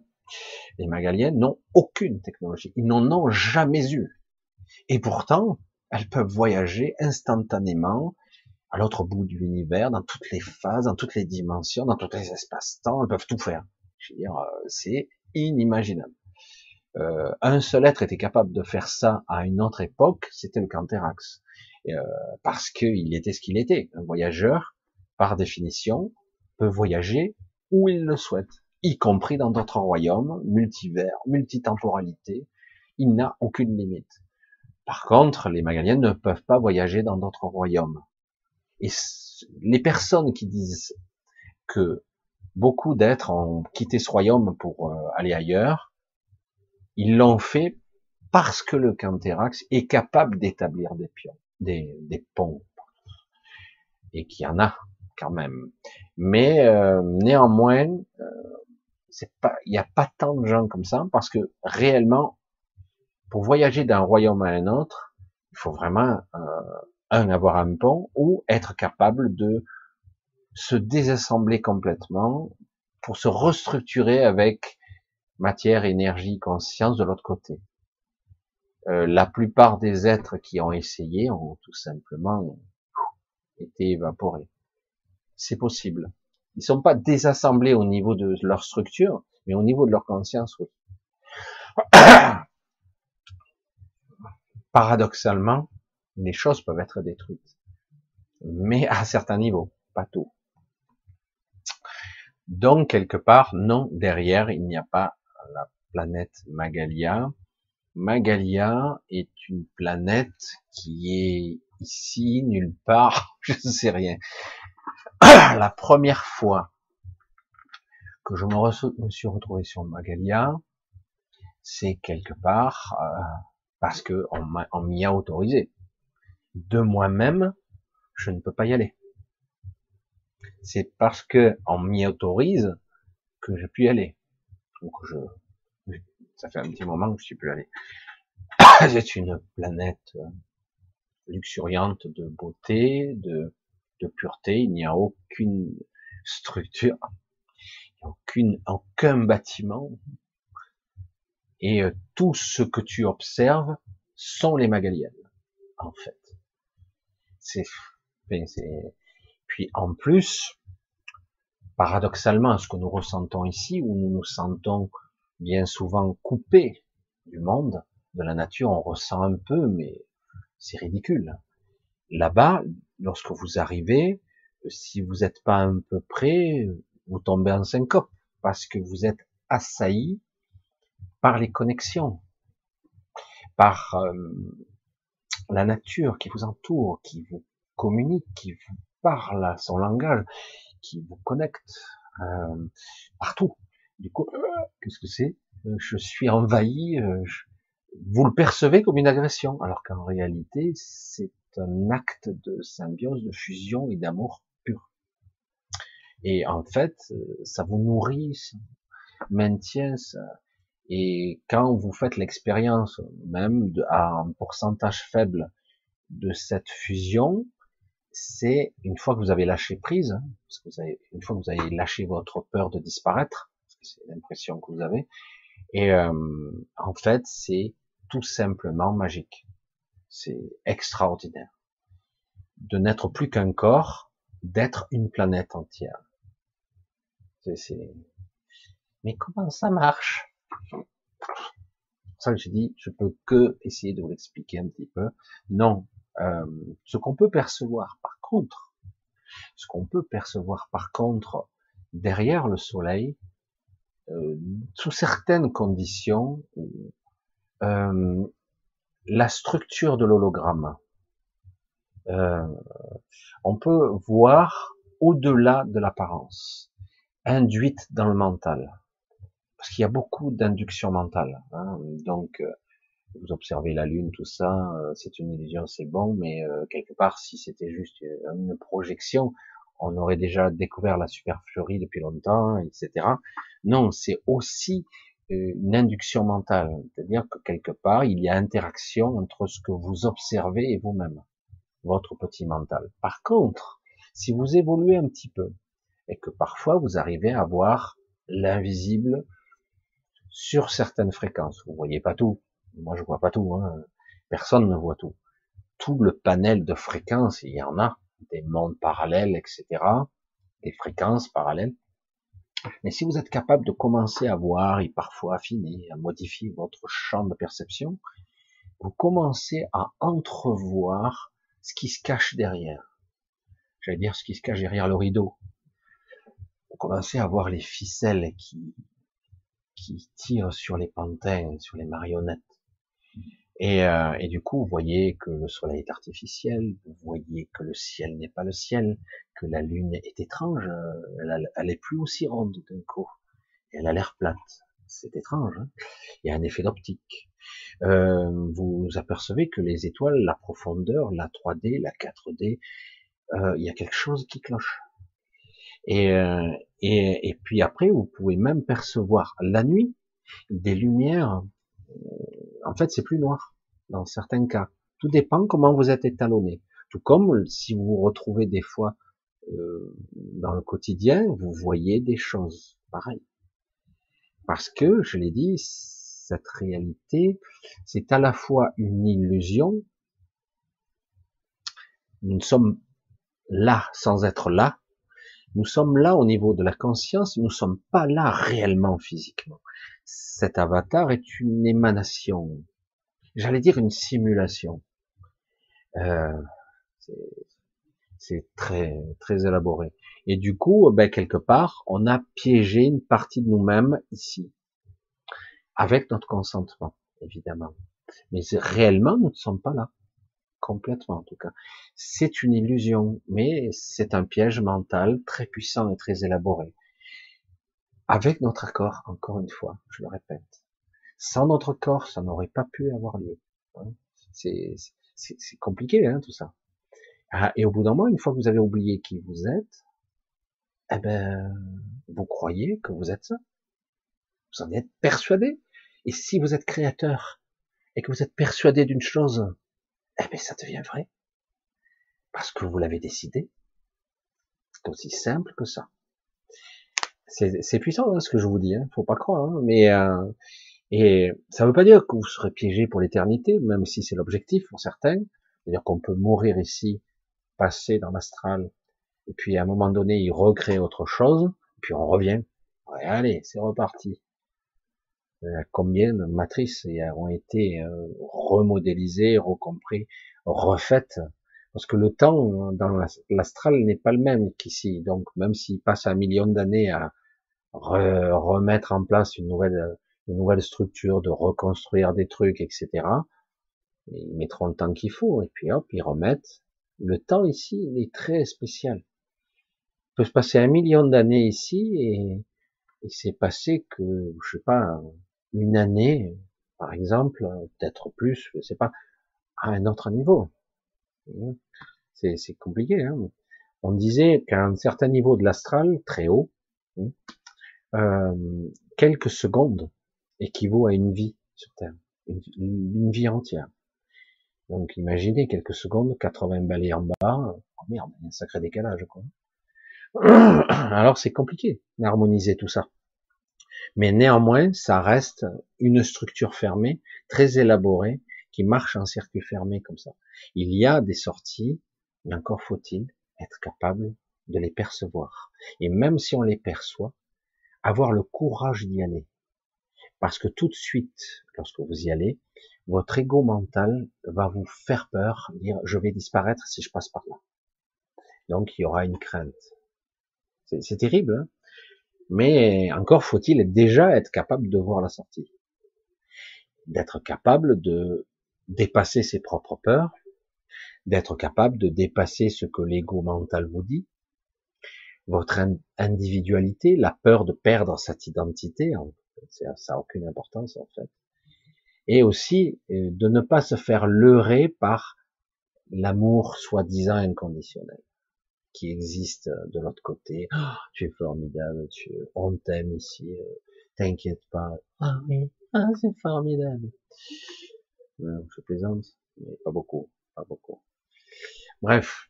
les Magaliennes n'ont aucune technologie. Ils n'en ont jamais eu. Et pourtant, elles peuvent voyager instantanément à l'autre bout de l'univers, dans toutes les phases, dans toutes les dimensions, dans tous les espaces-temps. Elles peuvent tout faire. Je veux dire, euh, c'est inimaginable. Euh, un seul être était capable de faire ça à une autre époque, c'était le Canthérax. Euh, parce qu'il était ce qu'il était, un voyageur par définition, peut voyager où il le souhaite, y compris dans d'autres royaumes, multivers, multitemporalité. Il n'a aucune limite. Par contre, les Magaliens ne peuvent pas voyager dans d'autres royaumes. Et les personnes qui disent que beaucoup d'êtres ont quitté ce royaume pour euh, aller ailleurs, ils l'ont fait parce que le Canthérax est capable d'établir des pions, des, des ponts, et qu'il y en a quand même. Mais euh, néanmoins, euh, il n'y a pas tant de gens comme ça parce que réellement, pour voyager d'un royaume à un autre, il faut vraiment euh, un avoir un pont ou être capable de se désassembler complètement pour se restructurer avec matière, énergie, conscience de l'autre côté. la plupart des êtres qui ont essayé ont tout simplement été évaporés c'est possible. Ils sont pas désassemblés au niveau de leur structure, mais au niveau de leur conscience, oui. Paradoxalement, les choses peuvent être détruites, mais à certains niveaux, pas tout. Donc, quelque part, non, derrière, il n'y a pas la planète Magalia. Magalia est une planète qui est ici, nulle part, je ne sais rien. La première fois que je me, suis retrouvé sur Magalia, c'est quelque part euh, parce que on m'y a autorisé. De moi-même, je ne peux pas y aller. C'est parce que on m'y autorise que je puis y aller. Donc je, ça fait un petit moment que je suis plus allé. C'est une planète euh, luxuriante de beauté, de de pureté, il n'y a aucune structure, aucune, aucun bâtiment, et euh, tout ce que tu observes sont les Magaliennes, en fait. C'est, puis en plus, paradoxalement, ce que nous ressentons ici, où nous nous sentons bien souvent coupés du monde, de la nature, on ressent un peu, mais c'est ridicule. Là-bas, lorsque vous arrivez, si vous n'êtes pas un peu près, vous tombez en syncope parce que vous êtes assailli par les connexions, par euh, la nature qui vous entoure, qui vous communique, qui vous parle à son langage, qui vous connecte euh, partout. Du coup, euh, qu'est-ce que c'est? Je suis envahi. vous le percevez comme une agression, alors qu'en réalité, c'est un acte de symbiose, de fusion et d'amour pur. Et en fait, ça vous nourrit, ça maintient ça. Et quand vous faites l'expérience, même de, à un pourcentage faible de cette fusion, c'est une fois que vous avez lâché prise, hein, parce que vous avez, une fois que vous avez lâché votre peur de disparaître, c'est l'impression que vous avez, et euh, en fait, c'est tout simplement magique. C'est extraordinaire de n'être plus qu'un corps, d'être une planète entière. C'est, Mais comment ça marche? Ça que j'ai dit, je peux que essayer de vous l'expliquer un petit peu. Non, euh, ce qu'on peut percevoir par contre, ce qu'on peut percevoir par contre derrière le soleil, euh, sous certaines conditions, euh, la structure de l'hologramme, euh, on peut voir au-delà de l'apparence, induite dans le mental, parce qu'il y a beaucoup d'induction mentale. Hein. donc, euh, vous observez la lune, tout ça, euh, c'est une illusion, c'est bon, mais euh, quelque part, si c'était juste une projection, on aurait déjà découvert la superflurie depuis longtemps, etc. Non, c'est aussi une induction mentale, c'est-à-dire que quelque part, il y a interaction entre ce que vous observez et vous-même, votre petit mental. Par contre, si vous évoluez un petit peu, et que parfois vous arrivez à voir l'invisible sur certaines fréquences, vous voyez pas tout, moi, je vois pas tout. Hein. Personne ne voit tout. Tout le panel de fréquences, il y en a. Des mondes parallèles, etc. Des fréquences parallèles. Mais si vous êtes capable de commencer à voir et parfois affiner, à modifier votre champ de perception, vous commencez à entrevoir ce qui se cache derrière. J'allais dire ce qui se cache derrière le rideau. Vous commencez à voir les ficelles qui, qui tirent sur les pantins, sur les marionnettes. Et, euh, et, du coup, vous voyez que le soleil est artificiel, vous voyez que le ciel n'est pas le ciel, que la lune est étrange, elle, elle est plus aussi ronde d'un coup, elle a l'air plate. C'est étrange. Hein il y a un effet d'optique. Euh, vous apercevez que les étoiles, la profondeur, la 3D, la 4D, euh, il y a quelque chose qui cloche. Et, euh, et, et puis après, vous pouvez même percevoir la nuit des lumières en fait, c'est plus noir dans certains cas. Tout dépend comment vous êtes étalonné. Tout comme si vous vous retrouvez des fois euh, dans le quotidien, vous voyez des choses pareilles. Parce que, je l'ai dit, cette réalité, c'est à la fois une illusion. Nous ne sommes là sans être là. Nous sommes là au niveau de la conscience, nous ne sommes pas là réellement physiquement cet avatar est une émanation, j'allais dire une simulation. Euh, c'est très très élaboré. Et du coup, ben, quelque part, on a piégé une partie de nous-mêmes ici, avec notre consentement, évidemment. Mais réellement, nous ne sommes pas là, complètement en tout cas. C'est une illusion, mais c'est un piège mental très puissant et très élaboré avec notre accord, encore une fois, je le répète. Sans notre corps, ça n'aurait pas pu avoir lieu. Hein. C'est compliqué, hein, tout ça. Ah, et au bout d'un moment, une fois que vous avez oublié qui vous êtes, eh ben, vous croyez que vous êtes ça. Vous en êtes persuadé. Et si vous êtes créateur et que vous êtes persuadé d'une chose, eh ben, ça devient vrai. Parce que vous l'avez décidé. C'est aussi simple que ça c'est puissant hein, ce que je vous dis, hein, faut pas croire. Hein, mais euh, et ça veut pas dire que vous serez piégé pour l'éternité, même si c'est l'objectif pour certains. C'est-à-dire qu'on peut mourir ici, passer dans l'astral, et puis à un moment donné, il recrée autre chose, puis on revient. Allez, c'est reparti. Euh, combien de matrices ont été euh, remodélisées, recompris, refaites parce que le temps dans l'astral n'est pas le même qu'ici. Donc même s'il passe un million d'années à remettre en place une nouvelle, une nouvelle structure, de reconstruire des trucs, etc., ils mettront le temps qu'il faut, et puis hop, ils remettent. Le temps ici, il est très spécial. Il peut se passer un million d'années ici, et, il s'est passé que, je sais pas, une année, par exemple, peut-être plus, je sais pas, à un autre niveau. C'est compliqué. Hein On disait qu'à un certain niveau de l'astral, très haut, hein, euh, quelques secondes équivaut à une vie sur Terre, une, vie entière. Donc imaginez quelques secondes, 80 balais en bas, oh merde, un sacré décalage quoi. Alors c'est compliqué d'harmoniser tout ça. Mais néanmoins, ça reste une structure fermée, très élaborée, qui marche en circuit fermé comme ça. Il y a des sorties, mais encore faut-il être capable de les percevoir. Et même si on les perçoit, avoir le courage d'y aller. Parce que tout de suite, lorsque vous y allez, votre ego mental va vous faire peur, dire je vais disparaître si je passe par là. Donc il y aura une crainte. C'est terrible, hein? Mais encore faut-il déjà être capable de voir la sortie, d'être capable de dépasser ses propres peurs, d'être capable de dépasser ce que l'ego mental vous dit, votre individualité, la peur de perdre cette identité, ça n'a aucune importance en fait, et aussi euh, de ne pas se faire leurrer par l'amour soi-disant inconditionnel qui existe de l'autre côté. Oh, tu es formidable, tu, on t'aime ici, euh, t'inquiète pas. Ah oui, ah, c'est formidable. je plaisante, mais pas beaucoup, pas beaucoup. Bref.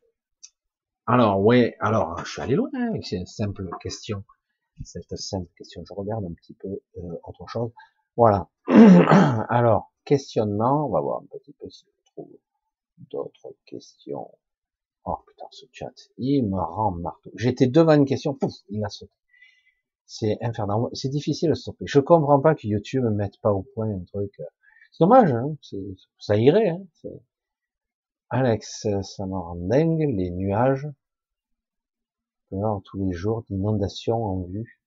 Alors, ouais, alors, je suis allé loin avec cette simple question. Cette simple question. Je regarde un petit peu euh, autre chose. Voilà. alors, questionnement, on va voir un petit peu si je trouve d'autres questions. Oh putain, ce chat, il me rend marteau. J'étais devant une question, pouf, il a sauté. C'est infernal. C'est difficile de stopper. Je comprends pas que YouTube ne mette pas au point un truc. Euh, c'est dommage, hein ça irait. Hein Alex, ça me rend dingue, les nuages. tous les jours d'inondations en vue.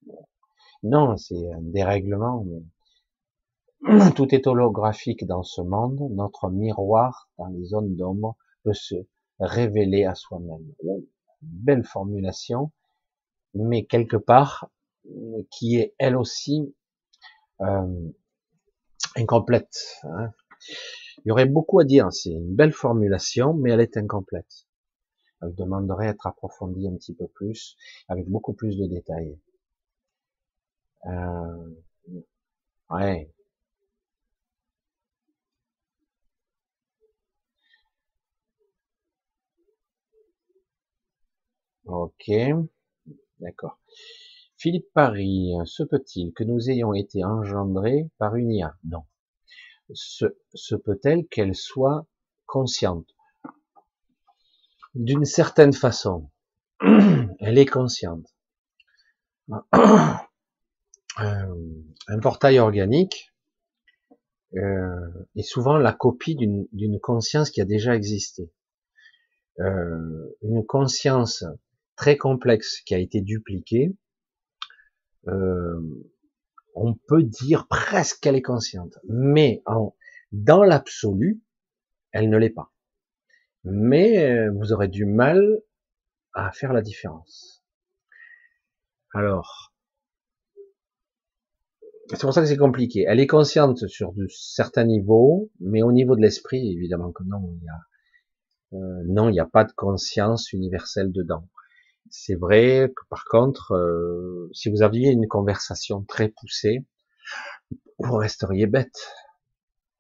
Non, c'est un dérèglement, mais tout est holographique dans ce monde. Notre miroir dans les zones d'ombre peut se révéler à soi-même. Belle formulation, mais quelque part qui est elle aussi euh, incomplète. Hein. Il y aurait beaucoup à dire. C'est une belle formulation, mais elle est incomplète. Elle demanderait être approfondie un petit peu plus, avec beaucoup plus de détails. Euh, ouais, Ok, d'accord. Philippe Paris, se peut-il que nous ayons été engendrés par une IA Non. Se, peut-elle qu'elle soit consciente? D'une certaine façon, elle est consciente. Euh, un portail organique euh, est souvent la copie d'une conscience qui a déjà existé. Euh, une conscience très complexe qui a été dupliqué, euh, on peut dire presque qu'elle est consciente, mais en, dans l'absolu, elle ne l'est pas. Mais euh, vous aurez du mal à faire la différence. Alors, c'est pour ça que c'est compliqué. Elle est consciente sur de certains niveaux, mais au niveau de l'esprit, évidemment que non, il a, euh, non, il n'y a pas de conscience universelle dedans. C'est vrai que par contre, euh, si vous aviez une conversation très poussée, vous resteriez bête,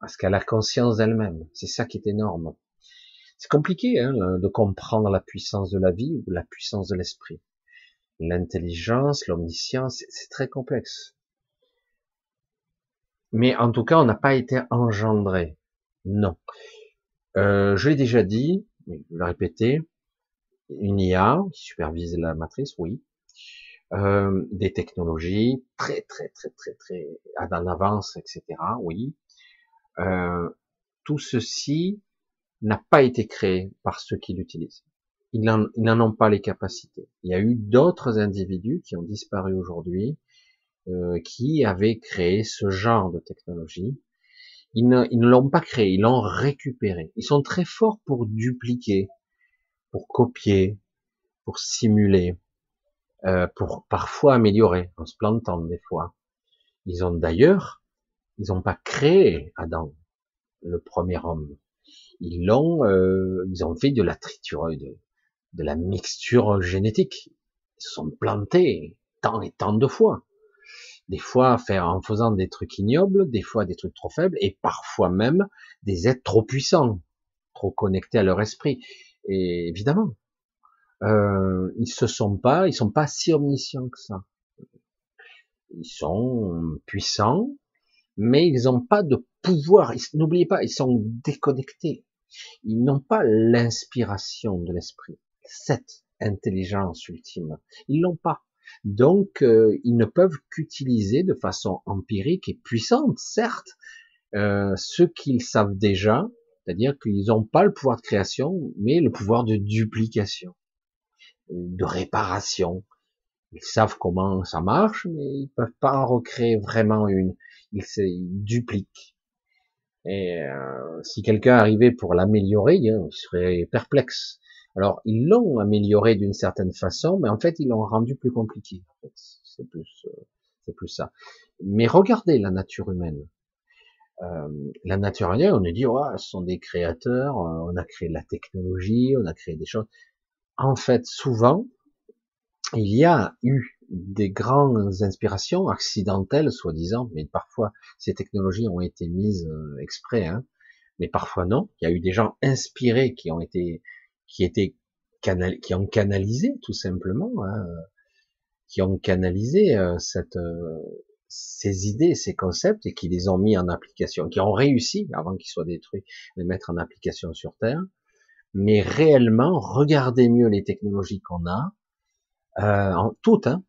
parce qu'elle a conscience d'elle-même. C'est ça qui est énorme. C'est compliqué hein, de comprendre la puissance de la vie ou la puissance de l'esprit. L'intelligence, l'omniscience, c'est très complexe. Mais en tout cas, on n'a pas été engendré. Non. Euh, je l'ai déjà dit, mais je vais le répéter, une IA qui supervise la matrice, oui. Euh, des technologies très très très très très en avance, etc. Oui. Euh, tout ceci n'a pas été créé par ceux qui l'utilisent. Ils n'en ont pas les capacités. Il y a eu d'autres individus qui ont disparu aujourd'hui, euh, qui avaient créé ce genre de technologie. Ils ne, ils ne l'ont pas créé, ils l'ont récupéré. Ils sont très forts pour dupliquer, pour copier, pour simuler, euh, pour parfois améliorer, en se plantant des fois. Ils ont d'ailleurs, ils n'ont pas créé Adam, le premier homme. Ils l'ont, euh, ils ont fait de la triture, de, de la mixture génétique. Ils se sont plantés tant et tant de fois. Des fois faire en faisant des trucs ignobles, des fois des trucs trop faibles, et parfois même des êtres trop puissants, trop connectés à leur esprit. Et évidemment, euh, ils se sont pas, ils sont pas si omniscients que ça. Ils sont puissants, mais ils n'ont pas de pouvoir. N'oubliez pas, ils sont déconnectés. Ils n'ont pas l'inspiration de l'esprit, cette intelligence ultime. Ils l'ont pas. Donc, euh, ils ne peuvent qu'utiliser de façon empirique et puissante, certes, euh, ce qu'ils savent déjà, c'est-à-dire qu'ils n'ont pas le pouvoir de création, mais le pouvoir de duplication, de réparation. Ils savent comment ça marche, mais ils peuvent pas en recréer vraiment une. Ils, se, dupliquent. Et euh, si quelqu'un arrivait pour l'améliorer, il serait perplexe. Alors, ils l'ont amélioré d'une certaine façon, mais en fait, ils l'ont rendu plus compliqué. C'est plus, euh, c'est plus ça. Mais regardez la nature humaine. Euh, la nature on nous dit, oh, ce sont des créateurs, euh, on a créé la technologie, on a créé des choses. En fait, souvent, il y a eu des grandes inspirations accidentelles, soi-disant, mais parfois ces technologies ont été mises euh, exprès, hein, mais parfois non. Il y a eu des gens inspirés qui ont été qui étaient qui ont canalisé tout simplement, hein, qui ont canalisé euh, cette, euh, ces idées, ces concepts et qui les ont mis en application, qui ont réussi avant qu'ils soient détruits, les mettre en application sur Terre. Mais réellement, regardez mieux les technologies qu'on a, euh, en toutes, hein,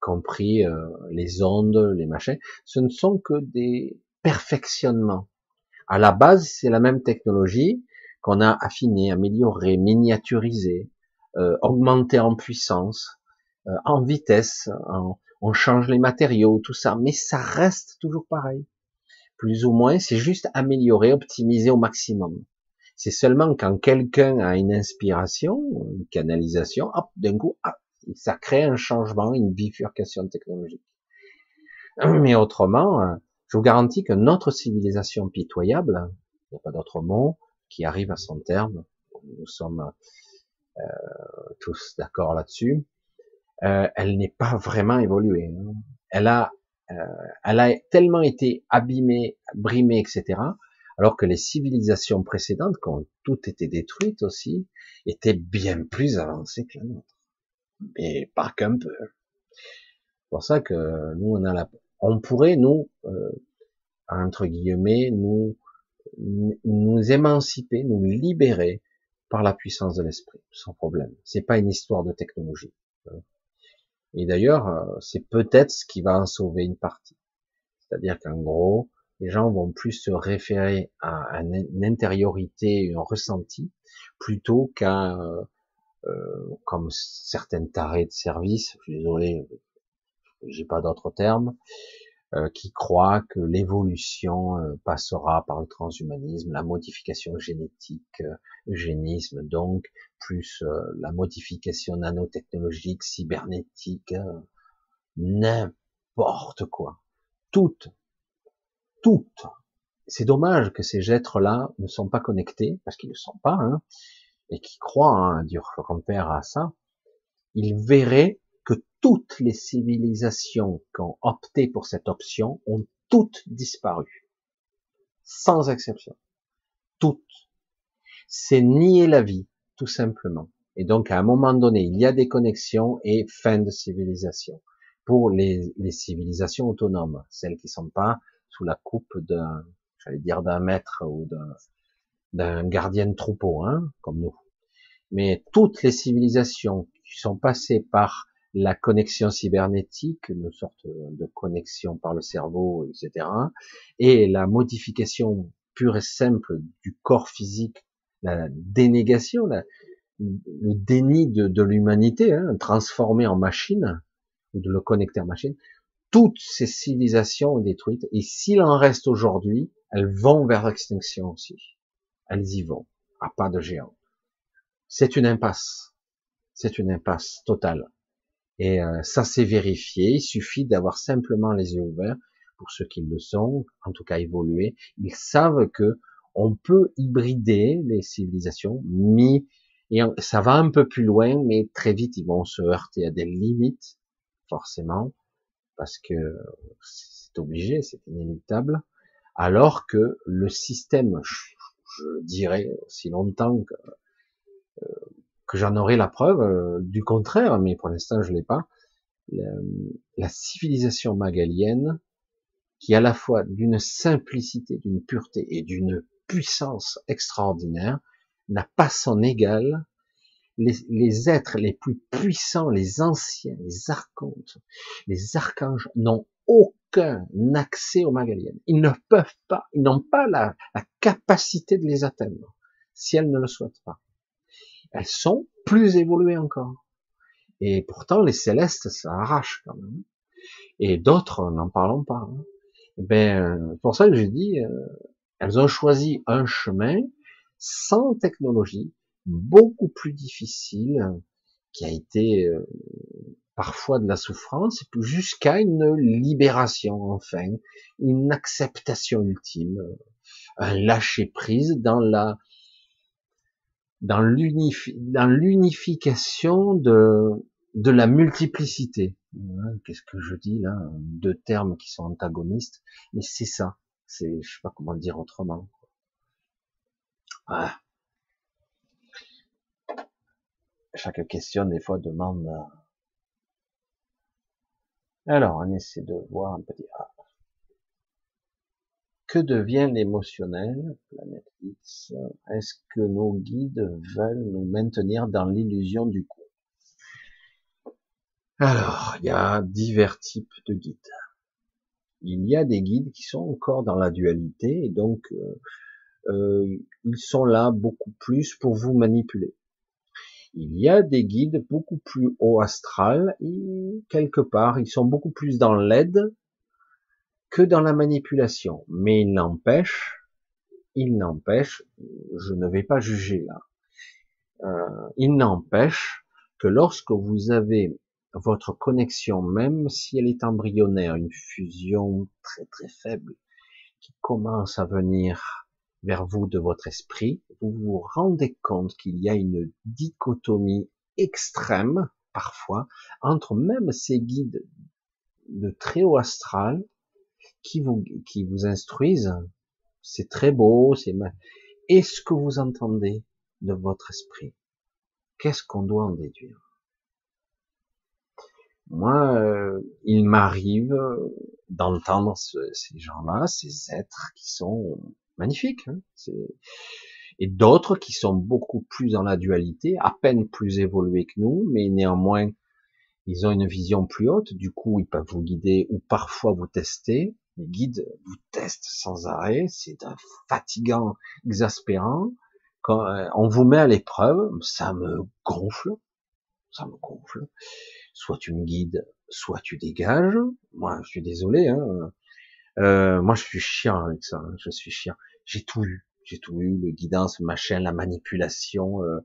compris euh, les ondes, les machins, ce ne sont que des perfectionnements. À la base, c'est la même technologie, qu'on a affiné, amélioré, miniaturisé, euh, augmenté en puissance, euh, en vitesse, on change les matériaux, tout ça, mais ça reste toujours pareil. Plus ou moins, c'est juste amélioré, optimisé au maximum. C'est seulement quand quelqu'un a une inspiration, une canalisation, hop, d'un coup, ça crée un changement, une bifurcation technologique. Mais autrement, euh, je vous garantis que notre civilisation pitoyable, il n'y a pas d'autre mot, qui arrive à son terme. Nous sommes euh, tous d'accord là-dessus. Euh, elle n'est pas vraiment évoluée. Hein. Elle a, euh, elle a tellement été abîmée, brimée, etc. Alors que les civilisations précédentes, qui ont toutes été détruites aussi, étaient bien plus avancées que la nôtre. Mais pas qu'un peu. C'est pour ça que nous, on a la, on pourrait nous, euh, entre guillemets, nous nous émanciper, nous libérer par la puissance de l'esprit, sans problème. C'est pas une histoire de technologie. Et d'ailleurs, euh, c'est peut-être ce qui va en sauver une partie. C'est-à-dire qu'en gros, les gens vont plus se référer à une intériorité, un ressenti, plutôt qu'à, euh, euh, comme certaines tarées de service, je suis désolé, j'ai pas d'autres termes, euh, qui croit que l'évolution euh, passera par le transhumanisme, la modification génétique, euh, eugénisme donc, plus la modification nanotechnologique, cybernétique, n'importe quoi. Toutes, toutes. C'est dommage que ces êtres-là ne sont pas connectés, parce qu'ils ne sont pas, hein, et qui croient, hein, Dieu compère à ça, ils verraient toutes les civilisations qui ont opté pour cette option ont toutes disparu. Sans exception. Toutes. C'est nier la vie, tout simplement. Et donc, à un moment donné, il y a des connexions et fin de civilisation. Pour les, civilisations autonomes, celles qui sont pas sous la coupe d'un, j'allais dire d'un maître ou d'un gardien de troupeau, hein, comme nous. Mais toutes les civilisations qui sont passées par la connexion cybernétique, une sorte de connexion par le cerveau, etc., et la modification pure et simple du corps physique, la dénégation, le déni de, l'humanité, hein, transformé en machine, ou de le connecter en machine, toutes ces civilisations détruites, et s'il en reste aujourd'hui, elles vont vers l'extinction aussi. Elles y vont, à pas de géant. C'est une impasse. C'est une impasse totale. Et euh, ça s'est vérifié. Il suffit d'avoir simplement les yeux ouverts pour ceux qui le sont, en tout cas évoluer. Ils savent que on peut hybrider les civilisations, mi Et ça va un peu plus loin, mais très vite, ils vont se heurter à des limites, forcément, parce que c'est obligé, c'est inéluctable. Alors que le système, je, dirais aussi longtemps que, euh, que j'en aurai la preuve euh, du contraire, mais pour l'instant je l'ai pas. La, la, civilisation magalienne, qui à la fois d'une simplicité, d'une pureté et d'une puissance extraordinaire, n'a pas son égal. Les, les, êtres les plus puissants, les anciens, les archontes, les archanges n'ont aucun accès aux Magaliennes. Ils ne peuvent pas, ils n'ont pas la, la, capacité de les atteindre, si elles ne le souhaitent pas. Elles sont plus évoluées encore. Et pourtant, les célestes, ça arrache quand même. Et d'autres, n'en parlons pas. Hein. Eh ben, pour ça que j'ai dit, euh, elles ont choisi un chemin sans technologie, beaucoup plus difficile, qui a été euh, parfois de la souffrance, jusqu'à une libération, enfin, une acceptation ultime, un lâcher prise dans la dans l'unification de de la multiplicité. Qu'est-ce que je dis là Deux termes qui sont antagonistes, mais c'est ça. C'est, je sais pas comment le dire autrement. Ah. Chaque question, des fois, demande. Euh, alors, on essaie de voir un petit. Ah. Que devient l'émotionnel, planète X? Est-ce que nos guides veulent nous maintenir dans l'illusion du coup? Alors, il y a divers types de guides. Il y a des guides qui sont encore dans la dualité et donc euh, euh, ils sont là beaucoup plus pour vous manipuler. Il y a des guides beaucoup plus haut astral et quelque part ils sont beaucoup plus dans l'aide que dans la manipulation. Mais il n'empêche, il n'empêche, je ne vais pas juger là. Euh, il n'empêche que lorsque vous avez votre connexion, même si elle est embryonnaire, une fusion très très faible qui commence à venir vers vous de votre esprit, vous vous rendez compte qu'il y a une dichotomie extrême, parfois, entre même ces guides de très haut astral qui vous, qui vous instruisent. C'est très beau, c'est est ce que vous entendez de votre esprit. Qu'est-ce qu'on doit en déduire? Moi, euh, il m'arrive d'entendre ces gens-là, ces êtres qui sont magnifique. Hein et d'autres qui sont beaucoup plus dans la dualité, à peine plus évolués que nous, mais néanmoins, ils ont une vision plus haute, du coup, ils peuvent vous guider ou parfois vous tester. Les guides vous testent sans arrêt, c'est fatigant, exaspérant. Quand euh, on vous met à l'épreuve, ça me gonfle, ça me gonfle. Soit tu me guides, soit tu dégages. Moi, je suis désolé, hein. Euh, moi, je suis chiant avec ça. Hein. Je suis chiant. J'ai tout eu. J'ai tout eu. Le guidance, machin, la manipulation. Euh,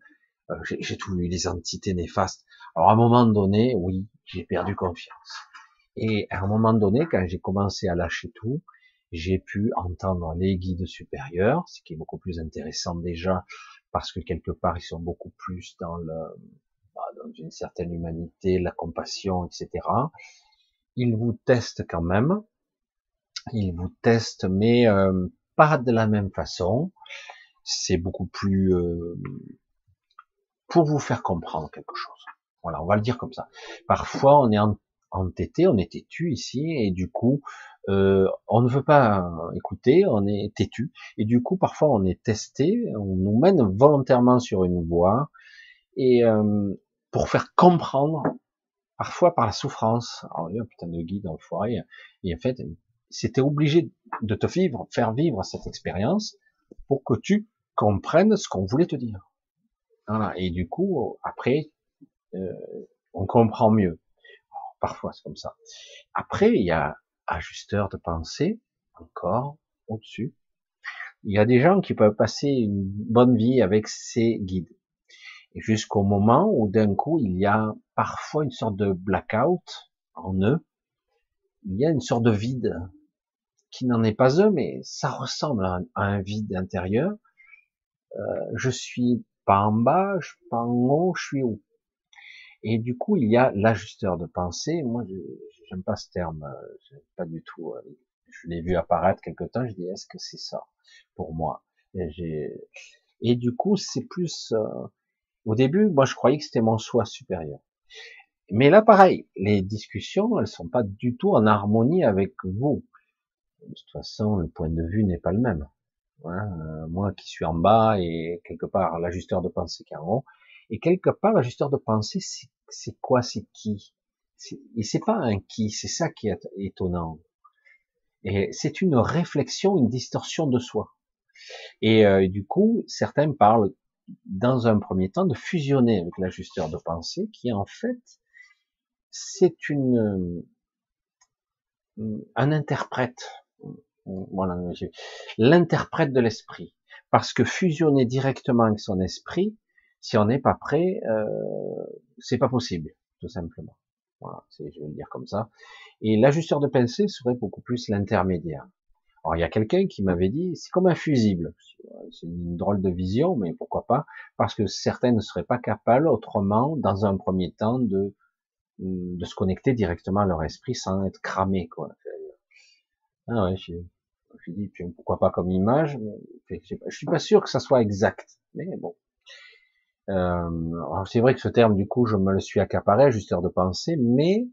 euh j'ai tout eu. Les entités néfastes. Alors, à un moment donné, oui, j'ai perdu confiance. Et à un moment donné, quand j'ai commencé à lâcher tout, j'ai pu entendre les guides supérieurs, ce qui est beaucoup plus intéressant déjà, parce que quelque part, ils sont beaucoup plus dans le, bah, dans une certaine humanité, la compassion, etc. Ils vous testent quand même, il vous teste, mais euh, pas de la même façon. C'est beaucoup plus euh, pour vous faire comprendre quelque chose. Voilà, on va le dire comme ça. Parfois, on est entêté, on est têtu ici, et du coup, euh, on ne veut pas écouter, on est têtu, et du coup, parfois, on est testé, on nous mène volontairement sur une voie, et pour faire comprendre, parfois par la souffrance. Alors, il y a un putain de guide enfoiré, et en fait, c'était obligé de te vivre, faire vivre cette expérience pour que tu comprennes ce qu'on voulait te dire. Voilà. Et du coup, après, euh, on comprend mieux. parfois, c'est comme ça. Après, il y a ajusteur de pensée, encore au-dessus. Il y a des gens qui peuvent passer une bonne vie avec ces guides. Jusqu'au moment où d'un coup, il y a parfois une sorte de blackout en eux. Il y a une sorte de vide qui n'en est pas un, mais ça ressemble à un, vide intérieur. Euh, je suis pas en bas, je suis pas en haut, je suis où? Et du coup, il y a l'ajusteur de pensée. Moi, j'aime pas ce terme, euh, pas du tout. Euh, je l'ai vu apparaître quelque temps. Je dis, est-ce que c'est ça pour moi? Et, et, du coup, c'est plus. Euh, au début, moi, je croyais que c'était mon soi supérieur. Mais là, pareil, les discussions, elles sont pas du tout en harmonie avec vous. De toute façon, le point de vue n'est pas le même. Euh, moi qui suis en bas et quelque part l'ajusteur de pensée qui est en haut. Et quelque part, l'ajusteur de pensée, c'est quoi, c'est qui? Et c'est pas un qui, c'est ça qui est étonnant. Et c'est une réflexion, une distorsion de soi. Et euh, du coup, certains parlent dans un premier temps de fusionner avec l'ajusteur de pensée, qui en fait, c'est une euh, un interprète l'interprète de l'esprit. Parce que fusionner directement avec son esprit, si on n'est pas prêt, euh, c'est pas possible, tout simplement. Voilà, je vais le dire comme ça. Et l'ajusteur de pensée serait beaucoup plus l'intermédiaire. Alors il y a quelqu'un qui m'avait dit, c'est comme un fusible. C'est une drôle de vision, mais pourquoi pas? Parce que certains ne seraient pas capables autrement, dans un premier temps, de de se connecter directement à leur esprit sans être cramé, quoi. Ah ouais, je, je dis, pourquoi pas comme image, mais je suis pas sûr que ça soit exact, mais bon. Euh, c'est vrai que ce terme, du coup, je me le suis accaparé, ajusteur de pensée, mais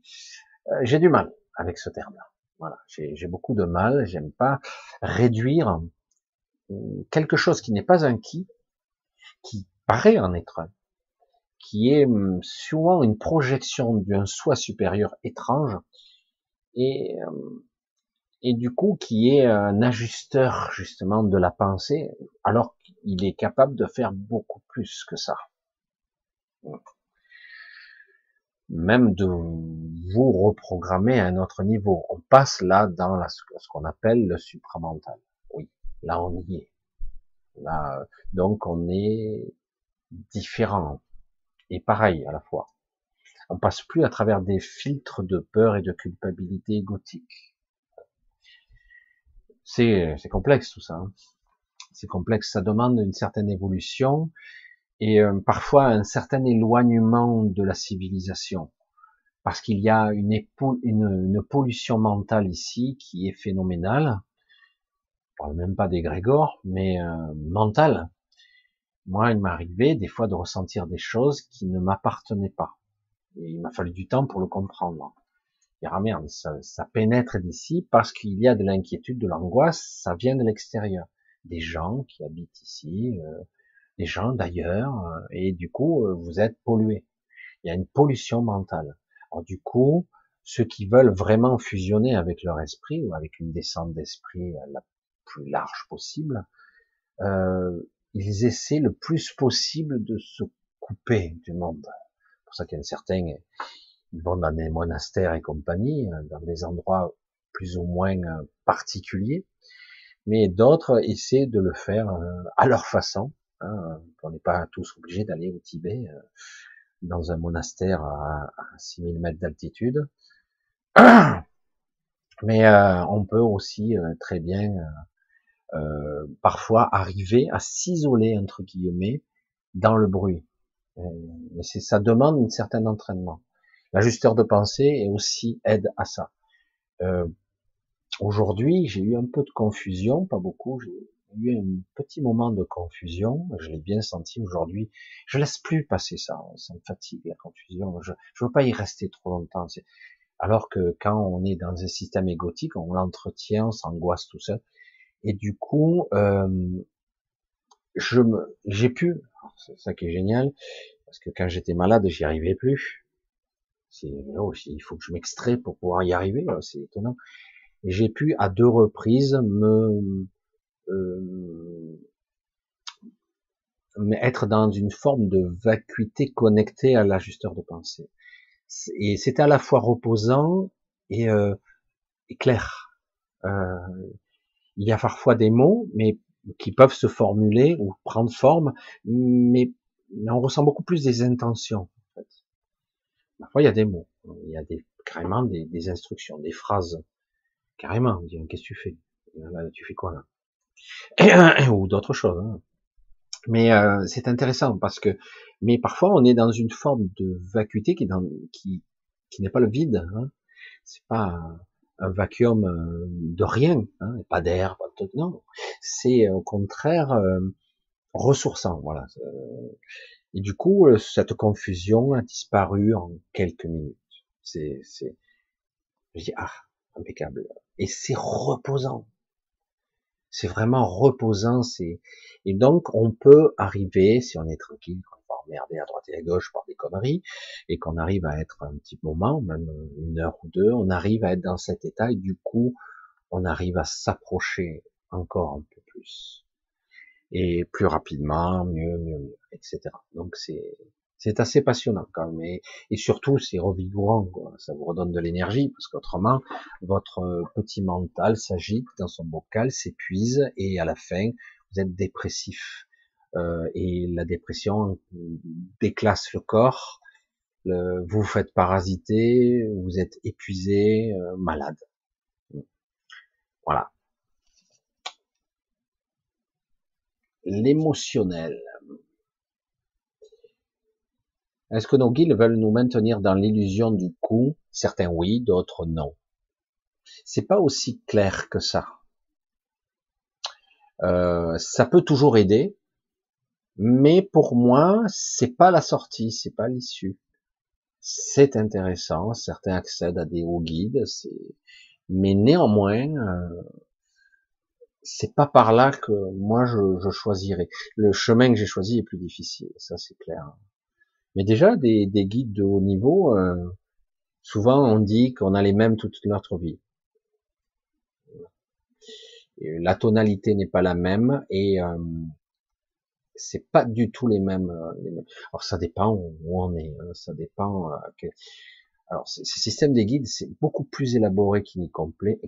euh, j'ai du mal avec ce terme-là. Voilà, j'ai beaucoup de mal, j'aime pas réduire euh, quelque chose qui n'est pas un qui, qui paraît en être qui est hum, souvent une projection d'un soi supérieur étrange, et hum, et du coup qui est un ajusteur justement de la pensée, alors qu'il est capable de faire beaucoup plus que ça. Même de vous reprogrammer à un autre niveau. On passe là dans ce qu'on appelle le supramental. Oui, là on y est. Là, donc on est différent et pareil à la fois. On passe plus à travers des filtres de peur et de culpabilité égotique c'est complexe tout ça. Hein. C'est complexe, ça demande une certaine évolution et euh, parfois un certain éloignement de la civilisation, parce qu'il y a une, une, pollution mentale ici qui est phénoménale. Je parle même pas des Grégor, mais euh, mentale. Moi, il m'arrivait des fois de ressentir des choses qui ne m'appartenaient pas. Et il m'a fallu du temps pour le comprendre ah merde, ça, pénètre d'ici parce qu'il y a de l'inquiétude, de l'angoisse, ça vient de l'extérieur. Des gens qui habitent ici, euh, des gens d'ailleurs, euh, et du coup, euh, vous êtes pollués. Il y a une pollution mentale. Alors du coup, ceux qui veulent vraiment fusionner avec leur esprit ou avec une descente d'esprit la plus large possible, ils essaient le plus possible de se couper du monde. C'est pour ça qu'il y a certains ils vont dans des monastères et compagnie, euh, dans des endroits plus ou moins euh, particuliers, mais d'autres essaient de le faire euh, à leur façon. Hein. On n'est pas tous obligés d'aller au Tibet dans un monastère à 6000 mètres d'altitude, mais on peut aussi très bien parfois arriver à s'isoler entre guillemets dans le bruit. Mais ça demande un certain entraînement. L'ajusteur de pensée est aussi aide à ça. Euh, Aujourd'hui, j'ai eu un peu de confusion, pas beaucoup. Eu un petit moment de confusion. Je l'ai bien senti aujourd'hui. Je laisse plus passer ça. Ça me fatigue la confusion. Je, je veux pas y rester trop longtemps. Alors que quand on est dans un système égotique, on l'entretient, on s'angoisse tout seul. Et du coup, euh, je me, j'ai pu, c'est ça qui est génial, parce que quand j'étais malade, j'y arrivais plus. C'est, oh, il faut que je m'extrais pour pouvoir y arriver. C'est étonnant. J'ai pu à deux reprises me, euh, être dans une forme de vacuité connectée à l'ajusteur de pensée. Et c'était à la fois reposant et, euh, clair. Euh, il y a parfois des mots, mais qui peuvent se formuler ou prendre forme, mais, mais on ressent beaucoup plus des intentions. Parfois, il y a des mots, il y a carrément des, instructions, des phrases. Carrément, on dit, qu'est-ce que tu fais? Tu fais quoi là? Ou d'autres choses. Hein. Mais euh, c'est intéressant parce que, mais parfois on est dans une forme de vacuité qui, dans, qui, qui n'est pas le vide. Hein. C'est pas un, vacuum euh, de rien, hein, pas d'air, pas de non. C'est au contraire euh, ressourçant, voilà. Et du coup, cette confusion a disparu en quelques minutes. C'est, c'est, je dis ah, impeccable. Et c'est reposant c'est vraiment reposant. C'est et donc on peut arriver si on est tranquille, qu'on va emmerder à droite et à gauche par des conneries, et qu'on arrive à être un petit moment, même une heure ou deux, on arrive à être dans cet état et du coup on arrive à s'approcher encore un peu plus et plus rapidement, mieux, mieux, mieux, etc. Donc c'est c'est assez passionnant quand même. Et, surtout, c'est revigorant. Quoi. Ça vous redonne de l'énergie parce qu'autrement, votre euh, petit mental s'agite dans son bocal, s'épuise et à la fin, vous êtes dépressif. Euh, et la dépression déclasse le corps. vous vous faites parasiter, vous êtes épuisé, euh, malade. Voilà. L'émotionnel. Est-ce que nos guides veulent nous maintenir dans l'illusion du coup? Certains oui, d'autres non. C'est pas aussi clair que ça. Euh, ça peut toujours aider, mais pour moi, c'est pas la sortie, c'est pas l'issue. C'est intéressant, certains accèdent à des hauts guides, mais néanmoins, euh, c'est pas par là que moi je, je choisirais. Le chemin que j'ai choisi est plus difficile, ça c'est clair. Mais déjà, des, des guides de haut niveau, euh, souvent on dit qu'on a les mêmes toute notre vie. la tonalité n'est pas la même et euh, c'est pas du tout les mêmes, euh, Alors ça dépend où on est, hein, ça dépend. Euh, Alors ce système des guides, c'est beaucoup plus élaboré qu'il n'y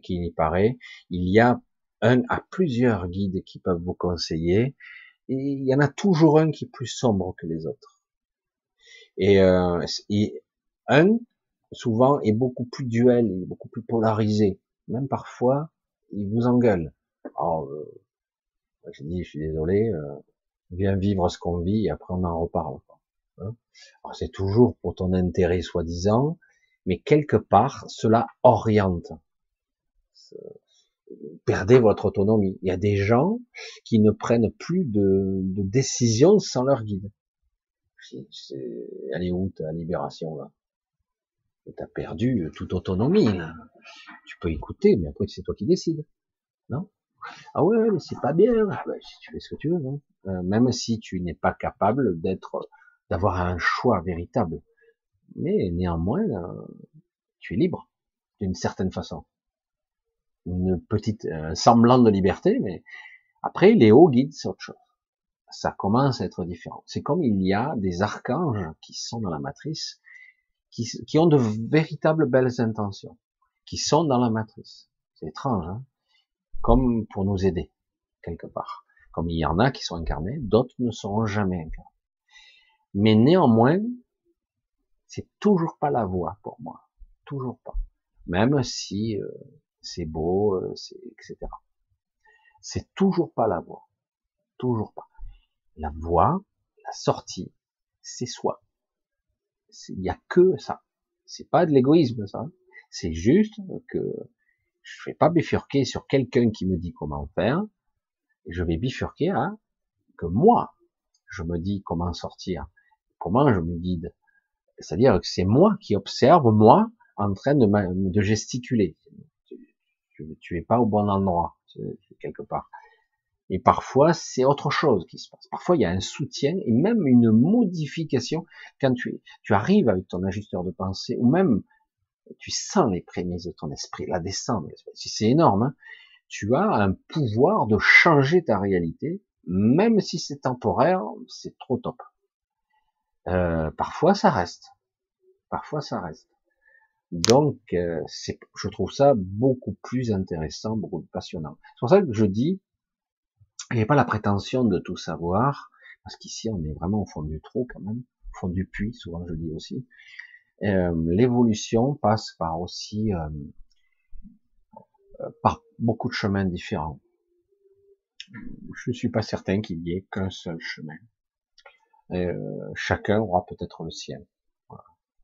qu'il n'y paraît. Il y a un à plusieurs guides qui peuvent vous conseiller et il y en a toujours un qui est plus sombre que les autres. Et, euh, un, souvent, est beaucoup plus duel, est beaucoup plus polarisé. Même parfois, il vous engueule. Alors, euh, je dis, je suis désolé, euh, viens vivre ce qu'on vit et après on en reparle. Hein Alors c'est toujours pour ton intérêt soi-disant, mais quelque part, cela oriente. Perdez votre autonomie. Il y a des gens qui ne prennent plus de, de décisions sans leur guide elle est où ta libération là? T'as perdu toute autonomie Tu peux écouter, mais après c'est toi qui décides, non? Ah ouais, mais c'est pas bien. Ah bah, tu fais ce que tu veux, non? Euh, Même si tu n'es pas capable d'être, d'avoir un choix véritable, mais néanmoins, euh, tu es libre d'une certaine façon. Une petite, un semblant de liberté, mais après hauts guides, c'est autre chose ça commence à être différent. C'est comme il y a des archanges qui sont dans la matrice, qui, qui ont de véritables belles intentions, qui sont dans la matrice. C'est étrange, hein? Comme pour nous aider, quelque part. Comme il y en a qui sont incarnés, d'autres ne seront jamais incarnés. Mais néanmoins, c'est toujours pas la voie pour moi. Toujours pas. Même si euh, c'est beau, euh, etc. C'est toujours pas la voie. Toujours pas. La voie, la sortie, c'est soi. Il n'y a que ça. C'est pas de l'égoïsme, ça. C'est juste que je vais pas bifurquer sur quelqu'un qui me dit comment faire. je vais bifurquer à que moi, je me dis comment sortir, comment je me guide. C'est-à-dire que c'est moi qui observe, moi, en train de, de gesticuler. Tu, tu es pas au bon endroit, quelque part. Et parfois, c'est autre chose qui se passe. Parfois, il y a un soutien et même une modification quand tu, tu arrives avec ton ajusteur de pensée ou même tu sens les prémices de ton esprit, la descente. C'est énorme. Hein tu as un pouvoir de changer ta réalité, même si c'est temporaire, c'est trop top. Euh, parfois, ça reste. Parfois, ça reste. Donc, euh, je trouve ça beaucoup plus intéressant, beaucoup plus passionnant. C'est pour ça que je dis, il n'y a pas la prétention de tout savoir, parce qu'ici on est vraiment au fond du trou quand même, au fond du puits, souvent je dis aussi. Euh, l'évolution passe par aussi euh, euh, par beaucoup de chemins différents. je ne suis pas certain qu'il y ait qu'un seul chemin. Euh, chacun aura peut-être le sien.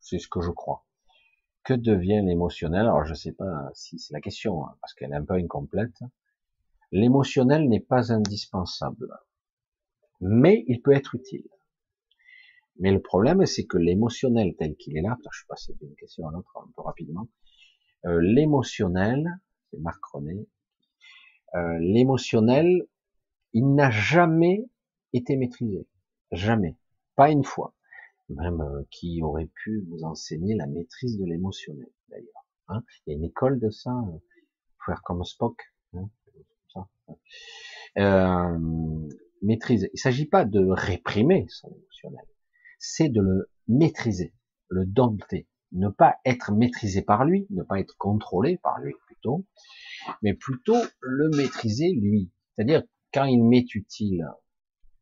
C'est ce que je crois. Que devient l'émotionnel? Alors je ne sais pas si c'est la question, hein, parce qu'elle est un peu incomplète. L'émotionnel n'est pas indispensable, mais il peut être utile. Mais le problème, c'est que l'émotionnel tel qu'il est là, je suis passé d'une question à l'autre un peu rapidement, euh, l'émotionnel, c'est Marc René, euh, l'émotionnel, il n'a jamais été maîtrisé. Jamais. Pas une fois. Même euh, qui aurait pu vous enseigner la maîtrise de l'émotionnel, d'ailleurs. Hein il y a une école de ça, euh, faire comme Spock. Hein euh, maîtrise. Il s'agit pas de réprimer son émotionnel, c'est de le maîtriser, le dompter, ne pas être maîtrisé par lui, ne pas être contrôlé par lui plutôt, mais plutôt le maîtriser lui. C'est-à-dire quand il m'est utile,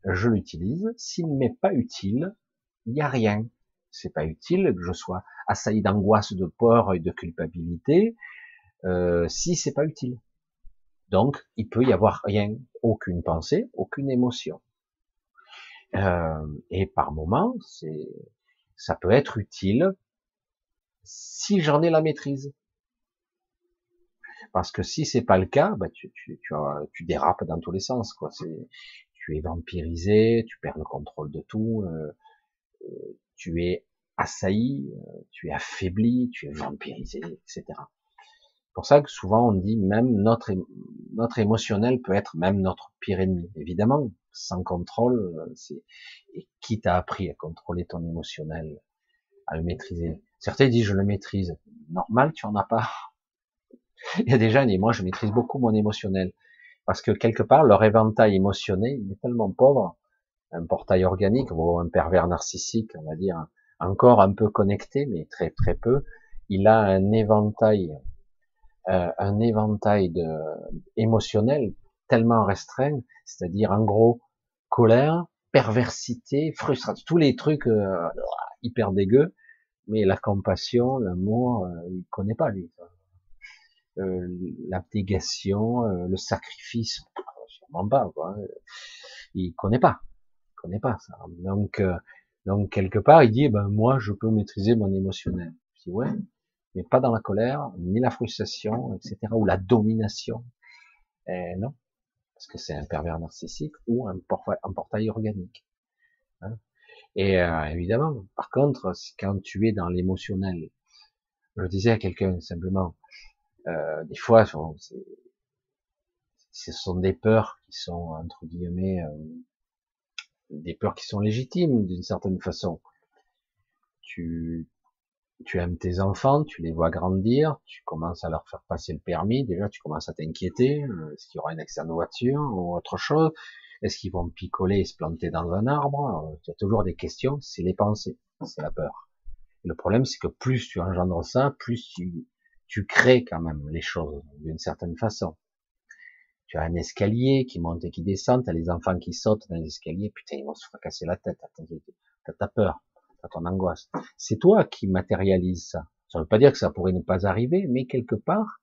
je l'utilise. S'il m'est pas utile, il n'y a rien. C'est pas utile que je sois assailli d'angoisse, de peur et de culpabilité euh, si c'est pas utile. Donc, il peut y avoir rien, aucune pensée, aucune émotion. Euh, et par moment, c'est, ça peut être utile si j'en ai la maîtrise. Parce que si c'est pas le cas, bah tu, tu, tu, tu dérapes dans tous les sens, quoi. C'est, tu es vampirisé, tu perds le contrôle de tout, euh, euh, tu es assailli, tu es affaibli, tu es vampirisé, etc. Pour ça que souvent on dit même notre notre émotionnel peut être même notre pire ennemi. Évidemment, sans contrôle, c'est et qui t'a appris à contrôler ton émotionnel, à le maîtriser? Certains disent je le maîtrise. Normal, tu en as pas. Il y a des gens qui disent moi je maîtrise beaucoup mon émotionnel parce que quelque part leur éventail émotionnel il est tellement pauvre, un portail organique ou un pervers narcissique, on va dire, encore un peu connecté, mais très très peu, il a un éventail, euh, un éventail de émotionnel tellement restreint, c'est-à-dire en gros colère, perversité, frustration, tous les trucs euh, hyper dégueux, mais la compassion, l'amour, euh, il connaît pas lui euh, l'abnégation, euh, le sacrifice, sûrement pas, quoi. Il connaît pas, il connaît pas ça. Donc, euh, donc quelque part, il dit, eh ben moi, je peux maîtriser mon émotionnel. Je dis ouais, mais pas dans la colère, ni la frustration, etc., ou la domination. Non, parce que c'est un pervers narcissique ou un, portail, un portail organique. Hein. Et euh, évidemment, par contre, quand tu es dans l'émotionnel, je disais à quelqu'un simplement, euh, des fois, ce sont des peurs qui sont entre guillemets euh, des peurs qui sont légitimes d'une certaine façon. Tu, tu aimes tes enfants, tu les vois grandir, tu commences à leur faire passer le permis, déjà tu commences à t'inquiéter, euh, est-ce qu'il y aura un accident de voiture ou autre chose, est-ce qu'ils vont picoler et se planter dans un arbre, il y toujours des questions, c'est les pensées, c'est la peur. Et le problème c'est que plus tu engendres ça, plus tu, tu crées quand même les choses d'une certaine façon. Tu as un escalier qui monte et qui descend, tu as les enfants qui sautent dans les escaliers, putain, ils vont se fracasser la tête, t'as ta peur, ton angoisse. C'est toi qui matérialise ça. Ça ne veut pas dire que ça pourrait ne pas arriver, mais quelque part,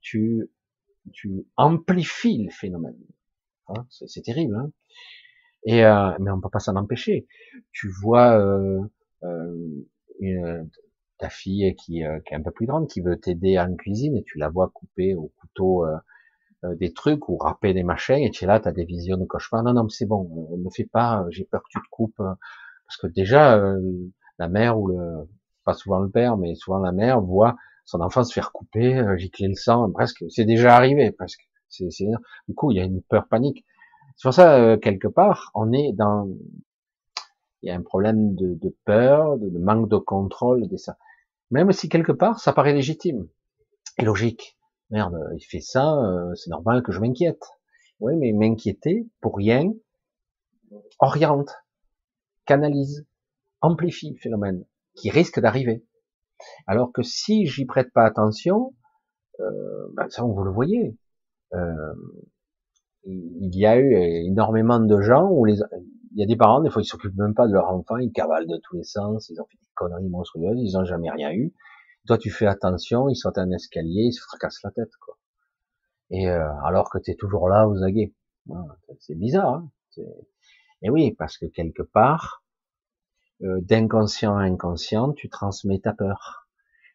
tu, tu amplifies le phénomène. Hein, c'est terrible. Hein et euh, mais on peut pas s'en empêcher. Tu vois euh, euh, ta fille qui, euh, qui, est un peu plus grande, qui veut t'aider en cuisine, et tu la vois couper au couteau des trucs ou râper des machins, et tu es là, tu as des visions de cauchemar. Non, non, c'est bon, ne fais pas, j'ai peur que tu te coupes. Parce que déjà, la mère ou le, pas souvent le père, mais souvent la mère voit son enfant se faire couper, gicler le sang, presque, c'est déjà arrivé, presque. Du coup, il y a une peur panique. C'est pour ça, quelque part, on est dans, il y a un problème de, peur, de, manque de contrôle, de ça. Même si quelque part, ça paraît légitime et logique. Merde, il fait ça, euh, c'est normal que je m'inquiète. Oui, mais m'inquiéter pour rien oriente, canalise, amplifie le phénomène qui risque d'arriver. Alors que si j'y prête pas attention, euh, ben ça vous le voyez. Euh, il y a eu énormément de gens où les, il y a des parents, des fois, ils s'occupent même pas de leur enfant, ils cavalent de tous les sens, ils ont fait des conneries monstrueuses, ils ont jamais rien eu. Toi, tu fais attention, ils sautent un escalier, ils se fracassent la tête, quoi. Et euh, alors que tu es toujours là aux aguets. C'est bizarre. Hein et oui, parce que quelque part, euh, d'inconscient à inconscient, tu transmets ta peur.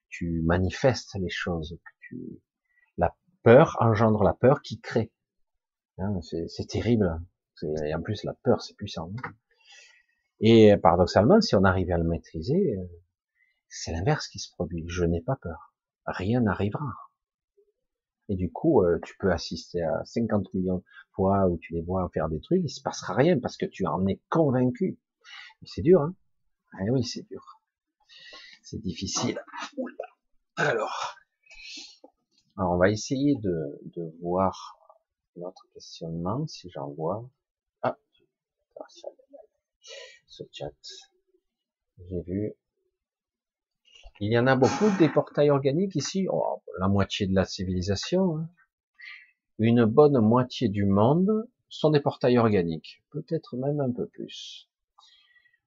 Tu manifestes les choses. Tu... La peur engendre la peur qui crée. Hein, c'est terrible. Et en plus, la peur, c'est puissant. Et paradoxalement, si on arrive à le maîtriser, euh, c'est l'inverse qui se produit. Je n'ai pas peur. Rien n'arrivera. Et du coup, euh, tu peux assister à 50 millions de fois où tu les vois faire des trucs, il se passera rien parce que tu en es convaincu. c'est dur, hein Ah oui, c'est dur. C'est difficile. Alors, alors, on va essayer de, de voir notre questionnement, si j'en vois. Ah, ce chat. J'ai vu il y en a beaucoup des portails organiques ici, oh, la moitié de la civilisation. Hein. Une bonne moitié du monde sont des portails organiques, peut-être même un peu plus.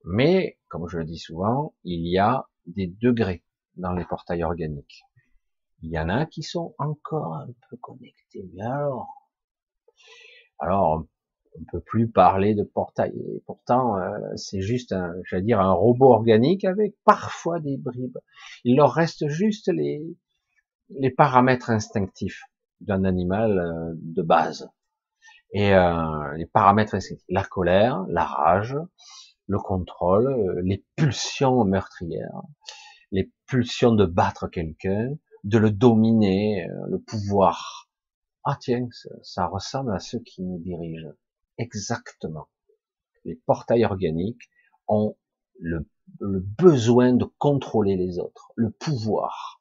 Mais, comme je le dis souvent, il y a des degrés dans les portails organiques. Il y en a qui sont encore un peu connectés. Mais alors, alors peut plus parler de portail. Et pourtant, euh, c'est juste, un, j'allais dire, un robot organique avec parfois des bribes. Il leur reste juste les, les paramètres instinctifs d'un animal euh, de base. Et euh, les paramètres instinctifs, la colère, la rage, le contrôle, les pulsions meurtrières, les pulsions de battre quelqu'un, de le dominer, le pouvoir. Ah tiens, ça ressemble à ceux qui nous dirigent exactement. Les portails organiques ont le, besoin de contrôler les autres, le pouvoir.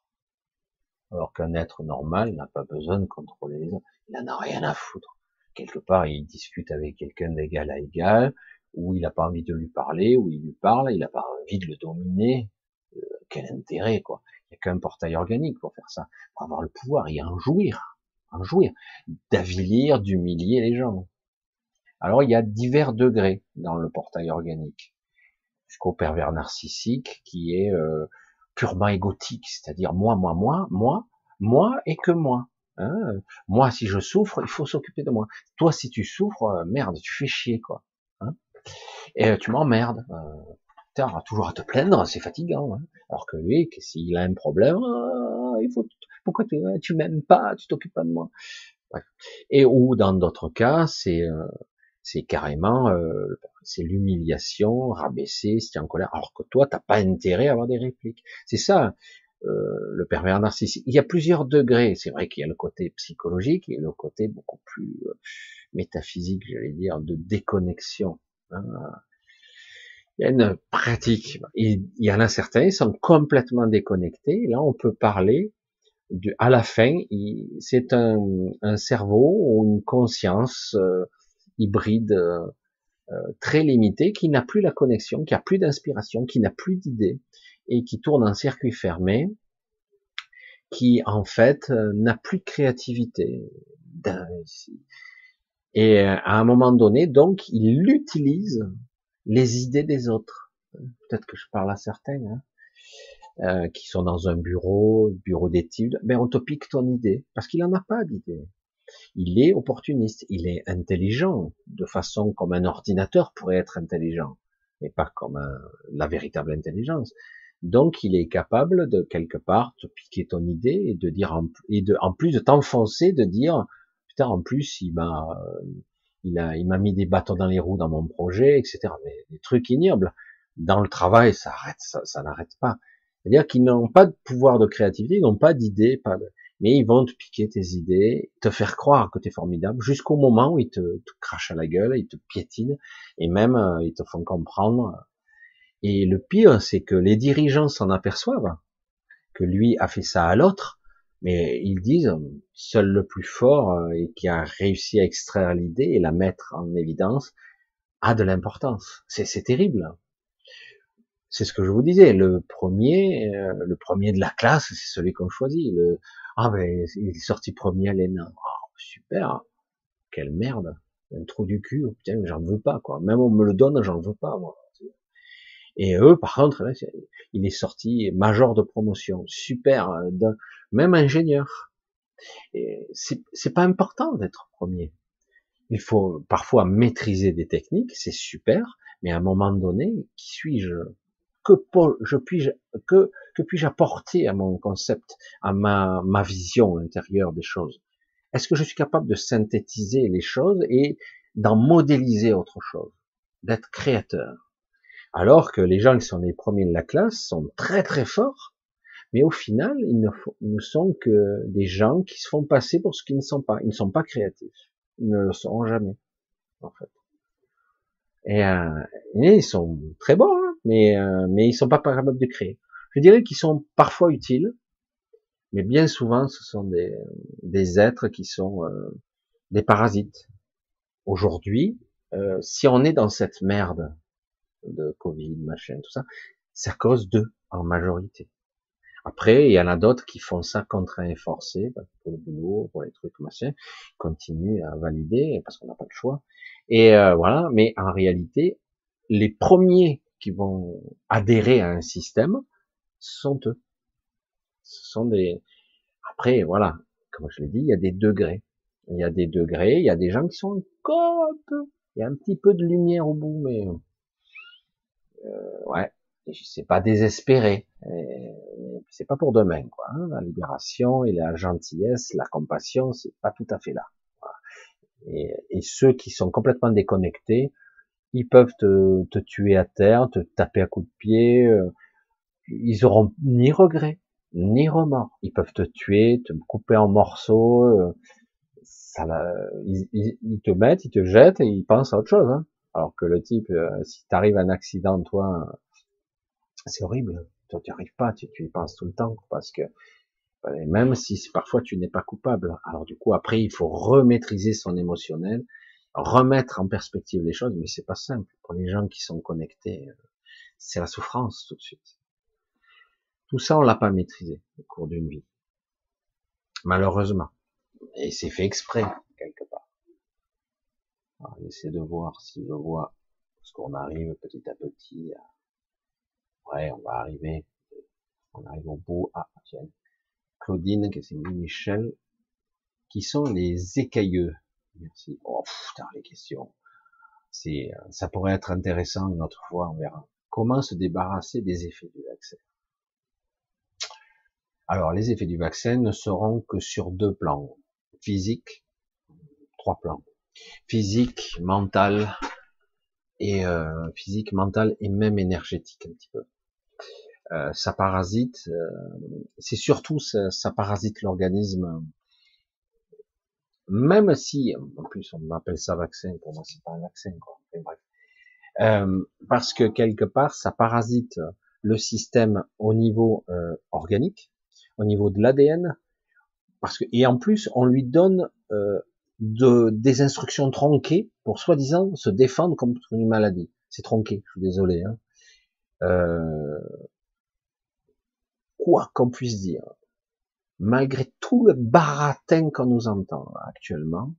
Alors qu'un être normal n'a pas besoin de contrôler les autres. Il n'en a rien à foutre. Quelque part, il discute avec quelqu'un d'égal à égal, ou il n'a pas envie de lui parler, ou il lui parle, il n'a pas envie de le dominer. Euh, quel intérêt, quoi. Il n'y a qu'un portail organique pour faire ça, pour avoir le pouvoir et en jouir, en jouir, d'avilir, d'humilier les gens. Alors il y a divers degrés dans le portail organique, jusqu'au pervers narcissique qui est euh, purement égotique, c'est-à-dire moi, moi, moi, moi, moi et que moi. Hein moi, si je souffre, il faut s'occuper de moi. Toi, si tu souffres, euh, merde, tu fais chier quoi. Hein et euh, tu m'emmerdes. Euh, toujours à te plaindre, c'est fatigant. Hein Alors que lui, s'il a un problème, ah, il faut. Pourquoi tu, m'aimes pas, tu t'occupes pas de moi? Et ou dans d'autres cas, c'est c'est carrément euh, c'est l'humiliation, rabaisser, c'est en colère, alors que toi t'as pas intérêt à avoir des répliques. C'est ça euh, le pervers narcissique. Il y a plusieurs degrés. C'est vrai qu'il y a le côté psychologique et le côté beaucoup plus euh, métaphysique, j'allais dire, de déconnexion. Hein. Il y a une pratique. Il y en a certains, ils sont complètement déconnectés. Là, on peut parler du, à la fin, c'est un, un, cerveau ou une conscience hybride euh, euh, très limité qui n'a plus la connexion, qui a plus d'inspiration, qui n'a plus d'idées et qui tourne en circuit fermé, qui en fait euh, n'a plus de créativité. Et à un moment donné, donc, il utilise les idées des autres. Peut-être que je parle à certains, hein, qui sont dans un bureau, bureau d'études. Ben, on te pique ton idée, parce qu'il n'en a pas d'idée. Il est opportuniste, il est intelligent, de façon comme un ordinateur pourrait être intelligent, mais pas comme la véritable intelligence. Donc, il est capable de quelque part te piquer ton idée et de dire en, et de, en plus de t'enfoncer, de dire putain, en plus il m'a, il a, il m'a mis des bâtons dans les roues dans mon projet, etc. Mais des trucs ignobles. Dans le travail, ça arrête, ça, ça n'arrête pas. C'est-à-dire qu'ils n'ont pas de pouvoir de créativité, ils n'ont pas d'idée, pas de, mais ils vont te piquer tes idées, te faire croire que tu es formidable, jusqu'au moment où ils te, te, crachent à la gueule, ils te piétinent, et même euh, ils te font comprendre. Et le pire, c'est que les dirigeants s'en aperçoivent, que lui a fait ça à l'autre, mais ils disent, seul le plus fort euh, et qui a réussi à extraire l'idée et la mettre en évidence a de l'importance. C'est terrible. C'est ce que je vous disais. Le premier, euh, le premier de la classe, c'est celui qu'on choisit. Le, ah ben, il est sorti premier à l'ENA. Super. Quelle merde. Un trou du cul. Oh, putain, j'en veux pas, quoi. Même on me le donne, j'en veux pas, moi. Et eux, par contre, il est sorti major de promotion. Super. Même ingénieur. C'est pas important d'être premier. il faut parfois maîtriser des techniques, c'est super, mais à un moment donné, qui suis-je? Que je puis que que puis-je apporter à mon concept, à ma ma vision intérieure des choses? Est-ce que je suis capable de synthétiser les choses et d'en modéliser autre chose, d'être créateur? Alors que les gens qui sont les premiers de la classe sont très très forts, mais au final, ils ne, ne sont que des gens qui se font passer pour ce qu'ils ne sont pas. Ils ne sont pas créatifs ils ne le seront jamais, en fait. Et, euh, ils sont très bons, hein, mais euh, mais ils sont pas capables de créer. Je dirais qu'ils sont parfois utiles, mais bien souvent ce sont des, des êtres qui sont euh, des parasites. Aujourd'hui, euh, si on est dans cette merde de Covid, machin, tout ça, c'est à cause d'eux en majorité. Après, il y en a d'autres qui font ça contraint et forcé, bah, pour le boulot, pour les trucs, machin, continuent à valider parce qu'on n'a pas le choix. Et euh, voilà, mais en réalité, les premiers qui vont adhérer à un système sont eux. Ce sont des. Après, voilà, comme je l'ai dit, il y a des degrés. Il y a des degrés. Il y a des gens qui sont un peu. Il y a un petit peu de lumière au bout, mais euh, ouais, c'est pas désespéré. C'est pas pour demain, quoi. Hein. La libération et la gentillesse, la compassion, c'est pas tout à fait là. Et, ceux qui sont complètement déconnectés, ils peuvent te, te, tuer à terre, te taper à coups de pied. Euh, ils auront ni regret, ni remords. Ils peuvent te tuer, te couper en morceaux. Euh, ça, ils, te mettent, ils te jettent et ils pensent à autre chose. Hein. Alors que le type, euh, si t'arrives un accident, toi, c'est horrible. Toi, tu arrives pas, tu, y penses tout le temps, parce que ben, même si parfois tu n'es pas coupable. Alors du coup, après, il faut remaîtriser son émotionnel, remettre en perspective les choses, mais c'est pas simple. Pour les gens qui sont connectés, euh, c'est la souffrance tout de suite. Tout ça, on l'a pas maîtrisé au cours d'une vie. Malheureusement. Et c'est fait exprès, quelque part. Alors, j'essaie de voir si je vois ce qu'on arrive petit à petit à Ouais, on va arriver. On arrive au bout. Ah, tiens. Claudine, que c'est Michel? Qui sont les écailleux Merci. Oh, putain, les questions. C'est, euh, ça pourrait être intéressant une autre fois, on verra. Comment se débarrasser des effets du vaccin? Alors, les effets du vaccin ne seront que sur deux plans. Physique, trois plans. Physique, mental, et euh, physique, mental et même énergétique un petit peu. Euh, ça parasite, c'est surtout ça parasite l'organisme. Même si, en plus on m'appelle ça vaccin, pour moi c'est pas un vaccin, quoi. bref. Euh, parce que quelque part ça parasite le système au niveau euh, organique, au niveau de l'ADN, parce que et en plus on lui donne de, des instructions tronquées pour soi-disant se défendre contre une maladie. C'est tronqué, je suis désolé. Hein. Euh, quoi qu'on puisse dire, malgré tout le baratin qu'on nous entend actuellement,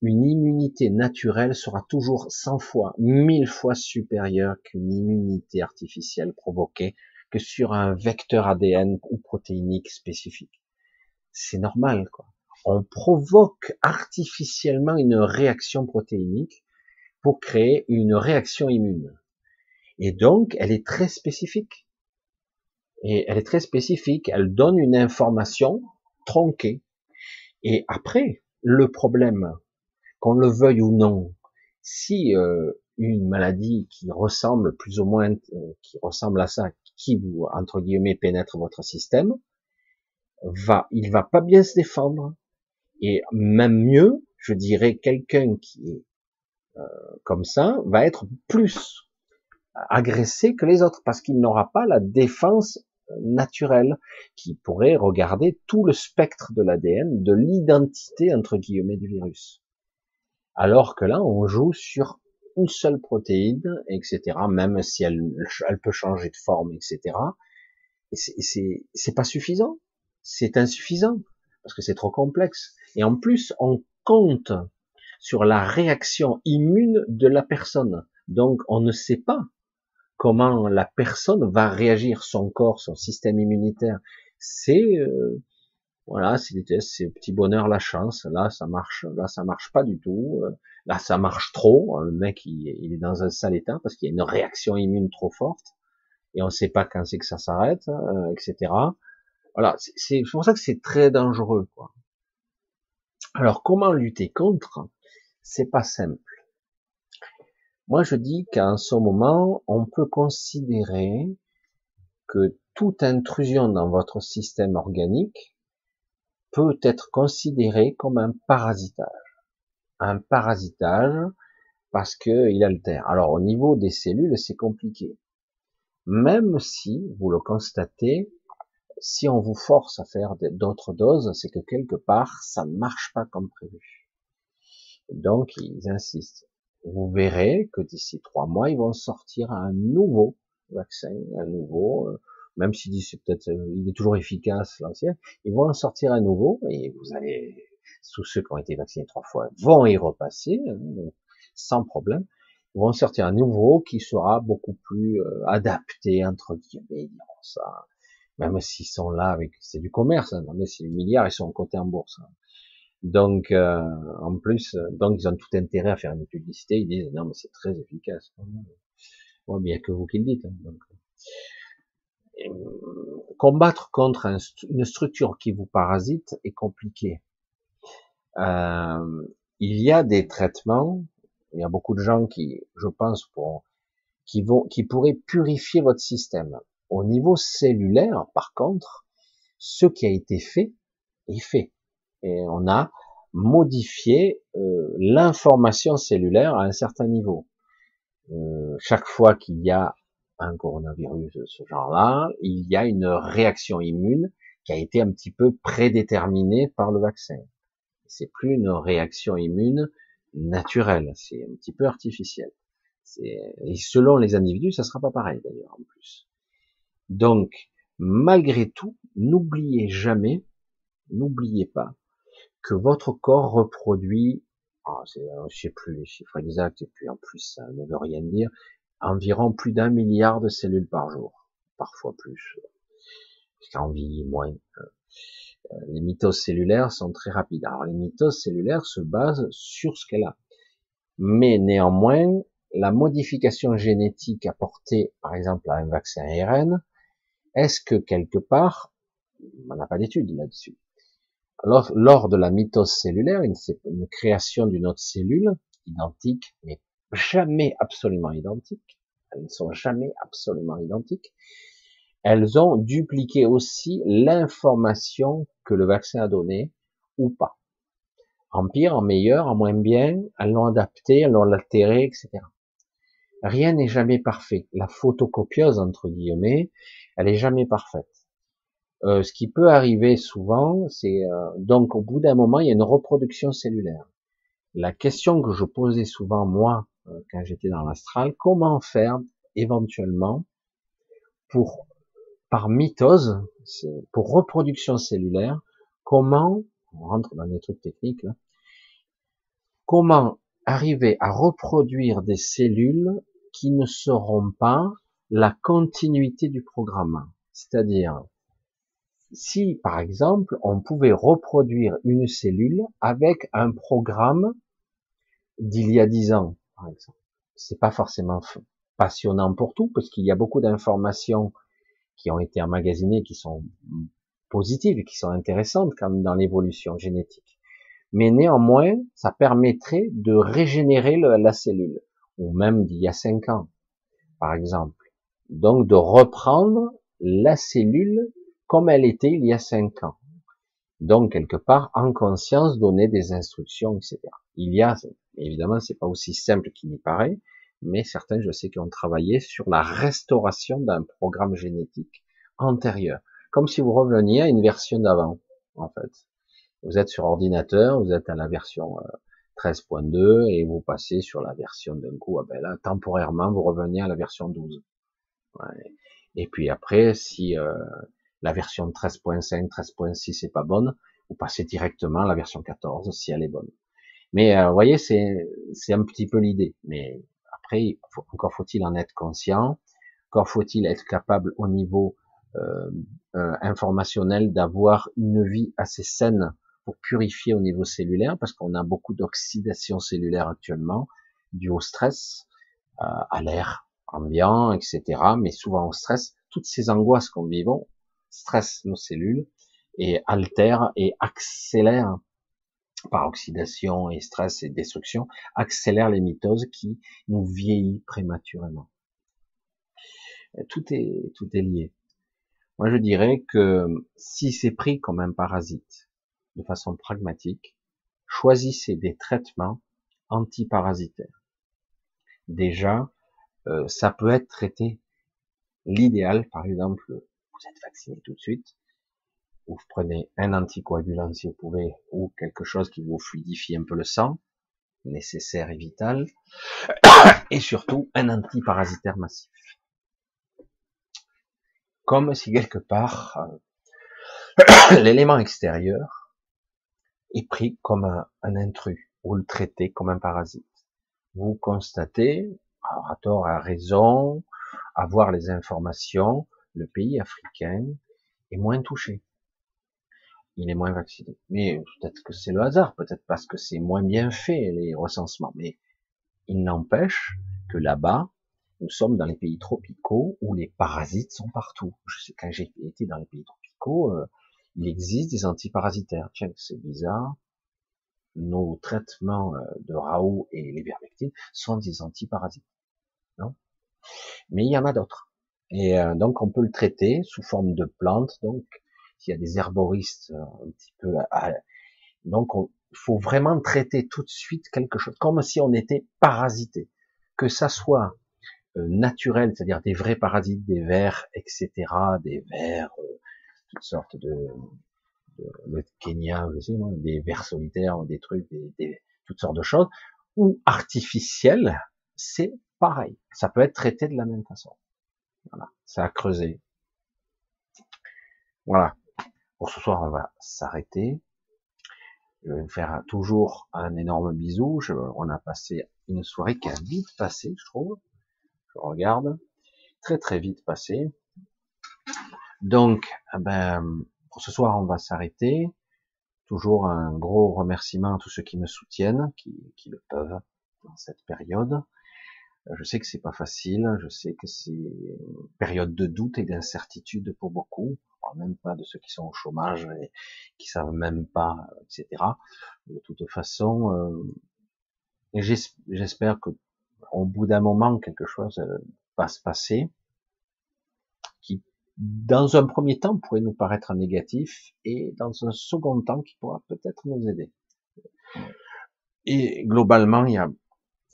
une immunité naturelle sera toujours 100 fois, 1000 fois supérieure qu'une immunité artificielle provoquée que sur un vecteur ADN ou protéinique spécifique. C'est normal, quoi. On provoque artificiellement une réaction protéinique pour créer une réaction immune. Et donc, elle est très spécifique et elle est très spécifique. Elle donne une information tronquée. Et après, le problème, qu'on le veuille ou non, si euh, une maladie qui ressemble plus ou moins, euh, qui ressemble à ça, qui vous entre guillemets pénètre votre système, va, il va pas bien se défendre. Et même mieux, je dirais, quelqu'un qui est euh, comme ça va être plus agressé que les autres parce qu'il n'aura pas la défense naturelle qui pourrait regarder tout le spectre de l'ADN, de l'identité entre guillemets du virus. Alors que là, on joue sur une seule protéine, etc. Même si elle, elle peut changer de forme, etc. Et c'est pas suffisant, c'est insuffisant parce que c'est trop complexe. Et en plus, on compte sur la réaction immune de la personne. Donc, on ne sait pas comment la personne va réagir, son corps, son système immunitaire. C'est euh, Voilà, c'est des tests, c'est petit bonheur, la chance. Là, ça marche, là, ça marche pas du tout. Euh, là, ça marche trop. Le mec, il, est dans un sale état parce qu'il y a une réaction immune trop forte et on ne sait pas quand c'est que ça s'arrête, euh, etc. Voilà, c'est pour ça que c'est très dangereux. Quoi. Alors, comment lutter contre? C'est pas simple. Moi, je dis qu'à ce moment, on peut considérer que toute intrusion dans votre système organique peut être considéré comme un parasitage. Un parasitage parce qu'il altère. Alors au niveau des cellules, c'est compliqué. Même si, vous le constatez, si on vous force à faire d'autres doses, c'est que quelque part, ça ne marche pas comme prévu. Donc, ils insistent. Vous verrez que d'ici trois mois, ils vont sortir un nouveau vaccin, un nouveau, euh, même disent c'est peut-être, euh, il est toujours efficace l'ancien, ils vont en sortir un nouveau et vous allez, tous ceux qui ont été vaccinés trois fois vont y repasser euh, sans problème. Ils vont sortir un nouveau qui sera beaucoup plus euh, adapté entre guillemets, diront ça. Même s'ils sont là avec, c'est du commerce, hein, c'est des milliards, ils sont cotés en bourse. Hein. Donc, en plus, donc ils ont tout intérêt à faire une publicité. Ils disent non, mais c'est très efficace. Bon, bien que vous qui le dites. Hein, donc combattre contre une structure qui vous parasite est compliqué. Euh, il y a des traitements, il y a beaucoup de gens qui, je pense, pour, qui vont, qui pourraient purifier votre système. Au niveau cellulaire, par contre, ce qui a été fait est fait. Et on a modifié euh, l'information cellulaire à un certain niveau. Euh, chaque fois qu'il y a un coronavirus de ce genre-là, il y a une réaction immune qui a été un petit peu prédéterminée par le vaccin. C'est plus une réaction immune naturelle, c'est un petit peu artificiel. Et selon les individus, ça sera pas pareil d'ailleurs en plus. Donc, malgré tout, n'oubliez jamais, n'oubliez pas que votre corps reproduit, oh, je sais plus les chiffres exacts et puis en plus ça ne veut rien dire, environ plus d'un milliard de cellules par jour, parfois plus, puisqu'en vie moins. Euh, les mitoses cellulaires sont très rapides. Alors les mitoses cellulaires se basent sur ce qu'elle a. Mais néanmoins, la modification génétique apportée, par exemple, à un vaccin ARN, est-ce que quelque part, on n'a pas d'études là-dessus? Lors de la mitose cellulaire, une, une création d'une autre cellule, identique, mais jamais absolument identiques, elles ne sont jamais absolument identiques, elles ont dupliqué aussi l'information que le vaccin a donnée ou pas. En pire, en meilleur, en moins bien, elles l'ont adapté, elles l'ont altéré, etc. Rien n'est jamais parfait. La photocopieuse, entre guillemets, elle est jamais parfaite. Euh, ce qui peut arriver souvent, c'est euh, donc au bout d'un moment, il y a une reproduction cellulaire. La question que je posais souvent moi euh, quand j'étais dans l'astral, comment faire éventuellement pour, par mitose, pour reproduction cellulaire, comment, on rentre dans des trucs techniques comment arriver à reproduire des cellules qui ne seront pas la continuité du programme. C'est-à-dire, si par exemple on pouvait reproduire une cellule avec un programme d'il y a dix ans, par exemple. C'est pas forcément passionnant pour tout, parce qu'il y a beaucoup d'informations qui ont été emmagasinées, qui sont positives, qui sont intéressantes comme dans l'évolution génétique. Mais néanmoins, ça permettrait de régénérer la cellule, ou même d'il y a cinq ans, par exemple. Donc de reprendre la cellule comme elle était il y a cinq ans. Donc quelque part en conscience donner des instructions, etc. Il y a Évidemment, c'est pas aussi simple qu'il n'y paraît, mais certains, je sais, qui ont travaillé sur la restauration d'un programme génétique antérieur, comme si vous reveniez à une version d'avant, en fait. Vous êtes sur ordinateur, vous êtes à la version 13.2 euh, et vous passez sur la version d'un coup, ah ben là, temporairement, vous revenez à la version 12. Et puis après, si euh, la version 13.5, 13.6 est pas bonne, vous passez directement à la version 14 si elle est bonne. Mais euh, vous voyez, c'est c'est un petit peu l'idée. Mais après, encore faut-il en être conscient. Encore faut-il être capable au niveau euh, euh, informationnel d'avoir une vie assez saine pour purifier au niveau cellulaire, parce qu'on a beaucoup d'oxydation cellulaire actuellement, dû au stress, euh, à l'air ambiant, etc., mais souvent au stress. Toutes ces angoisses qu'on vivons stressent nos cellules et altèrent et accélèrent par oxydation et stress et destruction, accélèrent les mitoses qui nous vieillissent prématurément. Tout est, tout est lié. Moi, je dirais que si c'est pris comme un parasite, de façon pragmatique, choisissez des traitements antiparasitaires. Déjà, euh, ça peut être traité. L'idéal, par exemple, vous êtes vacciné tout de suite, vous prenez un anticoagulant si vous pouvez, ou quelque chose qui vous fluidifie un peu le sang, nécessaire et vital, et surtout un antiparasitaire massif. Comme si quelque part, euh, l'élément extérieur est pris comme un, intrus, ou le traité comme un parasite. Vous constatez, à tort, à raison, à voir les informations, le pays africain est moins touché il est moins vacciné. Mais peut-être que c'est le hasard, peut-être parce que c'est moins bien fait les recensements. Mais il n'empêche que là-bas, nous sommes dans les pays tropicaux où les parasites sont partout. Je sais quand j'ai été dans les pays tropicaux, euh, il existe des antiparasitaires. Tiens, c'est bizarre. Nos traitements euh, de Raoult et l'ivermectine sont des antiparasites. Non? Mais il y en a d'autres. Et euh, donc on peut le traiter sous forme de plantes, donc s'il y a des herboristes euh, un petit peu, donc il faut vraiment traiter tout de suite quelque chose, comme si on était parasité, que ça soit euh, naturel, c'est-à-dire des vrais parasites, des vers, etc., des vers, euh, toutes sortes de, de le Kenya, je sais, des vers solitaires, des trucs, des, toutes sortes de choses, ou artificiels, c'est pareil. Ça peut être traité de la même façon. Voilà, ça a creusé. Voilà. Pour ce soir, on va s'arrêter. Je vais faire toujours un énorme bisou. on a passé une soirée qui a vite passé, je trouve. Je regarde. Très très vite passé. Donc, eh ben, pour ce soir, on va s'arrêter. Toujours un gros remerciement à tous ceux qui me soutiennent, qui le peuvent dans cette période. Je sais que c'est pas facile, je sais que c'est une période de doute et d'incertitude pour beaucoup même pas de ceux qui sont au chômage et qui savent même pas, etc. De toute façon, euh, j'espère que au bout d'un moment quelque chose euh, va se passer qui, dans un premier temps, pourrait nous paraître négatif et dans un second temps qui pourra peut-être nous aider. Et globalement, il y a,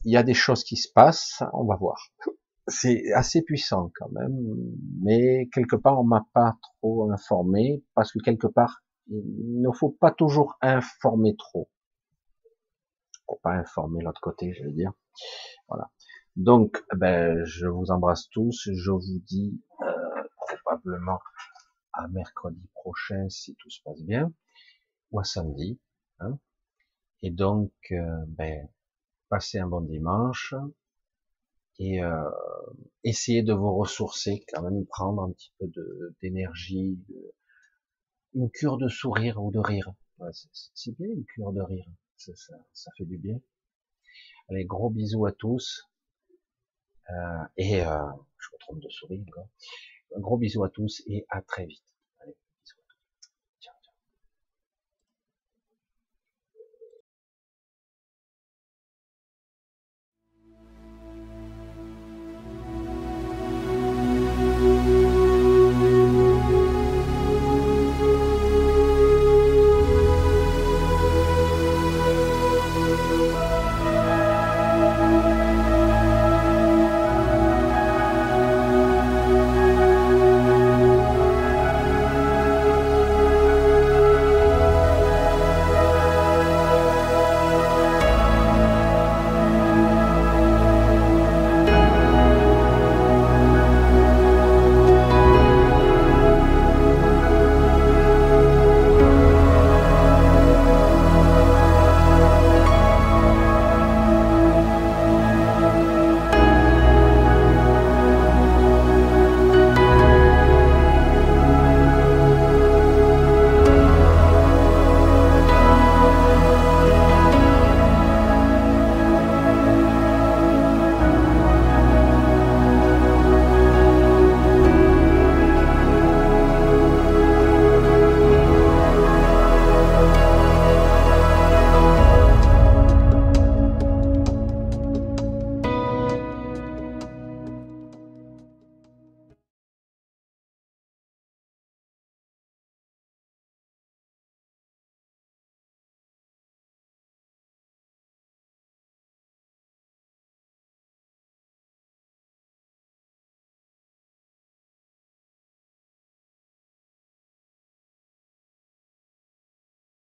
il y a des choses qui se passent, on va voir c'est assez puissant quand même, mais quelque part on m'a pas trop informé parce que quelque part il ne faut pas toujours informer trop. Faut pas informer l'autre côté, je veux dire. Voilà. Donc, ben, je vous embrasse tous. Je vous dis euh, probablement à mercredi prochain si tout se passe bien, ou à samedi. Hein. Et donc, euh, ben, passez un bon dimanche et euh, essayez de vous ressourcer, quand même prendre un petit peu d'énergie, une cure de sourire ou de rire. c'est bien une cure de rire, ça, fait du bien. Allez, gros bisous à tous. Euh, et euh, je me trompe de sourire. Un gros bisous à tous et à très vite.